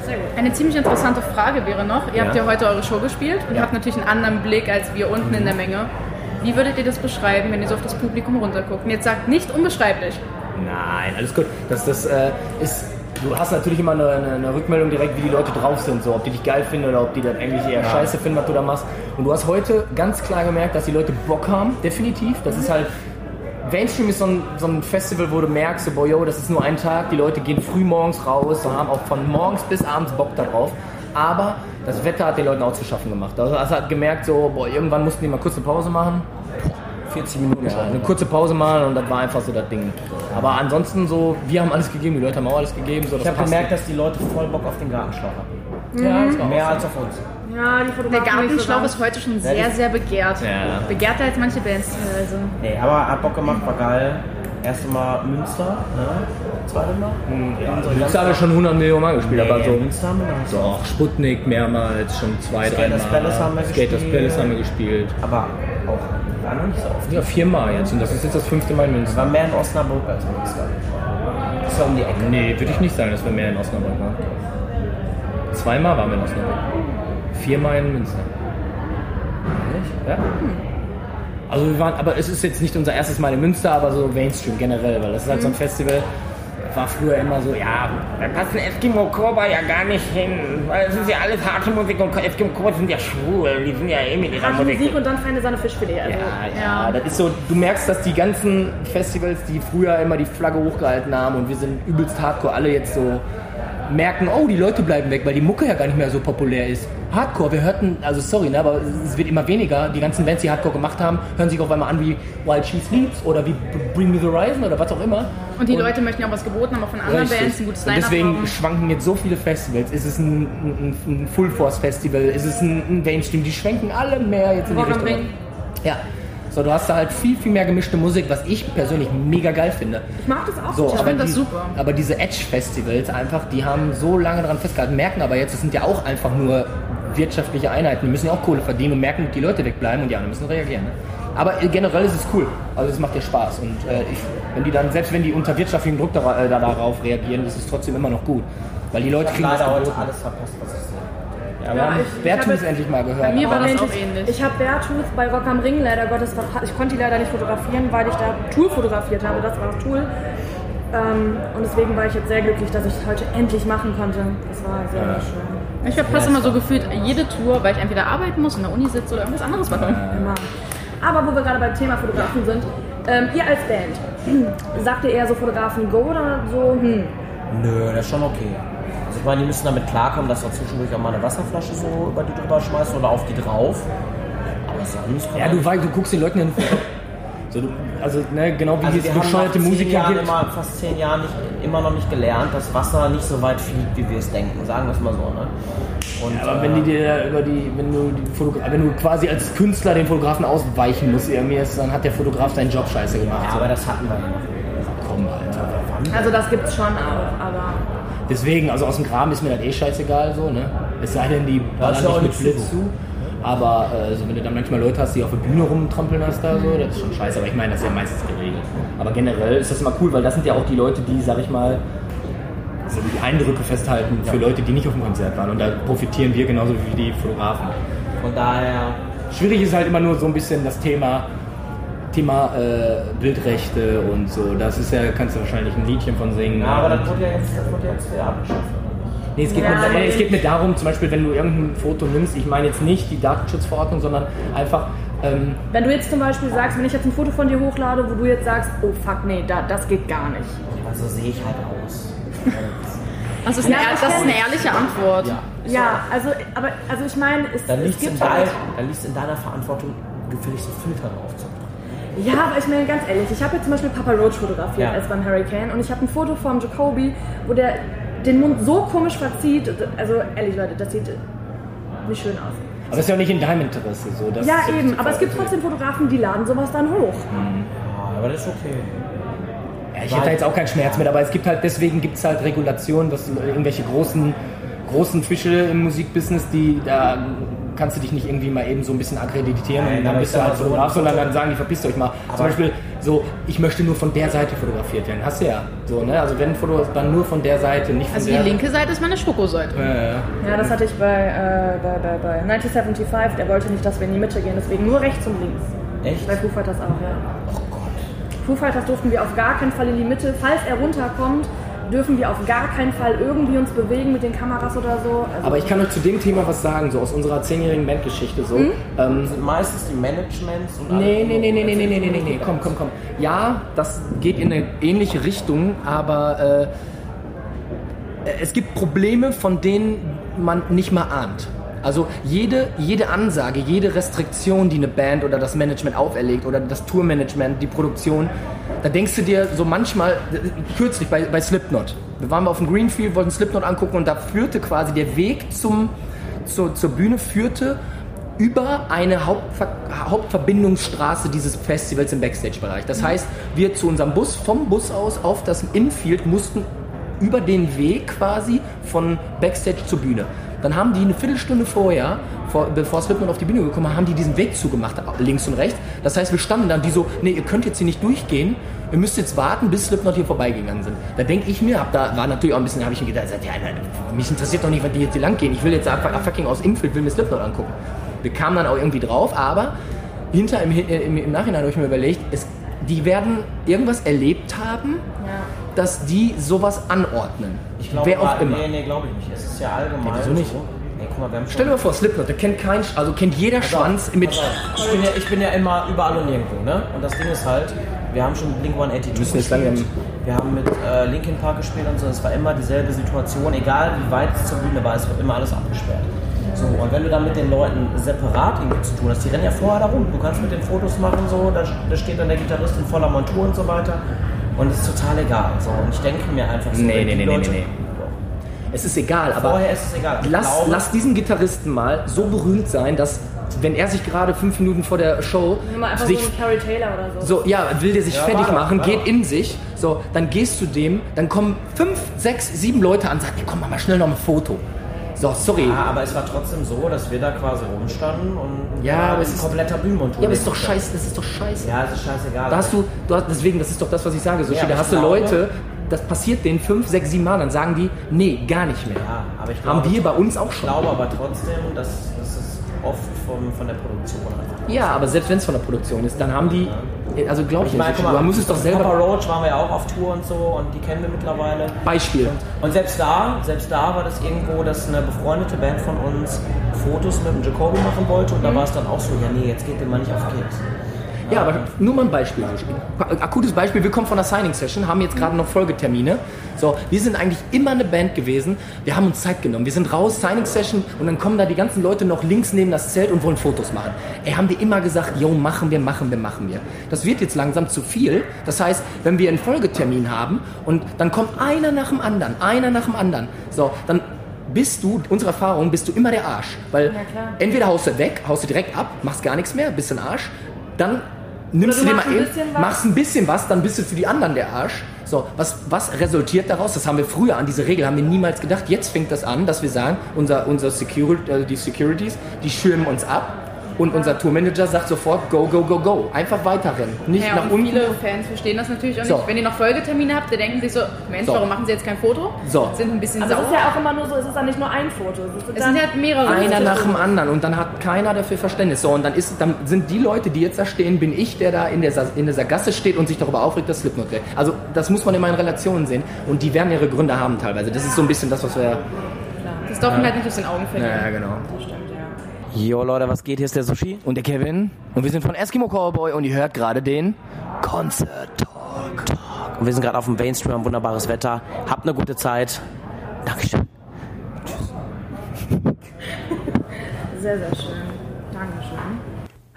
Sehr gut. Eine ziemlich interessante Frage wäre noch, ihr habt ja heute eure Show gespielt und Ja. habt natürlich einen anderen Blick als wir unten in der Menge. Wie würdet ihr das beschreiben, wenn ihr so auf das Publikum runterguckt? Und jetzt sagt nicht unbeschreiblich. Nein, alles gut. Das, das äh, ist. Du hast natürlich immer eine, eine, eine Rückmeldung direkt, wie die Leute drauf sind, so ob die dich geil finden oder ob die das eigentlich eher scheiße finden, was du da machst. Und du hast heute ganz klar gemerkt, dass die Leute Bock haben, definitiv. Das ist halt. Mainstream ist so ein, so ein Festival, wo du merkst, so, boah, yo, das ist nur ein Tag, die Leute gehen früh morgens raus und haben auch von morgens bis abends Bock darauf. Aber das Wetter hat den Leuten auch zu schaffen gemacht. Also hast halt gemerkt, so, boah, irgendwann mussten die mal kurze Pause machen. 40 Minuten. Ja, eine kurze Pause machen und das war einfach so das Ding. Aber ansonsten so, wir haben alles gegeben, die Leute haben auch alles gegeben. So, Ich habe gemerkt, dass die Leute voll Bock auf den Gartenschlauch hatten. ja, war Mehr als auf uns. Ja, die Der Gartenschlauch ist heute schon sehr, sehr begehrt. Ja. Begehrter als manche Bands teilweise. Nee, aber hat Bock gemacht, war geil. Erste Mal Münster, ne? Zweite Mal? Ja, so. Münster haben wir schon 100 Millionen Mal gespielt, aber so. Münster haben wir. Doch, Sputnik mehrmals, schon zwei, drei Skaters Mal. Palace haben wir Skaters gespielt. Palace haben wir gespielt. Aber auch war noch nicht so oft. Ja, viermal jetzt und das ist jetzt das fünfte Mal in Es Münster. war mehr in Osnabrück als Münster. Das ist ja um die Ecke. Nee, würde ich nicht sagen, dass wir mehr in Osnabrück waren. Zweimal waren wir in Osnabrück. Viermal in Münster. Ja. Also wir waren, aber es ist jetzt nicht unser erstes Mal in Münster, aber so Mainstream generell, weil das ist halt so ein Festival. War früher immer so, ja, da passt ein Eskimo Cowboy ja gar nicht hin, weil es ist ja alles harte Musik und Eskimo Cowboys sind ja schwul, die sind ja eh mit ihrer Harte Musik. Musik und dann feine Sahne Fischfilet. Also, Ja, ja, das ist so, du merkst, dass die ganzen Festivals, die früher immer die Flagge hochgehalten haben und wir sind übelst hardcore, alle jetzt so merken, oh, die Leute bleiben weg, weil die Mucke ja gar nicht mehr so populär ist. Hardcore, wir hörten, also sorry, ne, aber es wird immer weniger. Die ganzen Bands, die Hardcore gemacht haben, hören sich auf einmal an wie Wild She Sleeps oder wie Bring Me the Horizon oder was auch immer. Und die Leute möchten ja auch was geboten haben, auch von anderen Richtig. Bands, ein gutes Und Line-Up deswegen haben. schwanken jetzt so viele Festivals. Ist es ein, ein, ein Full Force Festival? Ist es ein, ein Mainstream? Die schwenken alle mehr jetzt in die Richtung. Ja. So, du hast da halt viel, viel mehr gemischte Musik, was ich persönlich mega geil finde. ich mag das auch So, total. aber find das die, super. Aber diese Edge-Festivals einfach, die haben so lange daran festgehalten, merken aber jetzt, es sind ja auch einfach nur wirtschaftliche Einheiten, die müssen ja auch Kohle verdienen und merken, die Leute wegbleiben und die anderen müssen reagieren. Ne? Aber generell ist es cool. Also es macht dir Spaß. Und äh, ich, wenn die dann, selbst wenn die unter wirtschaftlichem Druck da, äh, da, darauf reagieren, ist es trotzdem immer noch gut. Weil die Leute kriegen das Leider heute alles verpasst, was ich sehe. Ja, wir haben ich- ich hab jetzt- endlich mal gehört. Bei mir war das auch ich, ähnlich. Ich habe Beartooth bei Rock am Ring leider Gottes verpasst. Ich konnte die leider nicht fotografieren, weil ich da Tool fotografiert habe. Das war das Tool. Ähm, und deswegen war ich jetzt sehr glücklich, dass ich es heute endlich machen konnte. Das war sehr, sehr schön. Ich verpasse immer so gefühlt jede Tour, weil ich entweder arbeiten muss, in der Uni sitze oder irgendwas anderes mache. Immer. Aber wo wir gerade beim Thema Fotografen sind, ähm, ihr als Band, sagt ihr eher so Fotografen go oder so, hm, Nö, das ist schon okay. Ich meine, die müssen damit klarkommen, dass wir zwischendurch auch mal eine Wasserflasche so über die drüber schmeißen oder auf die drauf. Aber sonst Ja, du, weißt, du guckst den Leuten ja nicht so, also, ne, genau wie also es wir haben bescheuerte Musiker Jahren gibt. immer, fast zehn Jahren nicht, immer noch nicht gelernt, dass Wasser nicht so weit fliegt, wie wir es denken. Sagen wir es mal so. Ne? Und, Aber äh, wenn die dir über die, wenn du die wenn du quasi als Künstler den Fotografen ausweichen musst, irgendwie ist, dann hat der Fotograf seinen Job scheiße gemacht. ja, aber das hatten wir ja noch. komm, Alter. also das gibt's schon auch, aber Deswegen, also aus dem Graben ist mir das eh scheißegal so, ne? Es sei denn, die ballern ja nicht mit Blitz zu. Aber äh, so, wenn du dann manchmal Leute hast, die auf der Bühne rumtrampeln hast da so, das ist schon scheiße. Aber ich meine, das ist ja meistens geregelt. Aber generell ist das immer cool, weil das sind ja auch die Leute, die, sag ich mal, so die Eindrücke festhalten für Leute, die nicht auf dem Konzert waren. Und da profitieren wir genauso wie die Fotografen. Von daher, Schwierig ist halt immer nur so ein bisschen das Thema, Thema äh, Bildrechte und so. Das ist ja, kannst du wahrscheinlich ein Liedchen von singen. ja, aber das wurde ja jetzt, das wurde ja jetzt wieder abgeschafft. Nee, es geht, Ja, äh, es geht mir darum, zum Beispiel, wenn du irgendein Foto nimmst, ich meine jetzt nicht die Datenschutzverordnung, sondern einfach, ähm, wenn du jetzt zum Beispiel sagst, wenn ich jetzt ein Foto von dir hochlade, wo du jetzt sagst, oh fuck, nee, da, das geht gar nicht. Also sehe ich halt aus. Das ist eine, Ja, das ist eine ehrliche Antwort. ja. Ja, also, aber, also ich meine, es, Dann es liegt es in, gibt dein, halt, dann liegt's in deiner Verantwortung, gefälligst so Filter drauf zu. Ja, aber ich meine ganz ehrlich, ich habe jetzt zum Beispiel Papa Roach fotografiert Ja. als beim Hurricane und ich habe ein Foto vom Jacoby, wo der den Mund so komisch verzieht. Also ehrlich Leute, das sieht nicht schön aus. aber das ist ja auch nicht in deinem Interesse. So, das Ja, eben, aber es gibt trotzdem Fotografen, die laden sowas dann hoch. Ja, aber das ist okay. Ja, ich hätte da jetzt auch keinen Schmerz mit, aber es gibt halt, deswegen gibt es halt Regulationen, dass irgendwelche großen, großen Fische im Musikbusiness, die da kannst du dich nicht irgendwie mal eben so ein bisschen akkreditieren Nein, und dann bist ich du halt so, Fotograf, sondern dann sagen die, verpisst euch mal. Zum Beispiel so, ich möchte nur von der Seite fotografiert werden. Hast du ja. So, ne? Also wenn ein Foto dann nur von der Seite, nicht von Also die der linke Seite ist meine Schokoseite. Äh, Ja, das hatte ich bei, äh, bei, bei, bei 1975. Der wollte nicht, dass wir in die Mitte gehen, deswegen nur rechts und links. Echt? Bei Foo Fighters auch, ja. Oh Gott. Foo Fighters durften wir auf gar keinen Fall in die Mitte. Falls er runterkommt, dürfen wir auf gar keinen Fall irgendwie uns bewegen mit den Kameras oder so. Also, aber ich kann euch zu dem Thema was sagen, so aus unserer zehnjährigen Bandgeschichte so. Hm? Ähm, Sind meistens die Managements und alle- Nee, nee, nee, nee, nee, nee, nee, nee, nee, nee, komm, komm, komm. Ja, das geht in eine ähnliche Richtung, aber äh, es gibt Probleme, von denen man nicht mal ahnt. Also jede, jede Ansage, jede Restriktion, die eine Band oder das Management auferlegt oder das Tourmanagement, die Produktion, da denkst du dir so manchmal, kürzlich bei, bei Slipknot, wir waren auf dem Greenfield, wollten Slipknot angucken und da führte quasi der Weg zum, zur, zur Bühne führte über eine Hauptver Hauptverbindungsstraße dieses Festivals im Backstage-Bereich. Das heißt, wir zu unserem Bus, vom Bus aus auf das Infield mussten über den Weg quasi von Backstage zur Bühne. Dann haben die eine Viertelstunde vorher, vor, bevor Slipknot auf die Bühne gekommen war, haben die diesen Weg zugemacht, links und rechts. Das heißt, wir standen dann, die so, nee, ihr könnt jetzt hier nicht durchgehen, ihr müsst jetzt warten, bis Slipknot hier vorbeigegangen sind. Da denke ich mir, hab da war natürlich auch ein bisschen, habe ich mir gedacht, ja, nein, mich interessiert doch nicht, was die jetzt hier lang gehen. Ich will jetzt einfach fucking aus Infield, will mir Slipknot angucken. Wir kamen dann auch irgendwie drauf, aber hinter im, im, im Nachhinein habe ich mir überlegt, es, die werden irgendwas erlebt haben, dass die sowas anordnen. Ich glaube, Wer auch immer. Nee, nee, glaube ich nicht. Es ist ja allgemein. wieso nicht? So. Nee, guck mal, wir haben schon Stell dir mal vor, Slipknot, der kennt kein, also kennt jeder Schwanz mit. Auf, Ich bin, ja, ich bin ja immer überall und nirgendwo, ne? Und das Ding ist halt, wir haben schon Blink 182 müssen gespielt, wir haben mit äh, Linkin Park gespielt und so, es war immer dieselbe Situation, egal wie weit es zur Bühne war, es wird immer alles abgesperrt. So, und wenn du dann mit den Leuten separat irgendwie zu tun hast, die rennen ja vorher da rum, du kannst mit den Fotos machen, so, da, da steht dann der Gitarrist in voller Montur und so weiter. Und es ist total egal. So, und ich denke mir einfach so, Nee, nee, die nee, nee, Leute, nee, Es ist egal, aber Vorher ist es egal. Ich lass, glaube- lass diesen Gitarristen mal so berühmt sein, dass wenn er sich gerade fünf Minuten vor der Show Nimm mal einfach sich so einen Carrie Taylor oder so. so, ja, will der sich Ja, fertig machen, warte. geht in sich, so, dann gehst du dem, dann kommen fünf, sechs, sieben Leute an und sagen, komm, mach mal schnell noch ein Foto. So, sorry. Ja, aber es war trotzdem so, dass wir da quasi rumstanden und Ja, aber ein es ist- kompletter Bühnenmontur. Ja, aber ist doch scheiße, das ist doch scheiße. Ja, es ist scheißegal. Da hast du, du hast, deswegen, das ist doch das, was ich sage, so, Ja, da hast ich du Leute, das passiert denen fünf, sechs, sieben Mal, dann sagen die, nee, gar nicht mehr. Ja, aber ich Haben glaube, wir bei uns auch Ich schon. glaube aber trotzdem, dass, dass es oft von, von der Produktion einfach Ja, aber selbst wenn es von der Produktion ist, dann haben die, also glaub ich, Ich meine, nicht, mal, du musst es doch Papa selber, Roach waren wir ja auch auf Tour und so und die kennen wir mittlerweile. Beispiel. Und selbst da, selbst da war das irgendwo, dass eine befreundete Band von uns Fotos mit dem Jacoby machen wollte und da war es dann auch so, ja nee, jetzt geht ihr mal nicht auf Keks. Ja, aber nur mal ein Beispiel. Akutes Beispiel, wir kommen von der Signing-Session, haben jetzt gerade noch Folgetermine. So, wir sind eigentlich immer eine Band gewesen. Wir haben uns Zeit genommen. Wir sind raus, Signing-Session und dann kommen da die ganzen Leute noch links neben das Zelt und wollen Fotos machen. Ey, haben wir immer gesagt, yo, machen wir, machen wir, machen wir. Das wird jetzt langsam zu viel. Das heißt, wenn wir einen Folgetermin haben und dann kommt einer nach dem anderen, einer nach dem anderen. So, dann bist du, unsere Erfahrung, bist du immer der Arsch. Weil entweder haust du weg, haust du direkt ab, machst gar nichts mehr, bist ein Arsch. Dann nimmst Oder du du dir mal ein eben, bisschen was. machst ein bisschen was, dann bist du für die anderen der Arsch. So, was, was resultiert daraus? Das haben wir früher an diese Regel haben wir niemals gedacht. Jetzt fängt das an, dass wir sagen, unser, unser Security, äh, die Securities, die schirmen uns ab und unser Tourmanager sagt sofort, go, go, go, go. Einfach weiterrennen. Nicht Ja, nach und unten. viele Fans verstehen das natürlich auch So. nicht. Wenn die noch Folgetermine habt, dann denken sich so, Mensch, So. warum machen sie jetzt kein Foto? So. Sind ein bisschen Aber es sauer. ist ja auch immer nur so, es ist dann nicht nur ein Foto. Es, ist es dann, sind halt mehrere. Einer nach dem anderen und dann hat keiner dafür Verständnis. So, und dann, ist, dann sind die Leute, die jetzt da stehen, bin ich, der da in dieser, in dieser Gasse steht und sich darüber aufregt, dass Slipknot weg. Also das muss man immer in Relationen sehen und die werden ihre Gründe haben teilweise. Das ist so ein bisschen das, was wir... Das darf man halt nicht aus den Augen verlieren. Ja, genau. Jo Leute, was geht? Hier ist der Sushi. Und der Kevin und wir sind von Eskimo Cowboy und ihr hört gerade den Concert Talk. Und wir sind gerade auf dem Mainstream, haben wunderbares Wetter. Habt eine gute Zeit. Dankeschön. Sehr, sehr schön. Dankeschön.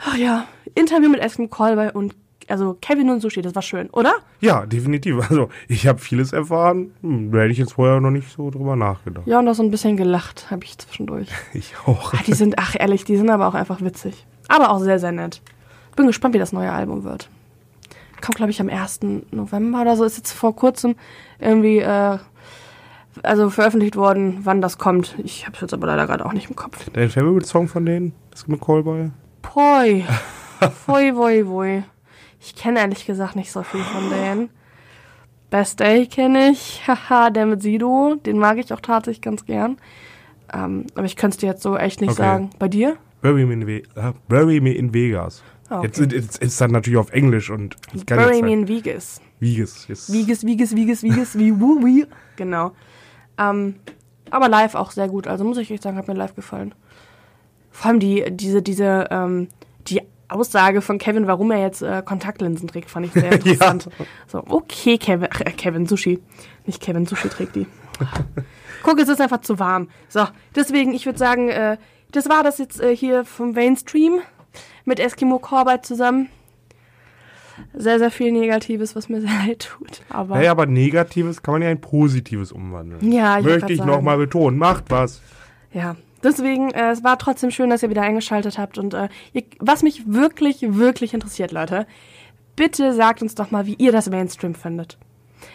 Ach ja, Interview mit Eskimo Callboy und also Kevin und Sushi, das war schön, oder? Ja, definitiv. Also ich habe vieles erfahren. Hm, da hätte ich jetzt vorher noch nicht so drüber nachgedacht. Ja, und auch so ein bisschen gelacht habe ich zwischendurch. Ich auch. Ah, die sind, ach ehrlich, die sind aber auch einfach witzig. Aber auch sehr, sehr nett. Bin gespannt, wie das neue Album wird. Kommt, glaube ich, am 1. November oder so. Ist jetzt vor kurzem irgendwie äh, also veröffentlicht worden, wann das kommt. Ich habe es jetzt aber leider gerade auch nicht im Kopf. Dein Favorite-Song von denen? Das mit Callboy? Poi. Poi, voi, voi. Ich kenne ehrlich gesagt nicht so viel von denen. Best Day kenne ich. Haha, der mit Sido. Den mag ich auch tatsächlich ganz gern. Ähm, aber ich könnte es dir jetzt so echt nicht Okay. sagen. Bei dir? Bury Me in, Ve äh, Bury Me in Vegas. Ah, okay. Jetzt, jetzt ist das natürlich auf Englisch und ich kann Bury Me halt- in Vegas. Vegas. Yes. Vegas, Vegas, Vegas, Vegas, wie, wu, wie. Genau. Ähm, aber live auch sehr gut. Also muss ich echt sagen, hat mir live gefallen. Vor allem die, diese, diese, ähm, die Aussage von Kevin, warum er jetzt äh, Kontaktlinsen trägt, fand ich sehr interessant. So, okay, Kevin, äh, Kevin Sushi. Nicht Kevin Sushi trägt die. Guck, es ist einfach zu warm. So, deswegen, ich würde sagen, äh, das war das jetzt äh, hier vom Mainstream mit Eskimo Corbett zusammen. Sehr, sehr viel Negatives, was mir sehr leid tut. Aber Naja, aber Negatives kann man ja in Positives umwandeln. Ja, ich Möchte ich nochmal betonen. Macht was. Ja, deswegen, äh, es war trotzdem schön, dass ihr wieder eingeschaltet habt. Und äh, ihr, was mich wirklich, wirklich interessiert, Leute, bitte sagt uns doch mal, wie ihr das Mainstream findet.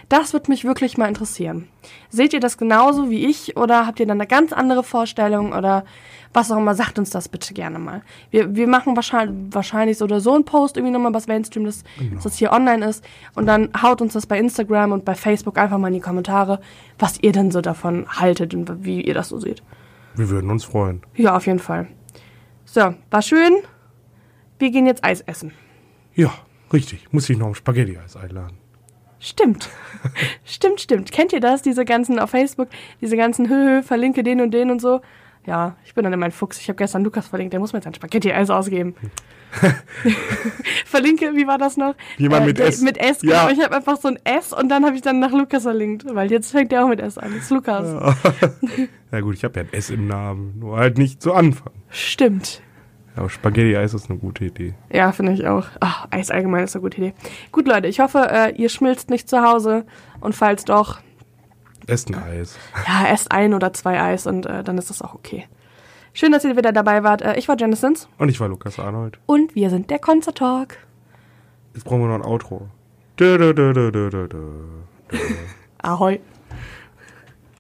Das würde mich wirklich mal interessieren. Seht ihr das genauso wie ich oder habt ihr dann eine ganz andere Vorstellung oder was auch immer? Sagt uns das bitte gerne mal. Wir, wir machen wahrscheinlich, wahrscheinlich so oder so einen Post irgendwie nochmal was Mainstream, dass, dass das hier online ist und dann haut uns das bei Instagram und bei Facebook einfach mal in die Kommentare, was ihr denn so davon haltet und wie ihr das so seht. Wir würden uns freuen. Ja, auf jeden Fall. So, war schön. Wir gehen jetzt Eis essen. Ja. Richtig, muss ich noch ein Spaghetti-Eis einladen. Stimmt. stimmt, stimmt. Kennt ihr das? Diese ganzen auf Facebook, diese ganzen Höhö, verlinke den und den und so. Ja, ich bin dann immer ein Fuchs. Ich habe gestern Lukas verlinkt, der muss mir jetzt ein Spaghetti-Eis ausgeben. verlinke, wie war das noch? Jemand mit der- S. Mit S, Ja. genau. Ich habe einfach so ein S und dann habe ich dann nach Lukas verlinkt, weil jetzt fängt der auch mit S an. Das ist Lukas. Ja gut, ich habe ja ein S im Namen, nur halt nicht zu Anfang. Stimmt. Aber Spaghetti-Eis ist eine gute Idee. Ja, finde ich auch. Ach, Eis allgemein ist eine gute Idee. Gut, Leute, ich hoffe, äh, ihr schmilzt nicht zu Hause und falls doch, Esst ein Eis. ja, esst ein oder zwei Eis und äh, dann ist das auch okay. Schön, dass ihr wieder dabei wart. Äh, ich war Janisons Und ich war Lukas Arnold. und wir sind der Concert Talk. Jetzt brauchen wir noch ein Outro. Dö, dö, dö, dö, dö, dö, dö. Ahoi.